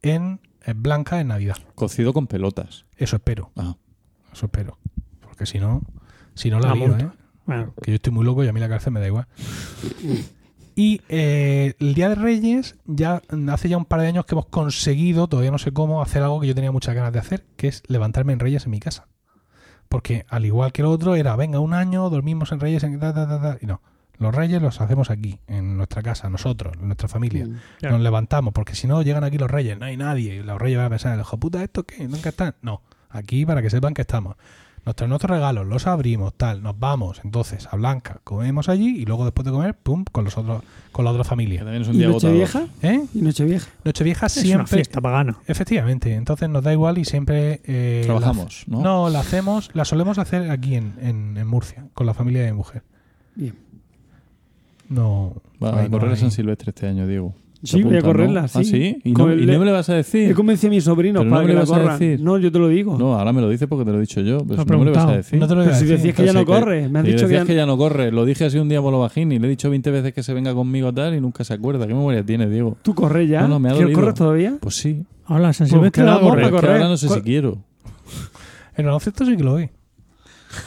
en, en Blanca en Navidad. Cocido con pelotas. Eso espero, Ah, eso espero. Porque si no, si no la La lío, multa. ¿eh? Bueno, Que yo estoy muy loco y a mí la cárcel me da igual. Y eh, el Día de Reyes, ya hace ya un par de años que hemos conseguido, todavía no sé cómo, hacer algo que yo tenía muchas ganas de hacer, que es levantarme en Reyes en mi casa. Porque al igual que el otro, era, venga, un año, dormimos en Reyes, en ta, ta, ta, ta", y no. Los reyes los hacemos aquí, en nuestra casa, nosotros, en nuestra familia. Mm. Claro. Nos levantamos, porque si no llegan aquí los reyes, no hay nadie. Y los reyes van a pensar, hijo puta, ¿esto qué? ¿Nunca están? No, aquí para que sepan que estamos. Nos traen nuestros regalos, los abrimos, tal, nos vamos, entonces, a Blanca, comemos allí y luego después de comer, pum, con los otros, con la otra Que familia. también es un ¿Y. Nochevieja? ¿Eh? ¿Y Nochevieja? Nochevieja Es una siempre. fiesta pagana. Efectivamente, entonces nos da igual y siempre. eh, Trabajamos, la- ¿no? No, la hacemos, la solemos hacer aquí en, en, en Murcia, con la familia de mi mujer. Bien. No. Va a no correr hay- San Silvestre este año, Diego. Sí, voy a ¿no? correrla, ¿Ah, sí. sí? ¿Y no, el y le- no me lo vas a He decir? convencido a mis sobrinos no para me que lo la vas a corran. decir. No, yo te lo digo. No, ahora me lo dices porque te lo he dicho yo. He no me lo vas a decir. No te lo Pero si decías que ya no corre, me has si dicho que decías ya, que ya no corre. Lo dije así un día por lo bajín y le he dicho 20 veces que se venga conmigo tal y nunca se acuerda. ¿Qué memoria tiene, Diego? ¿Tú corres ya? No, no, me ha ¿Que dolido. corres todavía? Pues sí. Ahora, San Pues Silvestre va a correr. correr. ahora no sé si ¿Cuál- quiero. El baloncesto sí que lo vi.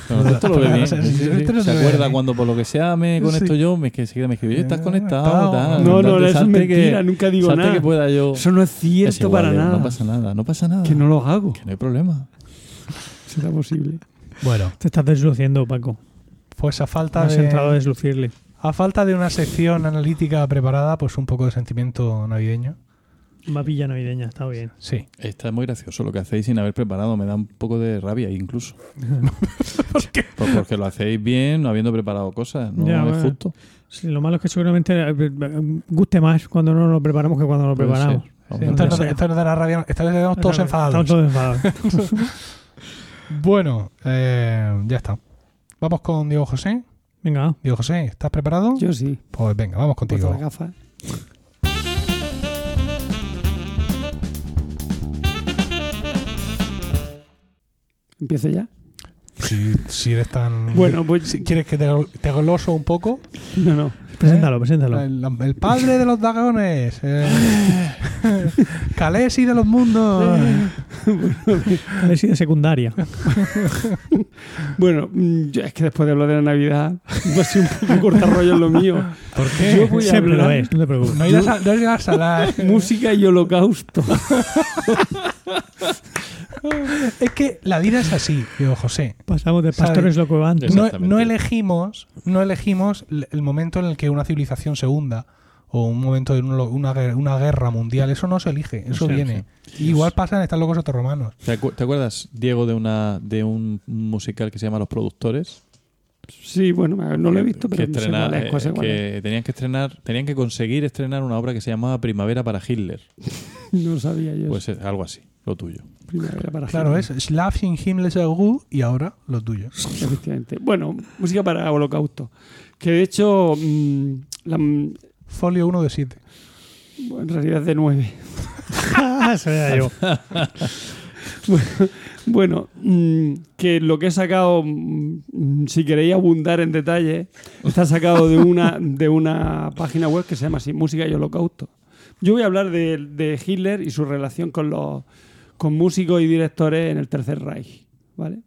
Pero esto lo ve bien. Sí, sí, sí. Se acuerda cuando por lo que sea me conecto Sí. yo, me, que enseguida me escribe, "Oye, ¿estás Eh, conectado? tal. No, no, eso es que- mentira, nunca digo nada. que pueda yo. Eso no es Es cierto igual, para Diego, nada. No pasa nada, no pasa nada. Que no lo hago. Que no hay problema. Será posible. Bueno, Te estás desluciendo, Paco. pues a falta Has entrado a de. deslucirle. A falta de una sección analítica preparada, pues un poco de sentimiento navideño. Mapilla navideña, está bien. Sí. Está muy gracioso lo que hacéis sin haber preparado. Me da un poco de rabia incluso. ¿Por qué? Pues porque lo hacéis bien, no habiendo preparado cosas. No Ya, es bueno. justo. Sí, lo malo es que seguramente eh, eh, guste más cuando no lo preparamos que cuando lo Puede preparamos. Sí, entonces, no dará rabia. Esta vez estamos todos enfadados. Estamos todos enfadados. Bueno, eh, ya está. Vamos con Diego José. Venga, Diego José, ¿estás preparado? Yo sí. Pues venga, vamos Puesto contigo. las ¿Empiezo ya? Si, si eres tan. Bueno, pues Si quieres que te, te gloso un poco. no, no. preséntalo, preséntalo. El, el padre de los dragones. eh, Calesi de los mundos. A ver si de secundaria. Bueno, mm, yo- es que después de hablar de la Navidad, va a ser un poco cortarrollo en lo mío. ¿Por Yo voy a Siempre lo hablar es, no te preocupes. No irás a, no irás a la- música y holocausto. Es que la vida es así, Diego José. Pasamos de pastores. No, Exactamente. no elegimos, no elegimos el momento en el que una civilización se hunda o un momento de un- una, guer- una guerra mundial. Eso no se elige, eso Sí, viene. Igual pasa en Están locos otorromanos. ¿Te, acu- te acuerdas, Diego, de una de un musical que se llama Los Productores? Sí, bueno, no lo he visto, que pero no sé estrena- cuál es, eh, cuál es, cuál es. que tenían que estrenar, tenían que conseguir estrenar una obra que se llamaba Primavera para Hitler. No sabía yo. Pues es algo así, lo tuyo. Primavera para Claro, Hitler. es Slav in Ruhe y ahora lo tuyo. Efectivamente. Bueno, música para holocausto. Que de hecho, mm, la- mm, Folio 1 de 7. en realidad es de 9. Se vea yo. Bueno, mm, que lo que he sacado, mm, si queréis abundar en detalle, está sacado de una, de una página web que se llama así, Música y Holocausto. Yo voy a hablar de, de Hitler y su relación con los con músicos y directores en el Tercer Reich, ¿vale?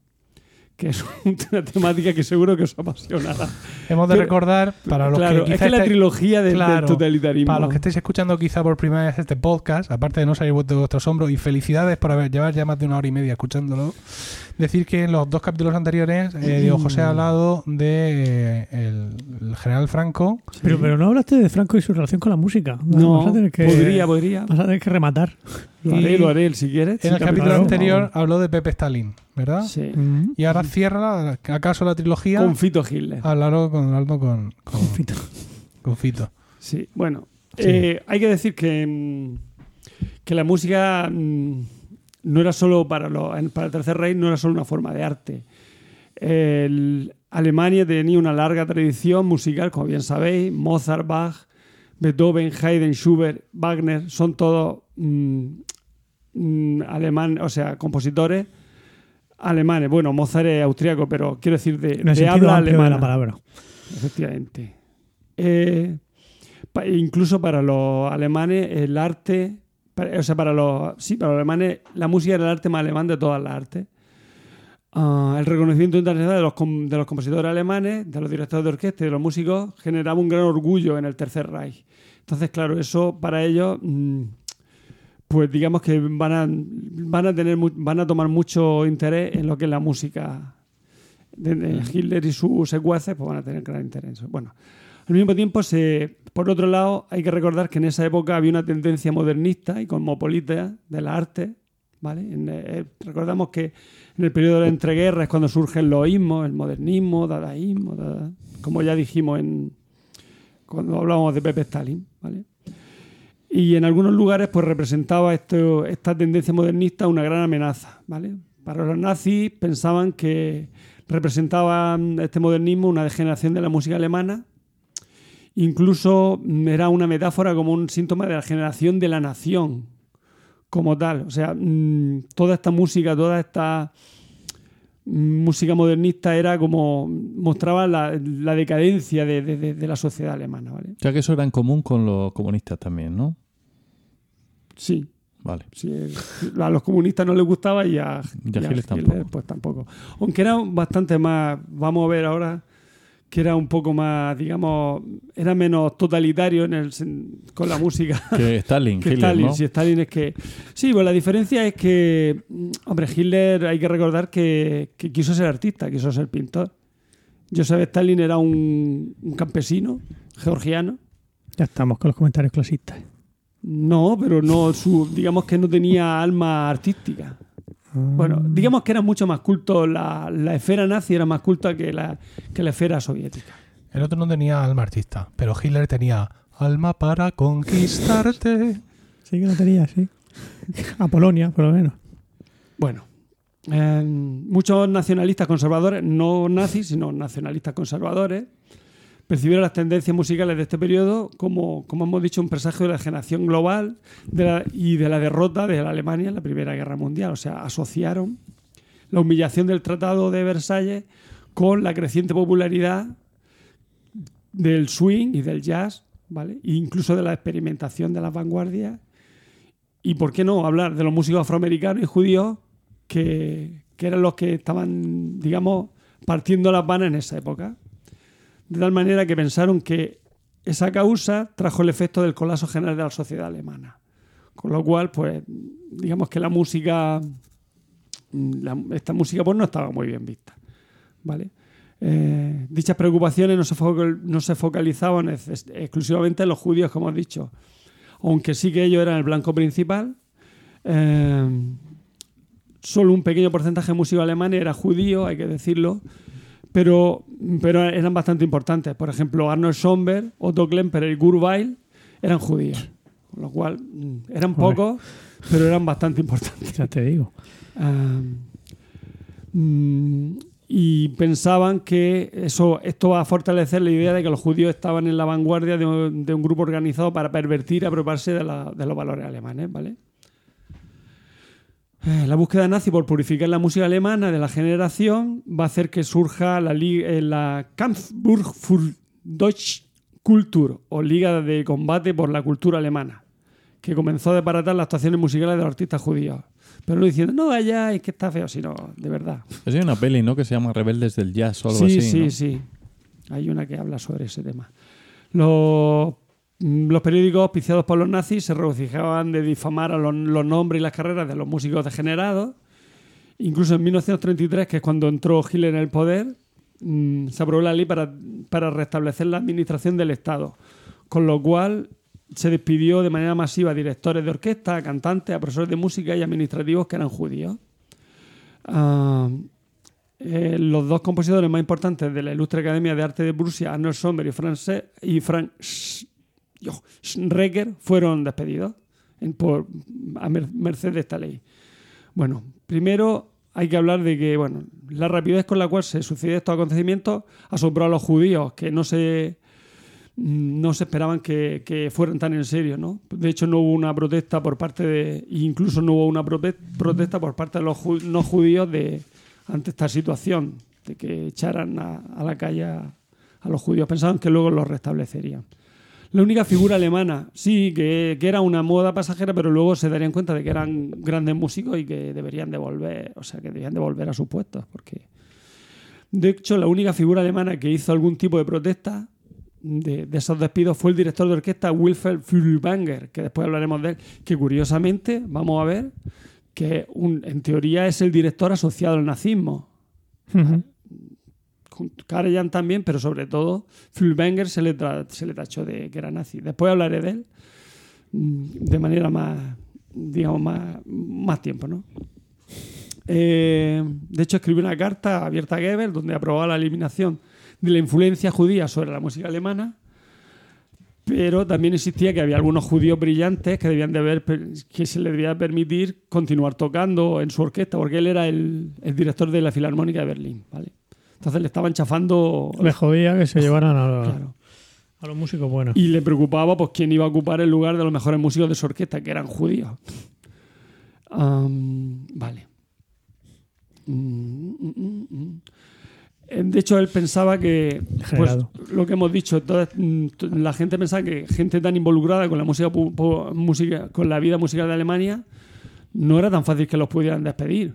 Que es una temática que seguro que os apasionará. Hemos de Pero- recordar, para los claro, que es quizá que la esté- trilogía del, del Claro, totalitarismo. Para los que estéis escuchando quizá por primera vez este podcast, aparte de no salir de vuestros hombros, y felicidades por haber llevar ya más de una hora y media escuchándolo, decir que en los dos capítulos anteriores eh, Diego José ha hablado de eh, el, el general Franco. Pero, pero no hablaste de Franco y su relación con la música. no, Vas a tener que, podría, podría. Vas a tener que rematar. Lo haré, lo haré, si quieres. En el Sí, capítulo claro. anterior habló de Pepe Stalin, ¿verdad? Sí. Mm. Y ahora cierra, acaso la trilogía, Con Fito Hitler. hablaron con, hablando con, con, Fito. con Fito. Sí, bueno. Sí. eh, hay que decir que, mm, que la música mm, no era solo para, lo- para el Tercer Reich, no era solo una forma de arte. El- Alemania tenía una larga tradición musical, como bien sabéis. Mozart, Bach, Beethoven, Haydn, Schubert, Wagner, son todos mm, mm, alemán, o sea, compositores alemanes. Bueno, Mozart es austriaco, pero quiero decir de, En el de sentido habla de alemana. la palabra. Efectivamente. Eh, pa- incluso para los alemanes, el arte, para- o sea, para los, sí, para los alemanes, la música era el arte más alemán de todas las artes. Ah, el reconocimiento internacional de los, com- de los compositores alemanes, de los directores de orquesta y de los músicos generaba un gran orgullo en el Tercer Reich. Entonces, claro, eso para ellos, mm, pues digamos que van a, van a tener, van a tomar mucho interés en lo que es la música de, de Hitler y sus secuaces pues van a tener gran interés. en eso. Bueno, Al mismo tiempo, se, por otro lado, hay que recordar que en esa época había una tendencia modernista y cosmopolita de la arte. ¿vale? En, eh, recordamos que en el periodo de la entreguerra es cuando surgen los ismos, el modernismo, dadaísmo, dada- como ya dijimos en, cuando hablábamos de Pepe Stalin. ¿vale? Y en algunos lugares pues representaba esto, esta tendencia modernista una gran amenaza. ¿vale? Para los nazis pensaban que representaba este modernismo una degeneración de la música alemana. Incluso mm, era una metáfora como un síntoma de la generación de la nación como tal. O sea, mm, toda esta música, toda esta mm, música modernista era como mostraba la, decadencia de, de- la sociedad alemana. ¿vale? Sea que eso era en común con los comunistas también, ¿no? Sí, Vale. Sí, a los comunistas no les gustaba y a, Y a y a Hitler tampoco. pues tampoco. Aunque era bastante más, vamos a ver ahora, que era un poco más, digamos, era menos totalitario en el, con la música. Que Stalin, que Hitler, Stalin, ¿no? si Stalin es que... Sí, pues la diferencia es que, hombre, Hitler hay que recordar que, que quiso ser artista, quiso ser pintor. Joseph Stalin era un, un campesino georgiano. Ya estamos con los comentarios clasistas. No, pero no, su, digamos que no tenía alma artística. Bueno, digamos que era mucho más culto, la, la esfera nazi era más culta que la, que la esfera soviética. El otro no tenía alma artista, pero Hitler tenía alma para conquistarte. Sí que lo tenía, sí. A Polonia, por lo menos. Bueno, eh, muchos nacionalistas conservadores, no nazis, sino nacionalistas conservadores, percibieron las tendencias musicales de este periodo como, como hemos dicho, un presagio de la generación global y de la derrota de la Alemania en la Primera Guerra Mundial. O sea, asociaron la humillación del Tratado de Versalles con la creciente popularidad del swing y del jazz, ¿vale? E incluso de la experimentación de las vanguardias. Y por qué no hablar de los músicos afroamericanos y judíos que, que eran los que estaban, digamos, partiendo las vanas en esa época. De tal manera que pensaron que esa causa trajo el efecto del colapso general de la sociedad alemana. Con lo cual, pues, digamos que la música, esta música pues no estaba muy bien vista. ¿Vale? Eh, dichas preocupaciones no se, no se focalizaban ex- exclusivamente en los judíos, como he dicho, aunque sí que ellos eran el blanco principal. Eh, solo un pequeño porcentaje de músicos alemanes era judío, hay que decirlo, pero, pero eran bastante importantes. Por ejemplo, Arnold Schoenberg, Otto Klemperer y Gurweil eran judíos, con lo cual mm, eran Hombre. pocos, pero eran bastante importantes. Ya te digo. Mm, y pensaban que eso, esto va a fortalecer la idea de que los judíos estaban en la vanguardia de, un- de un grupo organizado para pervertir y apropiarse de, la- de los valores alemanes, ¿vale? Eh, La búsqueda nazi por purificar la música alemana de la generación va a hacer que surja la, eh, la Kampfburg für Deutsche Kultur o Liga de Combate por la Cultura Alemana, que comenzó a desbaratar las actuaciones musicales de los artistas judíos. Pero no diciendo, no vayáis, que está feo, sino de verdad. Hay una peli, ¿no? Que se llama Rebeldes del Jazz o algo sí, así. sí, ¿no? sí. Hay una que habla sobre ese tema. Los, los periódicos auspiciados por los nazis se regocijaban de difamar a los, nombres y las carreras de los músicos degenerados. Incluso en 1933, que es cuando entró Hitler en el poder, mm, se aprobó la ley para, para restablecer la administración del Estado. Con lo cual se despidió de manera masiva a directores de orquesta, a cantantes, a profesores de música y administrativos que eran judíos. Ah, eh, los dos compositores más importantes de la Ilustre Academia de Arte de Prusia, Arnold Schoenberg y, France- y Frank Yo, Schrecker, fueron despedidos por, a mer- merced de esta ley. Bueno, primero hay que hablar de que bueno, la rapidez con la cual se sucedieron estos acontecimientos asombró a los judíos, que no se, no se esperaban que, fueran tan en serio. ¿no? De hecho, no hubo una protesta por parte de. Incluso no hubo una protesta por parte de los no judíos de, ante esta situación, de que echaran a, la calle a los judíos. Pensaban que luego los restablecerían. La única figura alemana, sí, que, que era una moda pasajera, pero luego se darían cuenta de que eran grandes músicos y que deberían devolver, o sea, que debían devolver a sus puestos, porque de hecho la única figura alemana que hizo algún tipo de protesta de, esos despidos fue el director de orquesta Wilfeld Furtwängler, que después hablaremos de él, que curiosamente, vamos a ver, que en teoría es el director asociado al nazismo. Con Karajan también, pero sobre todo Furtwängler se le, se le tachó de que era nazi. Después hablaré de él mm, de manera más, digamos, más, más tiempo, ¿no? Eh, de hecho, escribió una carta abierta a Goebbels donde aprobaba la eliminación de la influencia judía sobre la música alemana, pero también existía que había algunos judíos brillantes que debían de ver que se les debía permitir continuar tocando en su orquesta, porque él era el, el director de la Filarmónica de Berlín, ¿vale? Entonces le estaban chafando, Le jodía que se llevaran a los, claro. a los músicos buenos. Y le preocupaba pues quién iba a ocupar el lugar de los mejores músicos de su orquesta, que eran judíos. Vale. Mm, mm, mm. Eh, De hecho, él pensaba que, pues, lo que hemos dicho, toda- la gente pensaba que gente tan involucrada con la música, música, con la vida musical de Alemania, no era tan fácil que los pudieran despedir.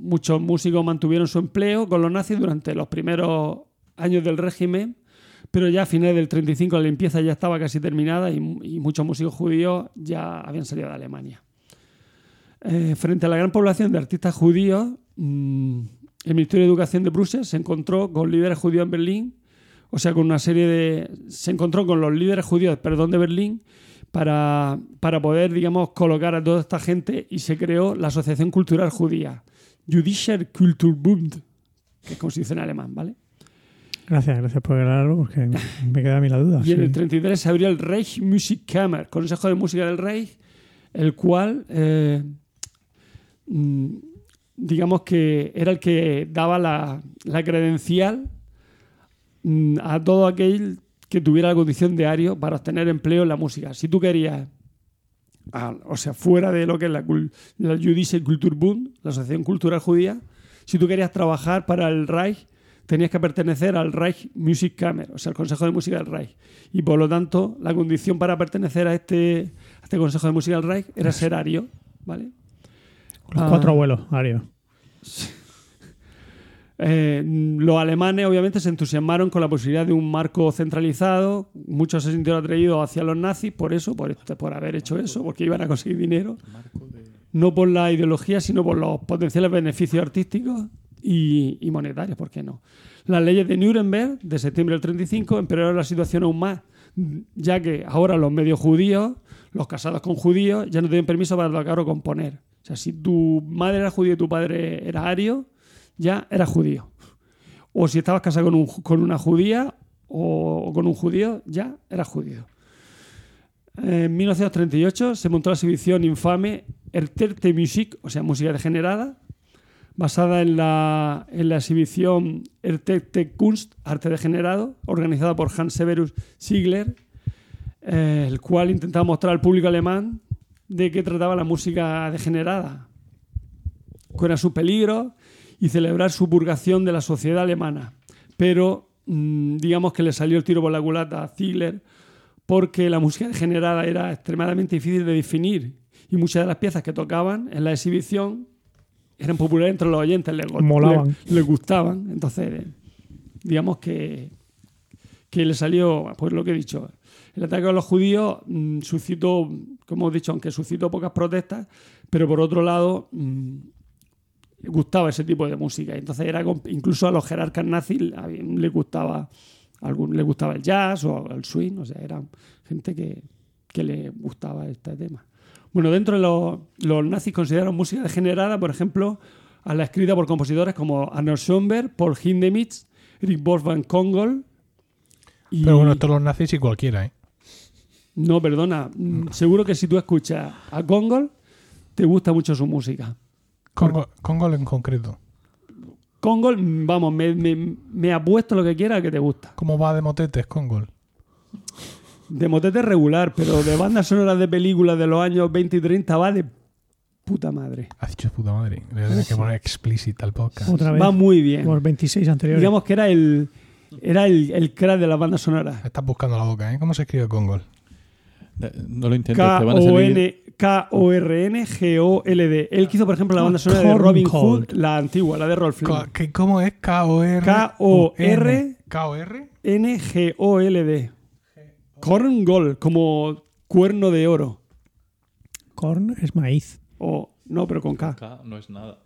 Muchos músicos mantuvieron su empleo con los nazis durante los primeros años del régimen, pero ya a finales del 35 la limpieza ya estaba casi terminada y, muchos músicos judíos ya habían salido de Alemania. Eh, frente a la gran población de artistas judíos, mm, el Ministerio de Educación de Bruselas se encontró con líderes judíos en Berlín, o sea, con una serie de... se encontró con los líderes judíos, perdón, de Berlín para, para poder, digamos, colocar a toda esta gente y se creó la Asociación Cultural Judía, Jüdischer Kulturbund, que es como se dice en alemán, ¿vale? Gracias, gracias por aclararlo porque me queda a mí la duda. Y en el 33 se abrió el Reich Musikkammer, Consejo de Música del Reich, el cual, eh, mm, digamos que era el que daba la, la credencial mm, a todo aquel que tuviera la condición de ario para obtener empleo en la música. Si tú querías, ah, o sea, fuera de lo que es la, la Jüdische Kulturbund, la Asociación Cultural Judía, si tú querías trabajar para el Reich, tenías que pertenecer al Reich Musikkammer, o sea, el Consejo de Música del Reich. Y por lo tanto, la condición para pertenecer a este, a este Consejo de Música del Reich era ser ario, ¿vale? Los Ah. cuatro abuelos, Ario. Eh, los alemanes obviamente se entusiasmaron con la posibilidad de un marco centralizado. Muchos se sintieron atraídos hacia los nazis por eso, por, por haber hecho eso, porque iban a conseguir dinero. No por la ideología, sino por los potenciales beneficios artísticos y, y monetarios, ¿por qué no? Las leyes de Nuremberg de septiembre del 35 empeoraron la situación aún más, ya que ahora los medios judíos, los casados con judíos, ya no tienen permiso para tocar o componer. O sea, si tu madre era judía y tu padre era ario, ya eras judío. O si estabas casado con, un con una judía o, o con un judío, ya eras judío. En 1938 se montó la exhibición infame Erterte Musik, o sea, música degenerada, basada en la, en la exhibición Erterte Kunst, arte degenerado, organizada por Hans Severus Ziegler, eh, el cual intentaba mostrar al público alemán de qué trataba la música degenerada, cuál era su peligro y celebrar su purgación de la sociedad alemana. Pero mm, digamos que le salió el tiro por la culata a Ziegler porque la música degenerada era extremadamente difícil de definir y muchas de las piezas que tocaban en la exhibición eran populares entre los oyentes, les, Molaban. les- les gustaban. Entonces, digamos que, que le salió, pues lo que he dicho, el ataque a los judíos mm, suscitó, como hemos dicho, aunque suscitó pocas protestas, pero por otro lado mm, gustaba ese tipo de música. Entonces era incluso a los jerarcas nazis les gustaba algún, le gustaba el jazz o el swing, o sea, eran gente que, que le gustaba este tema. Bueno, dentro de los, los nazis consideraron música degenerada, por ejemplo, a la escrita por compositores como Arnold Schoenberg, Paul Hindemith, Eric Wolfgang Kongol. y- Pero bueno, todos los nazis y cualquiera, ¿eh? No, perdona. mm, Seguro que si tú escuchas a Kongol, te gusta mucho su música. Congo, Congo en concreto. Kongol, mm, vamos, me, me, me apuesto lo que quiera que te gusta. ¿Cómo va de motetes Congol? De motete regular, pero de bandas sonoras de películas de los años 20 y 30 va de puta madre. Has dicho puta madre. Le voy a tener que poner explícita al podcast. Otra vez. Va muy bien. Por 26 anteriores. Digamos que era el era el, el crack de las bandas sonoras. Estás buscando la boca, ¿eh? ¿Cómo se escribe Congol? No lo intentes, te van a salir. K-O-N K-O-R-N-G-O-L-D. Él quiso, por ejemplo, la banda sonora de Robin. Hood, la antigua, la de Rolf. ¿qué- ¿Cómo es? K-O-R. K-O-R. K-O-R. N-G-O-L-D. Corn Gold, como cuerno de oro. Corn es maíz. O, no, pero con K. K no es nada.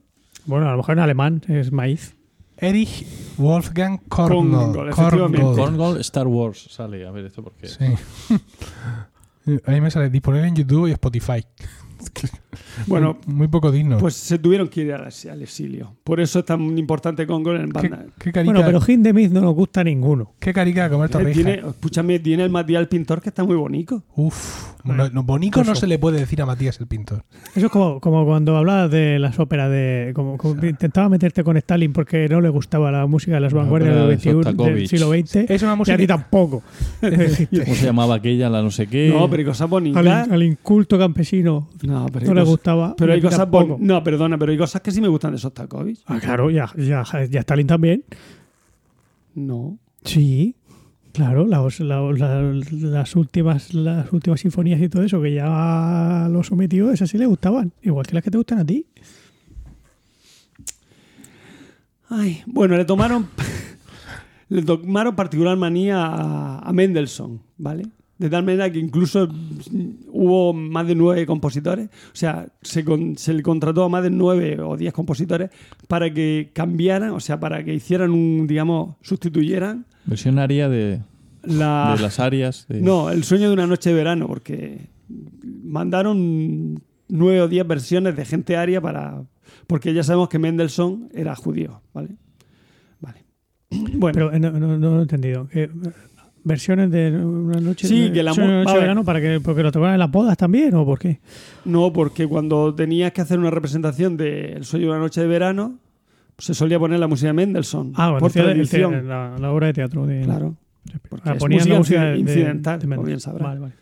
Bueno, a lo mejor en alemán es maíz. Erich Wolfgang Korngold. Korngold, efectivamente. Korngold. Corngold Star Wars sale. A ver, esto porque. Sí. A mí me sale disponible en YouTube y Spotify. Bueno, muy, poco digno. pues se tuvieron que ir al, al exilio. Por eso es tan importante Congo en ¿Qué, banda. qué carica, Bueno, pero Hindemith no nos gusta ninguno. qué carica comer torrijas. tiene, escúchame, tiene el Matías el pintor que está muy bonito. Uf, no, no, bonito no se le puede decir a Matías el pintor. Eso es como, como cuando hablabas de las óperas de. Como, como intentaba meterte con Stalin porque no le gustaba la música de las La vanguardias del, de 21 del siglo XX. Es una Y a música ti tampoco. ¿Cómo se llamaba aquella? La no sé qué. No, pero cosas al, bonitas. al inculto campesino No, pero no cosas- gustaba. Pero hay cosas bon- No, perdona, pero hay cosas que sí me gustan de Sostakovich. Ah, claro, ya, ya, ya Stalin también. No. Sí, claro, las, la- la- las últimas las últimas sinfonías y todo eso que ya lo sometió, esas sí le gustaban, igual que las que te gustan a ti. Ay, bueno, le tomaron le tomaron particular manía a, a Mendelssohn, ¿vale? De tal manera que incluso hubo más de nueve compositores, o sea, se, con- se le contrató a más de nueve o diez compositores para que cambiaran, o sea, para que hicieran un, digamos, sustituyeran Versión aria de, la... de las arias. de- No, el sueño de una noche de verano, porque mandaron nueve o diez versiones de gente aria para. Porque ya sabemos que Mendelssohn era judío, ¿vale? Vale. Bueno, Pero eh, no, no, no lo he entendido. Versiones de una noche, Sí, de- que la mo- noche verano para que porque lo tocaban en las bodas también o por qué? no, porque cuando tenías que hacer una representación de El sueño de una noche de verano, pues se solía poner la música de Mendelssohn. Ah, bueno, por el tradición. la, la obra de teatro de Claro. Porque Ah, es ponían música la música de- incidental, de como bien sabrás. Vale, vale.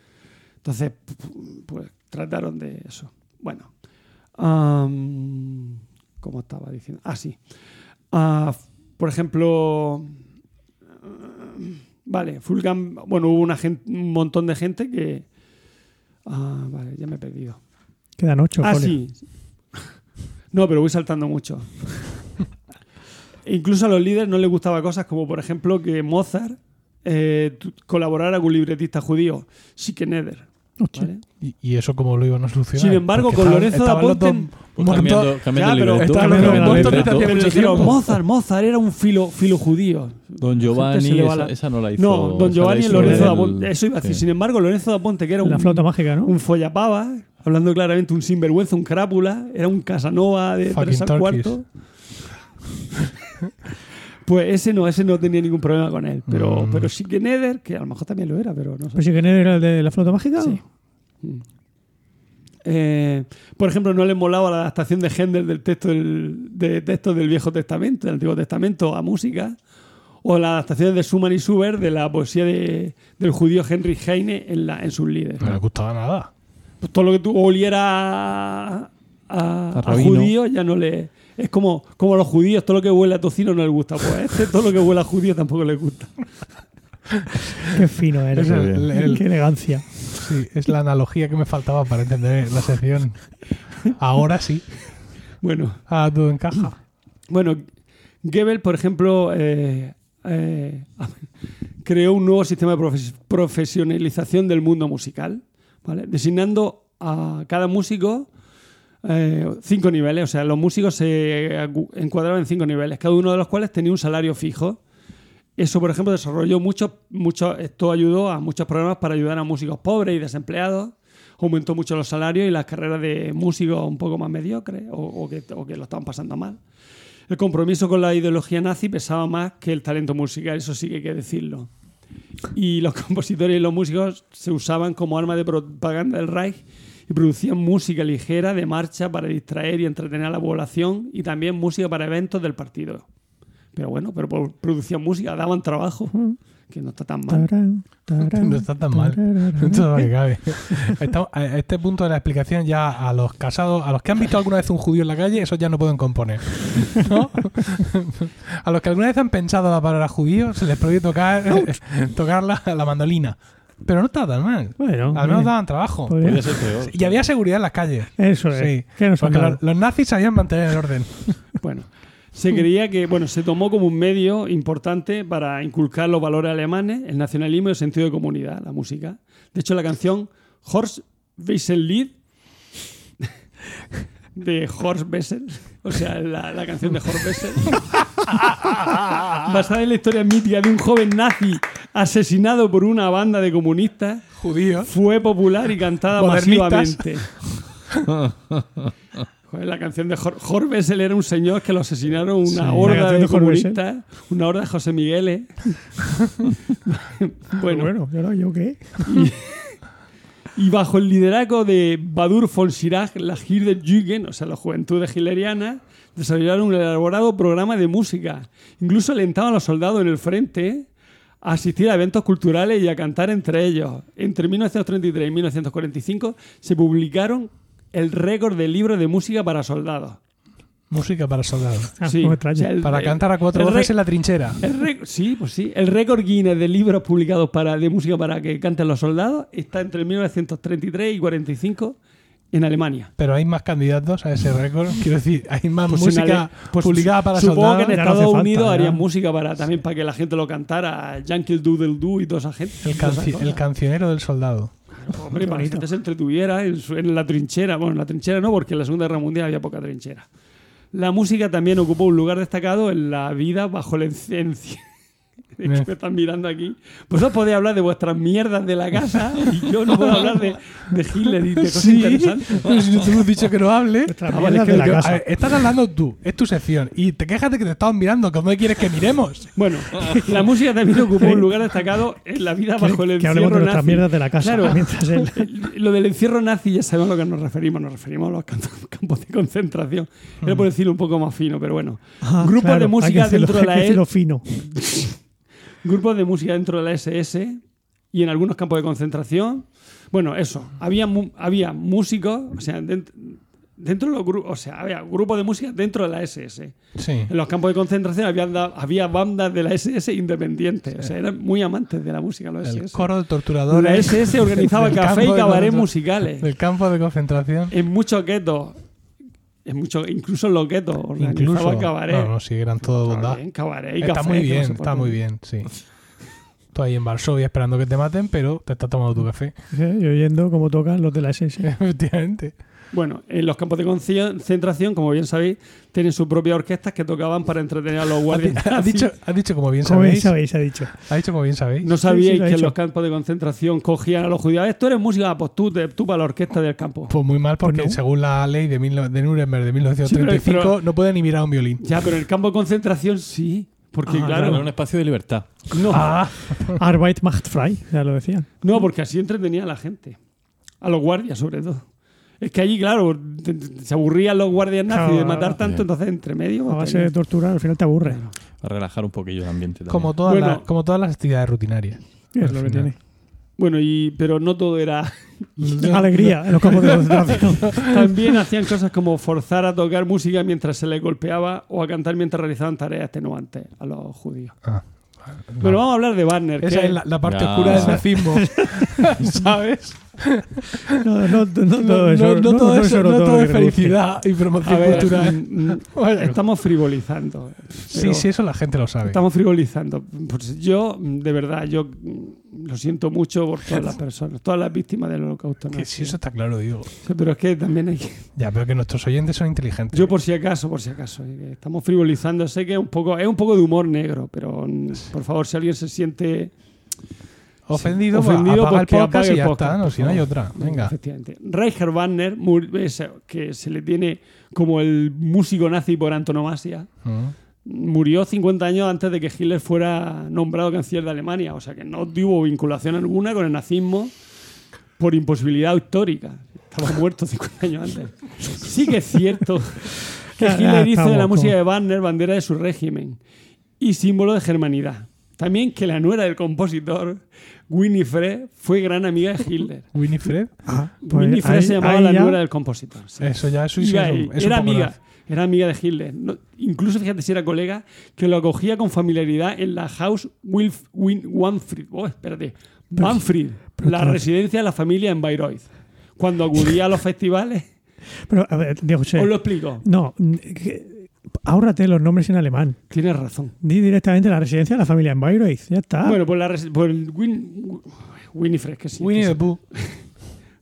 Entonces, pues trataron de eso. Bueno. ¿Cómo estaba diciendo? Ah, sí. Ah, por ejemplo, vale, Fulgan, bueno, hubo una gen- un montón de gente que... Ah, vale, ya me he perdido. Quedan ocho. Ah, sí. No, pero voy saltando mucho. Incluso a los líderes no les gustaba cosas como, por ejemplo, que Mozart eh, colaborara con un libretista judío, Schikaneder. ¿Y, y eso cómo lo iban a solucionar? Sin embargo, Porque con Lorenzo da Ponte- cambiando, cambiando Ya, el libreto, cambiando el libreto. Pero. Mozart, Mozart era un filo, filo judío. Don Giovanni, esa, la- esa no la hizo. No, Don la Giovanni y Lorenzo da Ponte. Eso iba a decir. sí. Sin embargo, Lorenzo da Ponte, que era La un, flauta mágica, ¿no? un follapava, hablando claramente, un sinvergüenza, un crápula, era un Casanova de Fucking tres al cuarto. Pues ese no, ese no tenía ningún problema con él. Pero, Mm. pero sí que Neder, que a lo mejor también lo era, pero no sé. Pues sí que era el de la flauta mágica. Sí. Mm. Eh, por ejemplo, no le molaba la adaptación de Händel del texto del, de textos del Viejo Testamento, del Antiguo Testamento a música, o las adaptaciones de Schumann y Schubert de la poesía de- del judío Henry Heine en, la, en sus líderes. No le gustaba nada. Pues todo lo que tú oliera a, a- A a rabino. judío ya no le. Es como, como a los judíos, todo lo que huele a tocino no les gusta. Pues a este, todo lo que huele a judío tampoco les gusta. Qué fino eres. Es el- el- Qué elegancia. Sí, es la analogía que me faltaba para entender la sección. Ahora sí. Bueno, Ah, todo encaja. Bueno, Goebbels, por ejemplo, eh, eh, creó un nuevo sistema de profes- profesionalización del mundo musical, ¿vale? designando a cada músico eh, cinco niveles. O sea, los músicos se encuadraban en cinco niveles, cada uno de los cuales tenía un salario fijo. Eso, por ejemplo, desarrolló mucho, mucho, esto ayudó a muchos programas para ayudar a músicos pobres y desempleados. Aumentó mucho los salarios y las carreras de músicos un poco más mediocres o que, o que lo estaban pasando mal. El compromiso con la ideología nazi pesaba más que el talento musical, eso sí que hay que decirlo. Y los compositores y los músicos se usaban como arma de propaganda del Reich y producían música ligera de marcha para distraer y entretener a la población y también música para eventos del partido. Pero bueno, pero por- producían música, daban trabajo, que no está tan mal. Tarán, tarán, No está tan mal. Todo que cabe. Estamos- a este punto de la explicación ya a los casados, a los que han visto alguna vez un judío en la calle, esos ya no pueden componer. ¿no? A los que alguna vez han pensado la palabra judío, se les prohíbe tocar, tocar la, la mandolina. Pero no está tan mal. Bueno, Al menos bien. daban trabajo. Podría- ser peor. Y había seguridad en las calles. Eso es. Sí. Que nos han Porque dado. los, los nazis sabían mantener el orden. Bueno, se creía que, bueno, se tomó como un medio importante para inculcar los valores alemanes, el nacionalismo y el sentido de comunidad, la música. De hecho, la canción Horst Wessel de Horst Wessel, o sea, la, la canción de Horst Wessel, basada en la historia mítica de un joven nazi asesinado por una banda de comunistas, Judíos. fue popular y cantada masivamente. Joder, la canción de Jor Jorge Bessel era un señor que lo asesinaron una Sí, horda de de comunistas, una horda de José Migueles. bueno, Bueno, ¿y ahora yo qué? y bajo el liderazgo de Badur von Schirach, la Jugend, o sea, la juventud hitleriana, desarrollaron un elaborado programa de música. Incluso alentaban a los soldados en el frente a asistir a eventos culturales y a cantar entre ellos. Entre 1933 y 1945 se publicaron el récord de libros de música para soldados. Música para soldados. Ah, Sí, o sea, el- Para el- cantar a cuatro voces en la trinchera. El sí, pues sí. El récord Guinness de libros publicados para, de música para que canten los soldados está entre 1933 y 45 en Alemania. Pero hay más candidatos a ese récord. Quiero decir, hay más Pues música pues publicada para Supongo soldados. que en no Estados falta, Unidos harían música para también para que la gente lo cantara. Yankee Doodle Doo y toda esa gente. El, canci- el cancionero del soldado. Hombre, para que la se entretuviera en, su- en la trinchera. Bueno, en la trinchera no, porque en la Segunda Guerra Mundial había poca trinchera. La música también ocupó un lugar destacado en la vida bajo el encien- Es que me están mirando aquí. Vosotros podéis hablar de vuestras mierdas de la casa y yo no puedo hablar de, de Hitler y de cosas interesantes. Pero si no te hemos dicho que no hable. Nuestras Ah, vale, es que de la Yo- casa. a ver, estás hablando tú, es tu sección. Y te quejas de que te estamos mirando. ¿Cómo quieres que miremos? Bueno, la música también ocupó un lugar destacado en la vida bajo el que encierro hablemos de nuestras nazi. mierdas de la casa. Claro. Mientras él- Lo del encierro nazi ya sabemos a lo que nos referimos. Nos referimos a los camp- campos de concentración. Era por decirlo un poco más fino, pero bueno. Ah, Grupos claro, de hay que música dentro de la hay que E- decirlo fino. Grupos de música dentro de la SS y en algunos campos de concentración. Bueno, eso. Había, había músicos, o sea, dent- dentro de los grupos, o sea, había grupos de música dentro de la SS. Sí. En los campos de concentración había, había bandas de la SS independientes. O sea, eran muy amantes de la música los El SS. coro de torturadores. La SS organizaba café y campo de cabaret concentra- musicales. Del campo de concentración. En muchos guetos. En muchos, incluso en los guetos organizaba Incluso. cabaret. No, no, sí, eran todo bondad. Cabaret, cabaret y Está café, muy que no bien, sé está muy bien, sí. Tú ahí en Varsovia esperando que te maten, pero te estás tomando tu café. Sí, Y oyendo cómo tocan los de la SS. Efectivamente. Bueno, en los campos de concentración, como bien sabéis, tienen sus propias orquestas que tocaban para entretener a los guardias. nazis. dicho, has dicho como bien Como bien sabéis. sabéis, ha dicho. Ha dicho como bien sabéis. No sabíais sí, ha que en los campos de concentración cogían a los judíos. "Eh, Tú eres música, pues tú, te- tú para la orquesta del campo. Pues muy mal, porque Pues no. según la ley de, mil de Nuremberg de 1935 Sí, pero- no puede ni mirar un violín. Ya, pero en el campo de concentración sí. Porque Ah, claro, Era un espacio de libertad. no, Arbeit macht frei, ya lo decían. no, porque así entretenía a la gente. A los guardias, sobre todo. Es que allí, claro, te- te- se aburrían los guardias nazis de matar tanto, Bien. entonces entre medio. A pues, base de tortura, al final te aburre. Para relajar un poquillo el ambiente también. Como todas, Bueno. las, como todas las actividades rutinarias. Es lo que tiene. Bueno, y, pero no todo era. Alegría en los campos de concentración. También hacían cosas como forzar a tocar música mientras se les golpeaba o a cantar mientras realizaban tareas extenuantes a los judíos. Ah, no. Pero vamos a hablar de Wagner. Esa que- es la, la parte Ya. oscura del nazismo. ¿Sabes? No, no, no, No, todo eso. no- no todo no eso- solo no todo todo lo es felicidad y promoción ver, cultural. mm, Bueno. estamos frivolizando. Sí, sí, eso la gente lo sabe. Estamos frivolizando. Pues yo, de verdad, yo lo siento mucho por todas las personas, todas las víctimas del holocausto. Que sí, eso está claro, digo. Sí, Pero es que también hay que... Ya, pero que nuestros oyentes son inteligentes. Yo por si acaso, por si acaso, eh, estamos frivolizando. Sé que es un poco, es un poco de humor negro, pero mm, por favor, si alguien se siente ofendido, ofendido, apaga pues el podcast y ya podcast, está. No, si no hay otra. Venga. Efectivamente. Reicher Wagner, ese- que se le tiene como el músico nazi por antonomasia, Mm. Murió 50 años antes de que Hitler fuera nombrado canciller de Alemania. O sea que no tuvo vinculación alguna con el nazismo por imposibilidad histórica. Estaba muerto 50 años antes. Sí que es cierto que Hitler hizo de la música de Wagner bandera de su régimen y símbolo de germanidad. También que la nuera del compositor, Winifred, fue gran amiga de Hitler. Winifred. Ah, pues Winifred ahí- se llamaba la ya- nuera del compositor. sí. Eso ya es, un- era amiga. Era amiga de Hitler. No- incluso fíjate si era colega, que lo acogía con familiaridad en la House Wilf, Win, Wanfried. Oh, espérate. Wanfried, pero la residencia de la familia en Bayreuth. Cuando acudía a los festivales, Pero, a ver, Diego José, os lo explico. No, que- ahórrate los nombres en alemán. Tienes razón. Di directamente la residencia de la familia en Bayreuth. Ya está. Bueno, pues, la resi- pues el Win, Winifred, que sí. Winnie the. Pooh.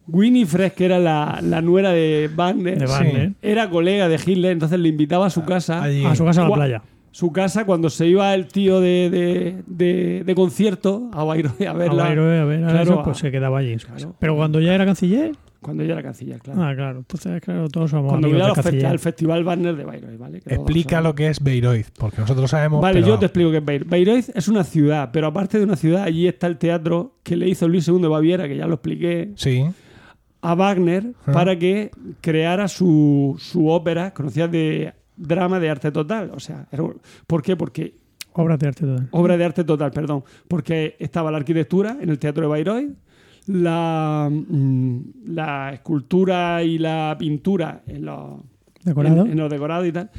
Winifred, que era la, la nuera de Wagner, de sí. Wagner. era colega de Hitler, entonces le invitaba a su casa. Allí. A su casa a la playa. su casa cuando se iba el tío de, de, de- de concierto a Bayreuth a A verla. Bayreuth, a ver, a Claro, eso, pues a- se quedaba allí en su casa. claro. Pero cuando ya era canciller, Cuando yo era canciller, claro. ah, claro, entonces, claro, todos somos cuando amigos al Festival Banner de Bayreuth, ¿vale? Que Explica lo que es Bayreuth, porque nosotros sabemos. Vale, pero- yo te explico qué es Bayreuth. Bayreuth es una ciudad, pero aparte de una ciudad, allí está el teatro que le hizo Luis II de Baviera, que ya lo expliqué, Sí. A Wagner Ah. para que creara su, su ópera conocida de drama de arte total. O sea, ¿por qué? Porque Obras de arte total. obra de arte total, perdón, porque estaba la arquitectura en el Teatro de Bayreuth, la, mm, la escultura y la pintura en los, ¿Decorado? en, en los decorados y tal.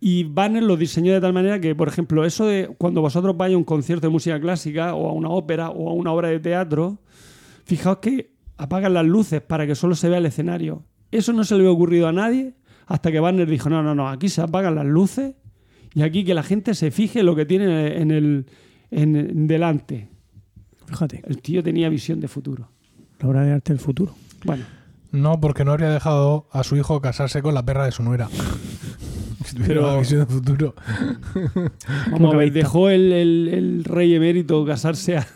Y Banner lo diseñó de tal manera que, por ejemplo, eso de cuando vosotros vais a un concierto de música clásica o a una ópera o a una obra de teatro, fijaos que apagan las luces para que solo se vea el escenario. Eso no se le había ocurrido a nadie hasta que Banner dijo, no, no, no, aquí se apagan las luces y aquí que la gente se fije lo que tiene en el en, en delante. Fíjate, El tío tenía visión de futuro. la obra de arte del futuro. Bueno, No, porque no habría dejado a su hijo casarse con la perra de su nuera. Si tuviera Pero- la visión de futuro. vamos a ver, dejó el, el- el rey emérito casarse a,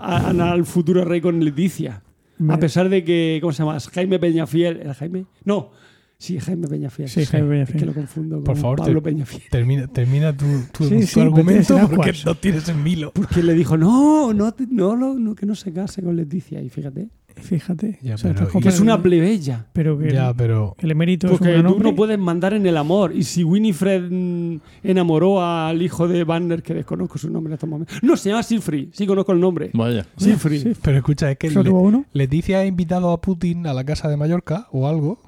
a- a- al futuro rey con Leticia. A pesar de que, ¿cómo se llama? Jaime Peñafiel. ¿Era Jaime? No, sí, Jaime Peñafiel. Sí, Jaime Es Peñafiel. que lo confundo con Por favor, Pablo te- Peñafiel. Termina, termina tu, tu- Sí, tu sí, argumento porque no tienes en vilo. Porque le dijo, no, no, no, no, que no se case con Leticia. Y fíjate, Fíjate. Ya, O sea, pero- que es una plebeya. Pero que Ya, el, pero. el emérito es Porque un tú hombre. no puedes mandar en el amor. Y si Winifred mm, enamoró al hijo de Banner, que desconozco su nombre en estos momentos. No, se llama Siegfried. Sí, conozco el nombre. Vaya. Siegfried. Sí. Pero escucha, es que ¿Solo Le- uno? Leticia ha invitado a Putin a la casa de Mallorca o algo.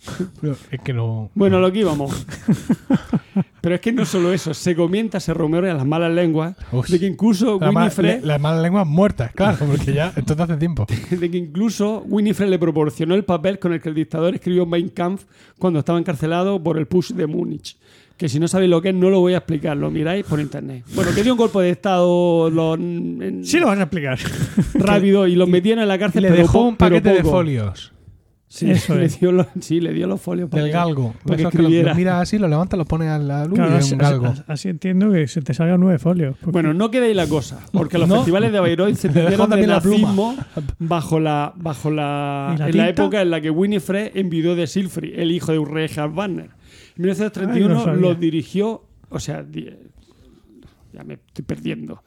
Es que no. Bueno, lo que íbamos. Pero es que no solo eso, se comenta, se rumorea las malas lenguas de que incluso La ma- Winifred, le- las malas lenguas muertas, claro, porque ya esto te hace tiempo. de que incluso Winifred le proporcionó el papel con el que el dictador escribió Mein Kampf cuando estaba encarcelado por el push de Múnich. Que si no sabéis lo que es, no lo voy a explicar, lo miráis por internet. Bueno, que dio un golpe de estado lo- en- Sí lo vas a explicar. rápido y lo metieron en la cárcel. Le pero dejó po- un paquete de folios Sí, Eso le dio los, sí, le dio los folios para galgo. para que lo, miras así, lo levantas, lo pones a la luz Claro, y es así, un galgo. así- así entiendo que se te salgan nueve folios. porque- Bueno, no queda ahí la cosa, porque los No. festivales de Bayreuth se tendieron de también la pluma. bajo la, bajo la, ¿Y la en la época en la que Winifred envidió de Silfrid, el hijo de Richard Wagner. En 1931 Ay, no lo dirigió, o sea, ya me estoy perdiendo.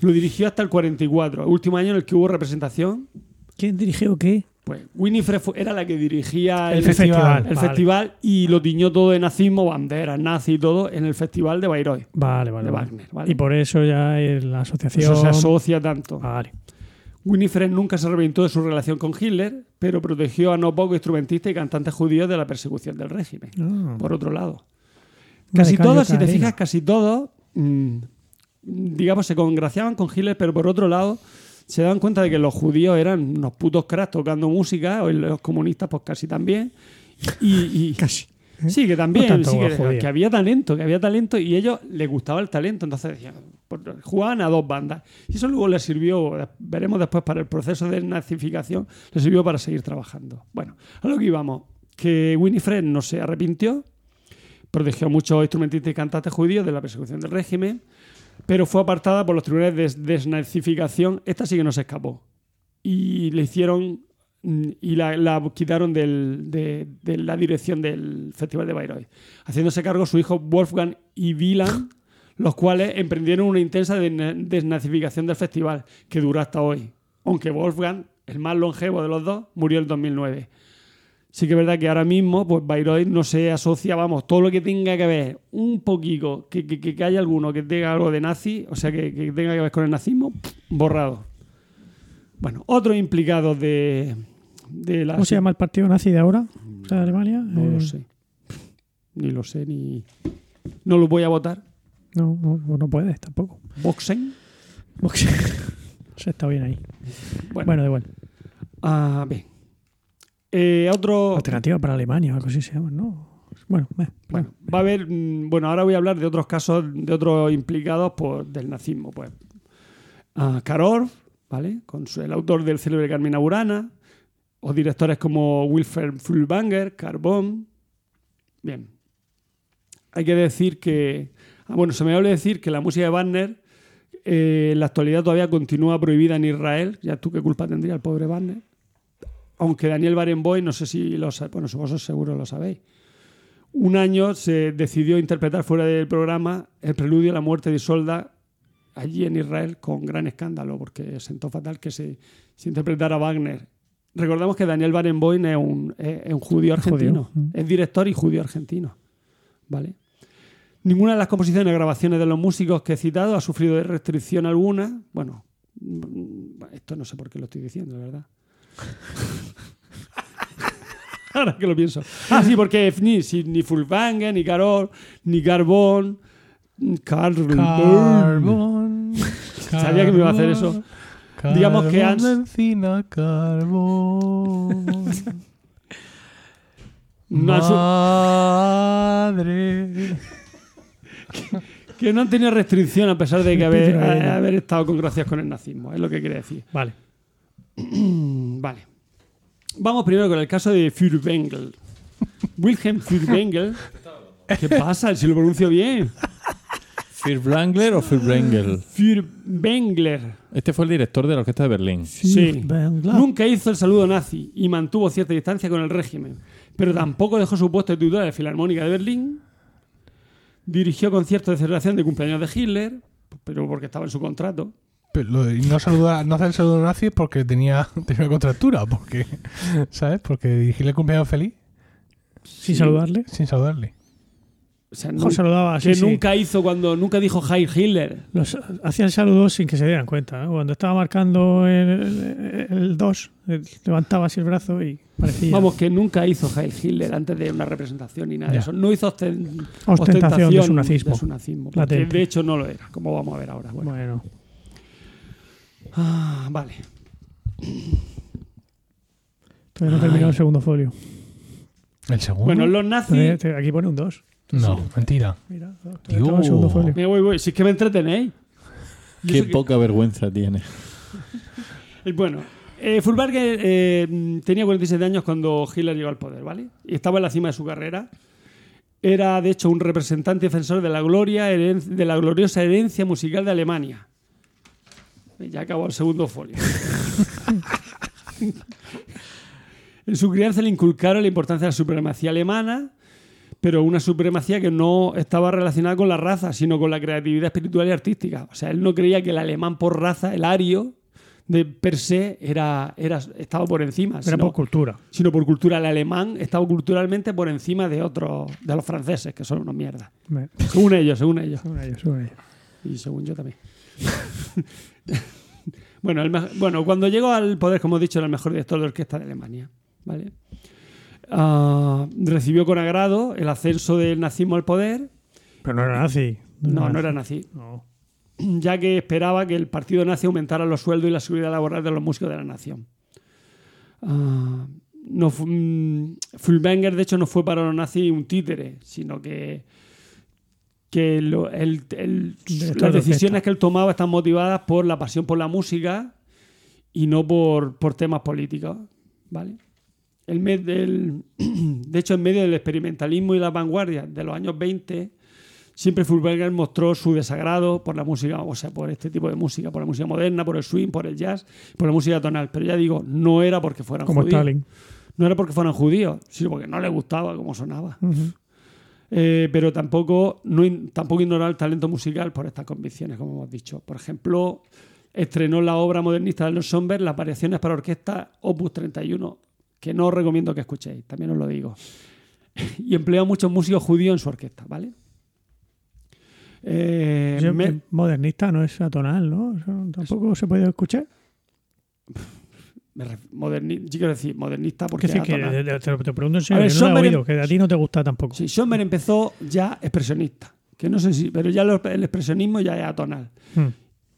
Lo dirigió hasta el 44, el último año en el que hubo representación. ¿Quién dirigió qué? Pues Winifred era la que dirigía El el, festival. el vale. festival y lo tiñó todo de nazismo, banderas, nazi y todo en el festival de Bayreuth. Vale, vale. De vale. Wagner, vale. Y por eso ya la asociación. Eso se asocia tanto. Vale. Winifred nunca se arrepintió de su relación con Hitler, pero protegió a no pocos instrumentistas y cantantes judíos de la persecución del régimen. Ah. Por otro lado, casi todos, si te fijas, casi todos, mm, digamos, se congraciaban con Hitler, pero por otro lado, se daban cuenta de que los judíos eran unos putos cracks tocando música, o los comunistas, pues casi también. Y, y- Casi. Sí, que también, No sí, que había talento, que había talento y ellos les gustaba el talento, entonces decían, pues, jugaban a dos bandas. Y eso luego les sirvió, veremos después para el proceso de nazificación, les sirvió para seguir trabajando. Bueno, a lo que íbamos, que Winifred no se arrepintió, protegió a muchos instrumentistas y cantantes judíos de la persecución del régimen, pero fue apartada por los tribunales de desnazificación. Esta sí que no se escapó. Y le hicieron mm, y la, la quitaron del- de, de la dirección del Festival de Bayreuth, haciéndose cargo su hijo Wolfgang y Wieland, los cuales emprendieron una intensa desna- desnazificación del festival, que duró hasta hoy. Aunque Wolfgang, el más longevo de los dos, murió en 2009. Sí que es verdad que ahora mismo, pues Bayreuth no se asocia, vamos, todo lo que tenga que ver un poquito, que, que, que haya alguno que tenga algo de nazi, o sea, que, que tenga que ver con el nazismo, borrado. Bueno, otros implicados de, de la... ¿Cómo se llama el partido nazi de ahora? ¿De Alemania? No Eh, lo sé. Ni lo sé, ni... No lo voy a votar. No, no, no puedes tampoco. Boxen. Se está bien ahí. Bueno, Bueno, da igual. ah, bien. Eh, otro... Alternativa para Alemania, algo así se llama, ¿no? Bueno, eh, Bueno, va a haber. mm, Bueno, ahora voy a hablar de otros casos, de otros implicados por, del nazismo. Pues. Karor, ¿vale? Con su- el autor del célebre Carmina Burana. O directores como Wilfred Furbanger, Carbón. Bien. hay que decir que. ah, bueno, se me olvidó decir que la música de Wagner eh, en la actualidad todavía continúa prohibida en Israel. Ya tú qué culpa tendría el pobre Wagner. Aunque Daniel Barenboim, no sé si lo bueno, vosotros seguro lo sabéis. Un año se decidió interpretar fuera del programa el preludio a la muerte de Isolda allí en Israel con gran escándalo, porque sentó fatal que se, se interpretara Wagner. Recordamos que Daniel Barenboim es un, es- es un judío argentino, Judío. Es director y judío argentino. ¿Vale? Ninguna de las composiciones o grabaciones de los músicos que he citado ha sufrido de restricción alguna. Bueno, mm, esto no sé por qué lo estoy diciendo, la verdad. Ahora que lo pienso. Ah, sí, porque ni, ni ni Carol, ni Carbón, Carbon. Carbón. Sabía que me iba a hacer eso. Digamos que Carbón de encina, carbón. Madre. que no han tenido restricción a pesar de que haber, haber estado con gracias con el nazismo, es lo que quiere decir. Vale. Vale. Vamos primero con el caso de Furtwängler. Wilhelm Furtwängler. ¿Qué pasa? Si lo pronuncio bien. ¿Furtwängler o Furtwängler? Furtwängler. Este fue el director de la orquesta de Berlín. Sí. Nunca hizo el saludo nazi y mantuvo cierta distancia con el régimen, pero tampoco dejó su puesto de titular de Filarmónica de Berlín. Dirigió conciertos de celebración de cumpleaños de Hitler, pero porque estaba en su contrato. Pero y no saluda, no hace el saludo nazi porque tenía, tenía una contractura, porque, ¿sabes? Porque dirigirle el cumpleaños feliz Sin saludarle. sin saludarle. O sea, Mejor nu- saludaba así. que sí. nunca hizo cuando nunca dijo Heil Hitler. Los, hacía el saludo sin que se dieran cuenta. ¿no? Cuando estaba marcando el 2, levantaba así el brazo y parecía Vamos, que nunca hizo Heil Hitler antes de una representación ni nada de eso. No hizo osten- Ostentación de su nazismo. de su nazismo, porque de hecho no lo era, como vamos a ver ahora. Bueno. Bueno, Ah, vale. todavía no he terminado el segundo folio. ¿El segundo? Bueno, los nazis. Todavía Aquí pone un 2. no, mentira. Mira, todavía Dios. estaba en el segundo folio. Me voy, voy. Si es que me entretenéis. Y Qué eso que- poca vergüenza tiene. Eh, Bueno, eh, Fulberger eh, mm, tenía 47 años cuando Hitler llegó al poder, ¿vale? Y estaba en la cima de su carrera. Era, de hecho, un representante y defensor de la gloria, heren- de la gloriosa herencia musical de Alemania. Ya acabó el segundo folio. en su crianza le inculcaron la importancia de la supremacía alemana, pero una supremacía que no estaba relacionada con la raza, sino con la creatividad espiritual y artística. O sea, él no creía que el alemán por raza, el ario, de per se, era, era, estaba por encima. Era por cultura. sino por cultura. El alemán estaba culturalmente por encima de otros, de los franceses, que son unos mierdas. Me- Según ellos, según ellos. Según ellos, según ellos. Y según yo también. bueno, el me- bueno, cuando llegó al poder, como he dicho, era el mejor director de orquesta de Alemania. ¿vale? Ah, recibió con agrado el ascenso del nazismo al poder. Pero no era nazi. No, no era nazi. No. Ya que esperaba que el partido nazi aumentara los sueldos y la seguridad laboral de los músicos de la nación. No Furtwängler, de hecho, no fue para los nazis un títere, sino que, que lo- el- el- las de decisiones que él tomaba están motivadas por la pasión por la música y no por, por temas políticos. ¿vale? El del- de hecho, en medio del experimentalismo y la vanguardia de los años 20, siempre Furtwängler mostró su desagrado por la música, o sea, por este tipo de música, por la música moderna, por el swing, por el jazz, por la música tonal. Pero ya digo, no era porque fueran Como judíos. Stalin. No era porque fueran judíos, sino porque no le gustaba cómo sonaba. Eh, pero tampoco, no, tampoco ignorar el talento musical por estas convicciones, como hemos dicho. Por ejemplo, estrenó la obra modernista de los Somber, las variaciones para orquesta Opus 31, que no os recomiendo que escuchéis, también os lo digo. Y empleó a muchos músicos judíos en su orquesta, ¿vale? Eh, Yo- me- Modernista no es atonal, ¿no? Eso tampoco se puede escuchar. me moderni- yo quiero decir, modernista porque decir, que te, pregunto en A serio, ver, que no Sommer oído, em- que a ti no te gusta tampoco. Sí, Schoenberg empezó ya expresionista, que no sé si, pero ya lo- el expresionismo ya es atonal. Hmm.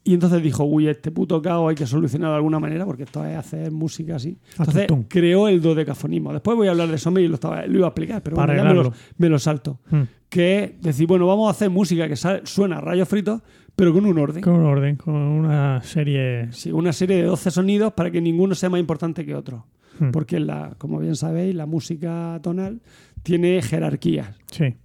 Y entonces dijo, uy, este puto caos hay que solucionarlo de alguna manera porque esto es hacer música así. Entonces creó el dodecafonismo. Después voy a hablar de Sommer y lo, estaba- lo iba a explicar, pero bueno, ya me lo, me lo salto. Hmm. Que es decir, bueno, vamos a hacer música que sal- suena a rayos fritos, pero con un orden. Con un orden, con una serie. Sí, una serie de 12 sonidos para que ninguno sea más importante que otro. Hmm. Porque, la, como bien sabéis, la música tonal tiene jerarquías. Sí.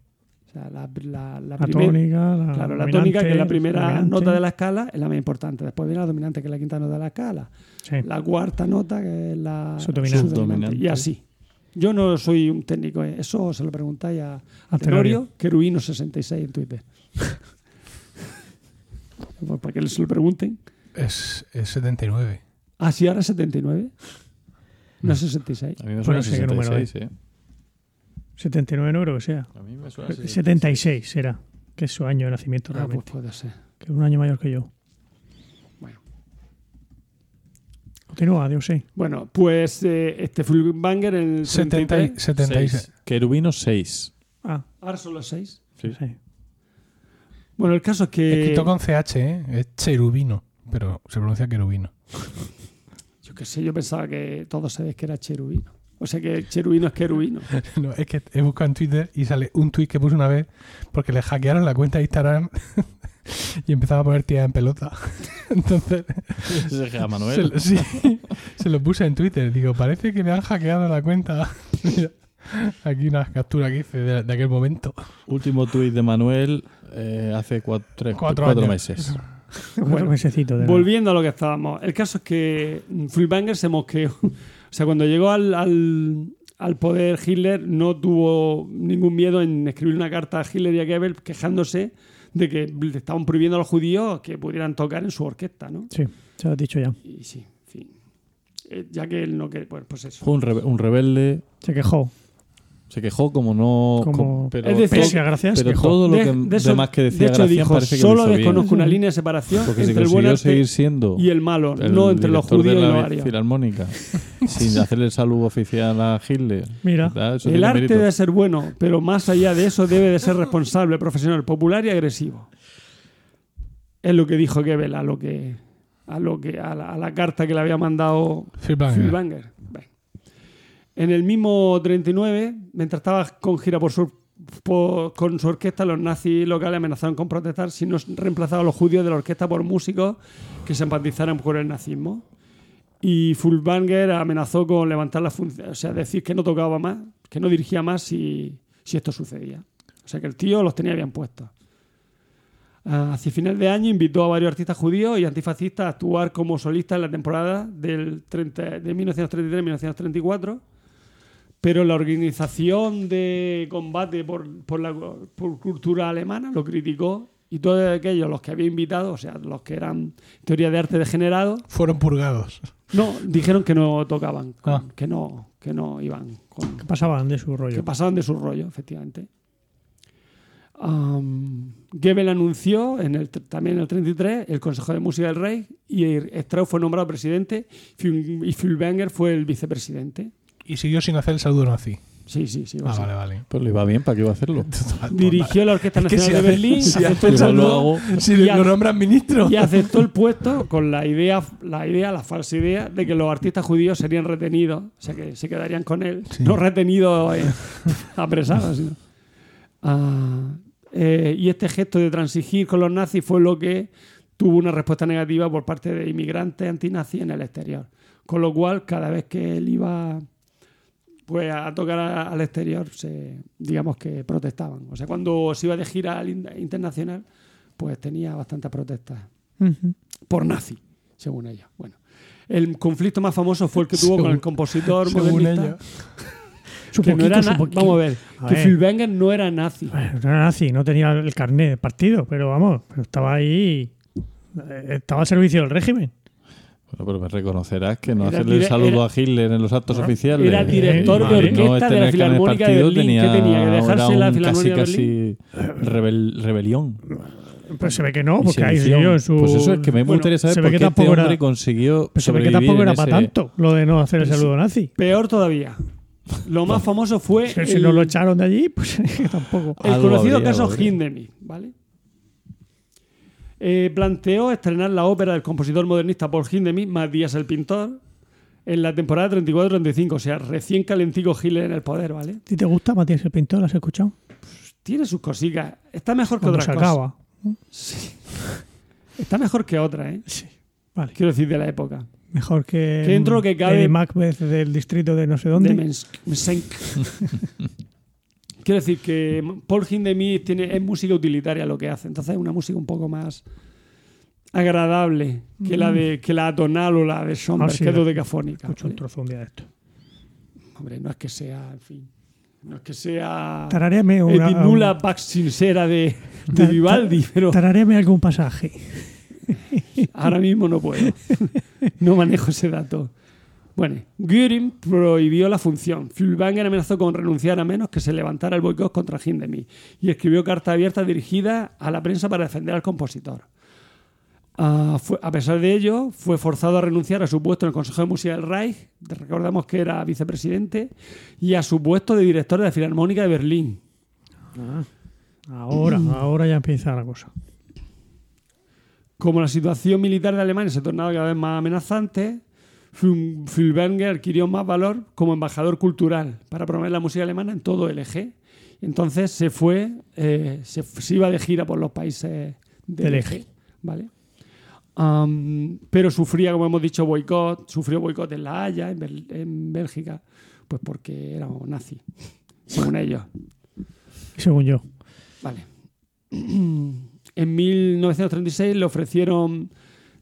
O sea, la, la, la La primer- tónica, la Claro, la tónica, que es la primera dominante. nota de la escala, es la más importante. Después viene la dominante, que es la quinta nota de la escala. Sí. La cuarta nota, que es la Subdominante. Subdominante. Y así. Yo no soy un técnico, ¿eh? eso se lo preguntáis a, a A Tenorio, Querubino66 en Twitter. Pues para que se lo pregunten. Es, es 79. Ah, sí, ahora es 79. No es 66. A mí me Pues suena no sé qué número 66, ¿eh? 79 no creo que sea. A mí me suena 66. 76 será, que es su año de nacimiento Ah, pues realmente. puede ser. Que es un año mayor que yo. Bueno. Continúa, Dios sí. Bueno, pues eh, este Fullbanger en el 70, 33. 76. Seis. Querubino 6. Ah, Ahora son los 6. Sí. sí. Bueno, el caso es que. Escrito con CH, ¿eh? Es cherubino, pero se pronuncia querubino. Yo qué sé, yo pensaba que todos sabéis que era cherubino. O sea que cherubino es querubino. No, es que he buscado en Twitter y sale un tweet que puse una vez porque le hackearon la cuenta de Instagram y empezaba a poner tía en pelota. Entonces, a se, Manuel. lo- sí, se lo puse en Twitter. Digo, parece que me han hackeado la cuenta. Mira, aquí una captura que hice de, de aquel momento. Último tuit de Manuel eh, hace cuatro, tres- Cuatro cuatro meses. Cuatro mesecitos de Volviendo a lo que estábamos. El caso es que Fullbanger se mosqueó. O sea, cuando llegó al, al, al poder Hitler, no tuvo ningún miedo en escribir una carta a Hitler y a Goebbels quejándose de que le estaban prohibiendo a los judíos que pudieran tocar en su orquesta, ¿no? Sí, se lo has dicho ya. Y sí, en fin. Eh, ya que él no quiere, pues, pues eso. Fue un, rebe- un rebelde. Se quejó. Se quejó como no. Como- como- pero, Es decir, a gracias, pero todo lo que de eso- demás que decía de hecho, dijo, parece que solo desconozco una línea de separación Porque si entre el buen seguir siendo y el malo, el no entre los judíos y la los arios. Filarmónica sin hacerle el saludo oficial a Hitler. Mira. El arte mérito. debe ser bueno, pero más allá de eso debe de ser responsable, profesional, popular y agresivo. Es lo que dijo Goebbels a lo que a lo que a la, a la carta que le había mandado Phil Banger. En el mismo 39, mientras estaba con gira por su, por- con su orquesta, los nazis locales amenazaron con protestar si no reemplazaban a los judíos de la orquesta por músicos que se empatizaran con el nazismo. Y Fulbanger amenazó con levantar la función, o sea, decir que no tocaba más, que no dirigía más si, si esto sucedía. O sea, que el tío los tenía bien puestos. Ah, Hacia final de año invitó a varios artistas judíos y antifascistas a actuar como solistas en la temporada del 30 de 1933-1934, pero la organización de combate por, por la por cultura alemana lo criticó y todos aquellos, los que había invitado, o sea, los que eran teoría de arte degenerado, Fueron purgados. no, dijeron que no tocaban, con- Ah. que, no, que no iban con, Que pasaban de su rollo. que pasaban de su rollo, efectivamente. Um, Goebbels anunció en el, también en el 33 el Consejo de Música del Rey y Strauss fue nombrado presidente y Fülbanger fue el vicepresidente. Y siguió sin hacer el saludo nazi. Sí, sí, sí. Ah, vale, vale. Pues le iba bien, ¿para qué iba a hacerlo? Dirigió la Orquesta Es que Nacional si de hace- Berlín, si aceptó el saludo hago. Si lo nombran ministro. y aceptó el puesto con la idea, la idea, la falsa idea de que los artistas judíos serían retenidos, o sea que se quedarían con él, Sí. no retenidos, eh, apresados. sino- Ah, eh, y este gesto de transigir con los nazis fue lo que tuvo una respuesta negativa por parte de inmigrantes antinazis en el exterior. Con lo cual, cada vez que él iba pues, a tocar a- al exterior, se, digamos que protestaban. O sea, cuando se iba de gira al in- internacional, pues tenía bastantes protestas por nazi, según ella. Bueno, el conflicto más famoso fue el que tuvo con el compositor según modernista. Que no poquito, era na- poquito. Vamos a ver, A que ver. No era nazi. Bueno, no era nazi, no tenía el carnet de partido, pero vamos, pero estaba ahí. eh, Estaba al servicio del régimen. Bueno, pero me reconocerás que no Era hacerle el saludo era- a Hitler en los actos oficiales. Era director de y orquesta de la Filarmónica de partido, Berlín. ¿Qué tenía? ¿Que dejarse era la Filarmónica de casi, casi rebel- rebelión. Pero se ve que no, porque ahí en su. Pues eso es que me Bueno, gustaría saber por que qué este tampoco era- hombre consiguió Pero se ve que tampoco era ese- para tanto lo de no hacer el saludo nazi. Peor todavía. Lo más famoso fue Si, si el, no lo echaron de allí, pues tampoco. el conocido habría, caso. Hindemith, ¿vale? Eh, planteó estrenar la ópera del compositor modernista Paul Hindemith, más Díaz el pintor, en la temporada 34-35, o sea, recién calentico Hitler en el poder, ¿vale? ¿A ti te gusta Matías el Pintor? ¿Lo has escuchado? Tiene sus cositas. Está mejor que otras se cosas. acaba. Está mejor que otras, ¿eh? Sí. Vale. Quiero decir, de la época. Mejor que. Que dentro lo que cabe- Eddie Macbeth del distrito de no sé dónde. De Mensk-. quiero decir que Paul Hindemith tiene, es música utilitaria lo que hace. Entonces es una música un poco más agradable que la de que la atonal o la de Schomberg, Ah, sí, que es la- dodecafónica. Escucho un ¿vale? trozo un día de esto. Hombre, no es que sea, en fin, no es que sea Tararéame una- Nula Pax Sincera de, de Vivaldi, pero Tararéame algún pasaje. ahora mismo no puedo. No manejo ese dato. Bueno, Göring prohibió la función. Fülbanger amenazó con renunciar a menos que se levantara el boicot contra Hindemith y escribió cartas abiertas dirigidas a la prensa para defender al compositor. Ah, fue- a pesar de ello, fue forzado a renunciar a su puesto en el Consejo de Música del Reich, recordamos que era vicepresidente, y a su puesto de director de la Filarmónica de Berlín. Ahora, ahora ya empieza la cosa. Como la situación militar de Alemania se tornaba cada vez más amenazante, Fülbanger adquirió más valor como embajador cultural para promover la música alemana en todo el eje. Entonces se fue, eh, se, se iba de gira por los países del, Del eje. eje. ¿vale? Pero sufría, como hemos dicho, boicot. Sufrió boicot en La Haya, en, Bel- en Bélgica, pues porque era nazi, según ellos. Según yo. Vale. En 1936 le ofrecieron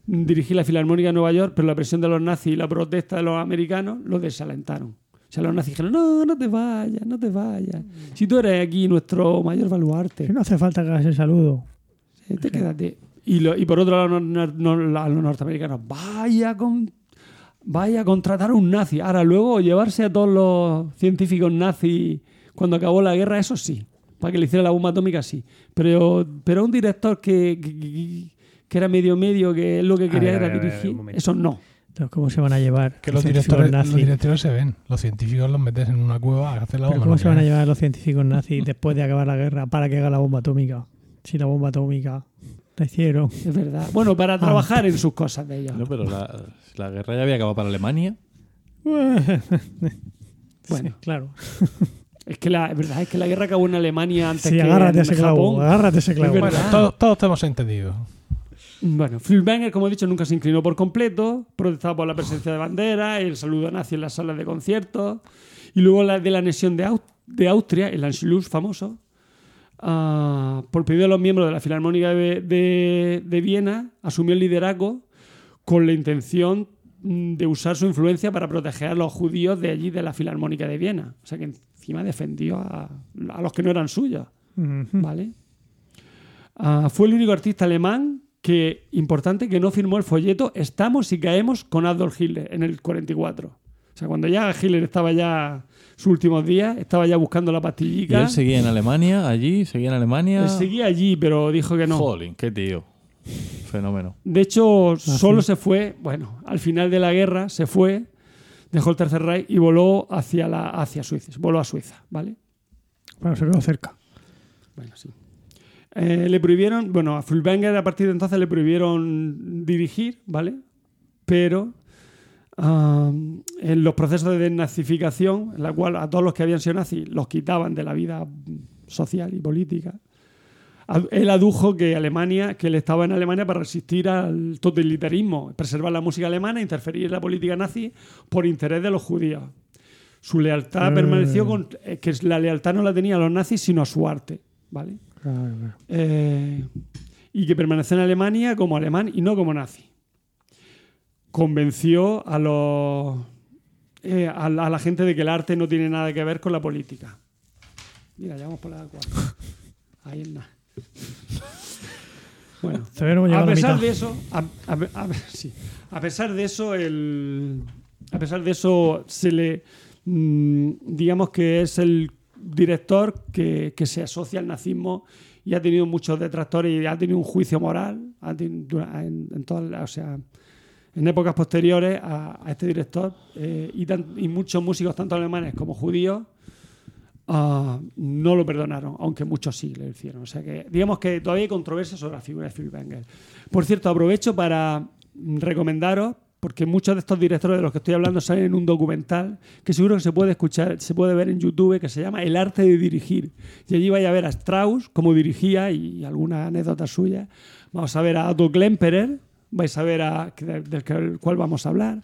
dirigir la Filarmónica de Nueva York, pero la presión de los nazis y la protesta de los americanos lo desalentaron. O sea, los nazis dijeron, no, no te vayas, no te vayas. Si tú eres aquí nuestro mayor baluarte, no hace falta que hagas el saludo. te quédate. Y, lo- y por otro lado, no- no- no- a los norteamericanos, vaya con, vaya a contratar a un nazi. Ahora, luego, llevarse a todos los científicos nazis cuando acabó la guerra, eso sí. Para que le hiciera la bomba atómica, sí. Pero, pero un director que, que, que era medio medio, que es lo que quería ver, era ver, a ver, dirigir, eso no. Entonces, ¿Cómo se van a llevar Que los científicos directores, los directores se ven. Los científicos los metes en una cueva a hacer la ¿Pero bomba. ¿Cómo se van a llevar los científicos nazis después de acabar la guerra para que haga la bomba atómica? Si la bomba atómica la hicieron. Es verdad. Bueno, Ah. para trabajar en sus cosas de ellos. No, pero la, la guerra ya había acabado para Alemania. Bueno. Sí, claro. Es que la verdad es que la guerra acabó en Alemania antes Sí, que agárrate en ese clavo. Japón. Agárrate a ese clavo. Es Bueno, todos, todos te hemos entendido. Bueno, Fülbanger, como he dicho, nunca se inclinó por completo, protestaba por la presencia de banderas, el saludo nazi en las salas de conciertos, y luego la de la anexión de, Au- de Austria, el Anschluss famoso, ah, por pedido de los miembros de la Filarmónica de, de- de Viena, asumió el liderazgo con la intención mm, de usar su influencia para proteger a los judíos de allí, de la Filarmónica de Viena. O sea que encima defendió a, a los que no eran suyos. ¿Vale? Ah, fue el único artista alemán que, importante, que no firmó el folleto Estamos y caemos con Adolf Hitler en el 44. O sea, cuando ya Hitler estaba ya sus últimos días, estaba ya buscando la Y pastillica. él seguía en Alemania, allí, seguía en Alemania. Él seguía allí, pero dijo que no. Jolín, qué tío. Fenómeno. De hecho, solo se fue, bueno, al final de la guerra se fue, dejó el Tercer Reich y voló hacia, la, hacia Suiza. Voló a Suiza, ¿vale? Bueno, se quedó cerca. Bueno, sí. Eh, le prohibieron, bueno, a Fulbanger a partir de entonces le prohibieron dirigir, ¿vale? Pero en los procesos de desnazificación, en la cual a todos los que habían sido nazis los quitaban de la vida social y política, él adujo que Alemania, que él estaba en Alemania para resistir al totalitarismo, preservar la música alemana interferir en la política nazi por interés de los judíos. Su lealtad Mm. permaneció con eh, que la lealtad no la tenía a los nazis, sino a su arte, ¿vale? Eh, y que permaneció en Alemania como alemán y no como nazi. Convenció a los eh, a, la, a la gente de que el arte no tiene nada que ver con la política. Mira, ya vamos por la cuatro. Ahí es nada. Bueno, no a pesar de eso, a, a- a- sí. A pesar de eso, el, a pesar de eso, se le, mm, digamos que es el director que, que se asocia al nazismo y ha tenido muchos detractores y ha tenido un juicio moral en, todas o sea, en épocas posteriores a, este director eh, y, tan- y muchos músicos, tanto alemanes como judíos, ah, no lo perdonaron, aunque muchos sí lo hicieron. O sea que, digamos que todavía hay controversia sobre la figura de Philip Engel. Por cierto, aprovecho para mm, recomendaros, porque muchos de estos directores de los que estoy hablando salen en un documental que seguro que se puede escuchar, se puede ver en YouTube, que se llama El arte de dirigir. Y allí vais a ver a Strauss, cómo dirigía y, algunas anécdotas suyas. Vamos a ver a Otto Klemperer, vais a ver a, del, cual vamos a hablar.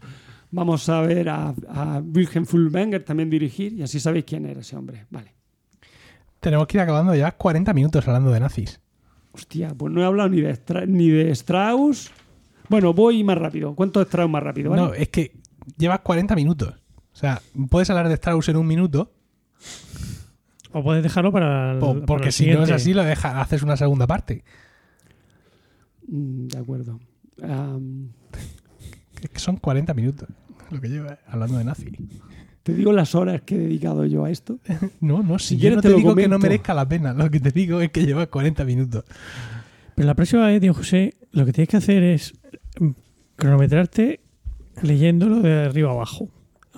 Vamos a ver a, a Wilhelm Furtwängler también dirigir y así sabéis quién era ese hombre. Vale. Tenemos que ir acabando ya 40 minutos hablando de nazis. Hostia, pues no he hablado ni de, Stra- ni de Strauss. Bueno, voy más rápido. ¿Cuánto Strauss más rápido? ¿vale? No, es que llevas 40 minutos. O sea, puedes hablar de Strauss en un minuto, O puedes dejarlo para el, para porque el si no es así, lo dejas, haces una segunda parte. Mm, de acuerdo. Es que son 40 minutos lo que llevas hablando de nazi. te digo las horas que he dedicado yo a esto. No, no, si, Si yo no te te, digo que no merezca la pena. Lo que te digo es que llevas 40 minutos. Pero la próxima vez, Diego José, lo que tienes que hacer es cronometrarte leyéndolo de arriba abajo.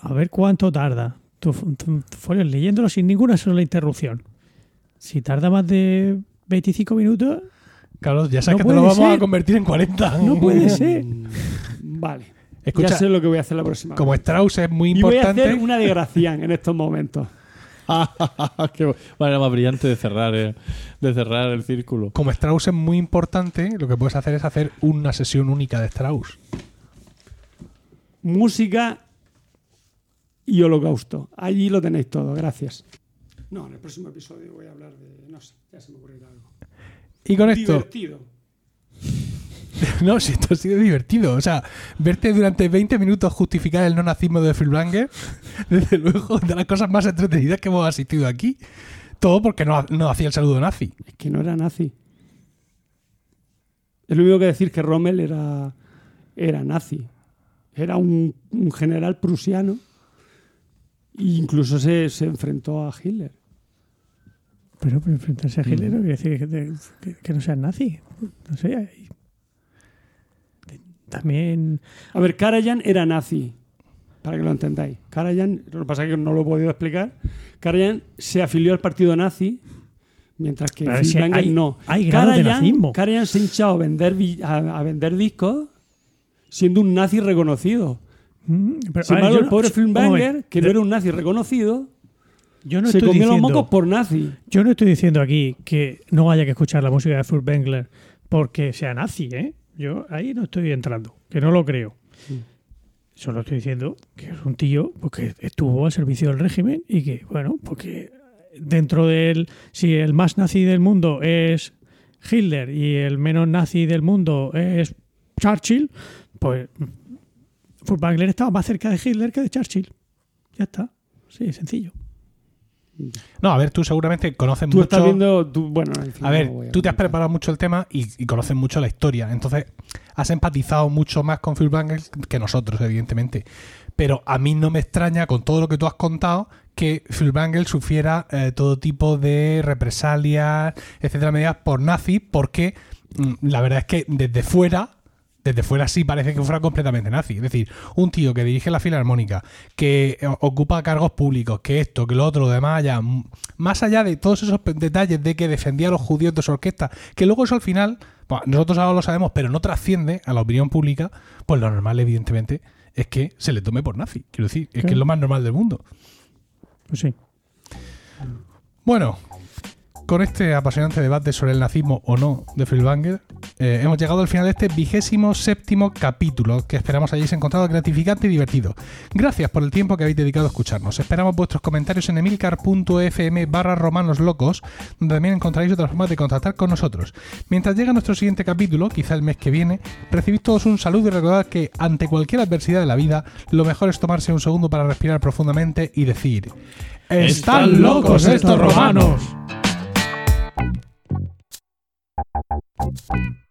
A ver cuánto tarda tu, tu- tu folio leyéndolo sin ninguna sola interrupción. Si tarda más de 25 minutos, Carlos, ya sabes No que te lo vamos a convertir en 40. no puede ser. Vale. Escucha, ya sé lo que voy a hacer la próxima como. Strauss es muy Y voy a importante. hacer una de Gracián en estos momentos. Qué manera más brillante de cerrar, eh, de cerrar el círculo. Como Strauss es muy importante, lo que puedes hacer es hacer una sesión única de Strauss. Música y holocausto. Allí lo tenéis todo. Gracias. No, en el próximo episodio voy a hablar de... No sé, ya se me ocurrirá algo. Y con esto, Divertido. no, si esto ha sido divertido. O sea, verte durante 20 minutos justificar el no nazismo de Friedlander, desde luego, de las cosas más entretenidas que hemos asistido aquí. Todo porque no, no hacía el saludo nazi. Es que no era nazi. Es lo único que decir que Rommel era, era nazi. Era un, un general prusiano. E incluso se, se enfrentó a Hitler. Pero, pero enfrentarse a Hitler no quiere decir que, que- que no seas nazi. No sé. hay- También. A ver, Karajan era nazi. Para que lo entendáis. Karajan, lo que pasa es que no lo he podido explicar. Karajan se afilió al partido nazi. Mientras que Pero si Friedlander hay- no. hay nazismo. Karajan se ha hinchado a vender, a, a vender discos siendo un nazi reconocido. Mm, pero, Sin embargo, el no- pobre un Filmbanger, que no era un nazi reconocido, Yo no se estoy comió los diciendo- mocos por nazi. Yo no estoy diciendo aquí que no haya que escuchar la música de Furtwängler porque sea nazi, ¿eh? Yo ahí no estoy entrando, que no lo creo. Solo estoy diciendo que es un tío porque estuvo al servicio del régimen y que, bueno, porque dentro del. Si el más nazi del mundo es Hitler y el menos nazi del mundo es Churchill, pues Furtwängler estaba más cerca de Hitler que de Churchill. Ya está. Sí, sencillo. No, a ver, tú seguramente conoces Tú mucho. estás viendo. tú- bueno, en fin, A ver, a tú te has preparado mucho el tema y, y conoces mucho la historia. Entonces, has empatizado mucho más con Furtwängler que nosotros, evidentemente. Pero a mí no me extraña, con todo lo que tú has contado, que Furtwängler sufriera eh, todo tipo de represalias, etcétera, medidas por nazis, porque mm, la verdad es que desde fuera. Desde fuera sí parece que fuera completamente nazi. Es decir, un tío que dirige la filarmónica, que ocupa cargos públicos, que esto, que lo otro, lo demás, mm, Más allá de todos esos detalles de que defendía a los judíos de su orquesta, que luego eso al final, pues, nosotros ahora lo sabemos, pero no trasciende a la opinión pública, pues lo normal, evidentemente, es que se le tome por nazi. Quiero decir, es que es lo más normal del mundo. Pues sí. Bueno, con este apasionante debate sobre el nazismo o no de Furtwängler, eh, hemos llegado al final de este vigésimo séptimo capítulo que esperamos hayáis encontrado gratificante y divertido. Gracias por el tiempo que habéis dedicado a escucharnos. Esperamos vuestros comentarios en emilcar.fm barra romanoslocos, donde también encontraréis otras formas de contactar con nosotros. Mientras llega nuestro siguiente capítulo, quizá el mes que viene, recibid todos un saludo y recordad que ante cualquier adversidad de la vida, lo mejor es tomarse un segundo para respirar profundamente y decir... ¡Están locos estos romanos! Thank you.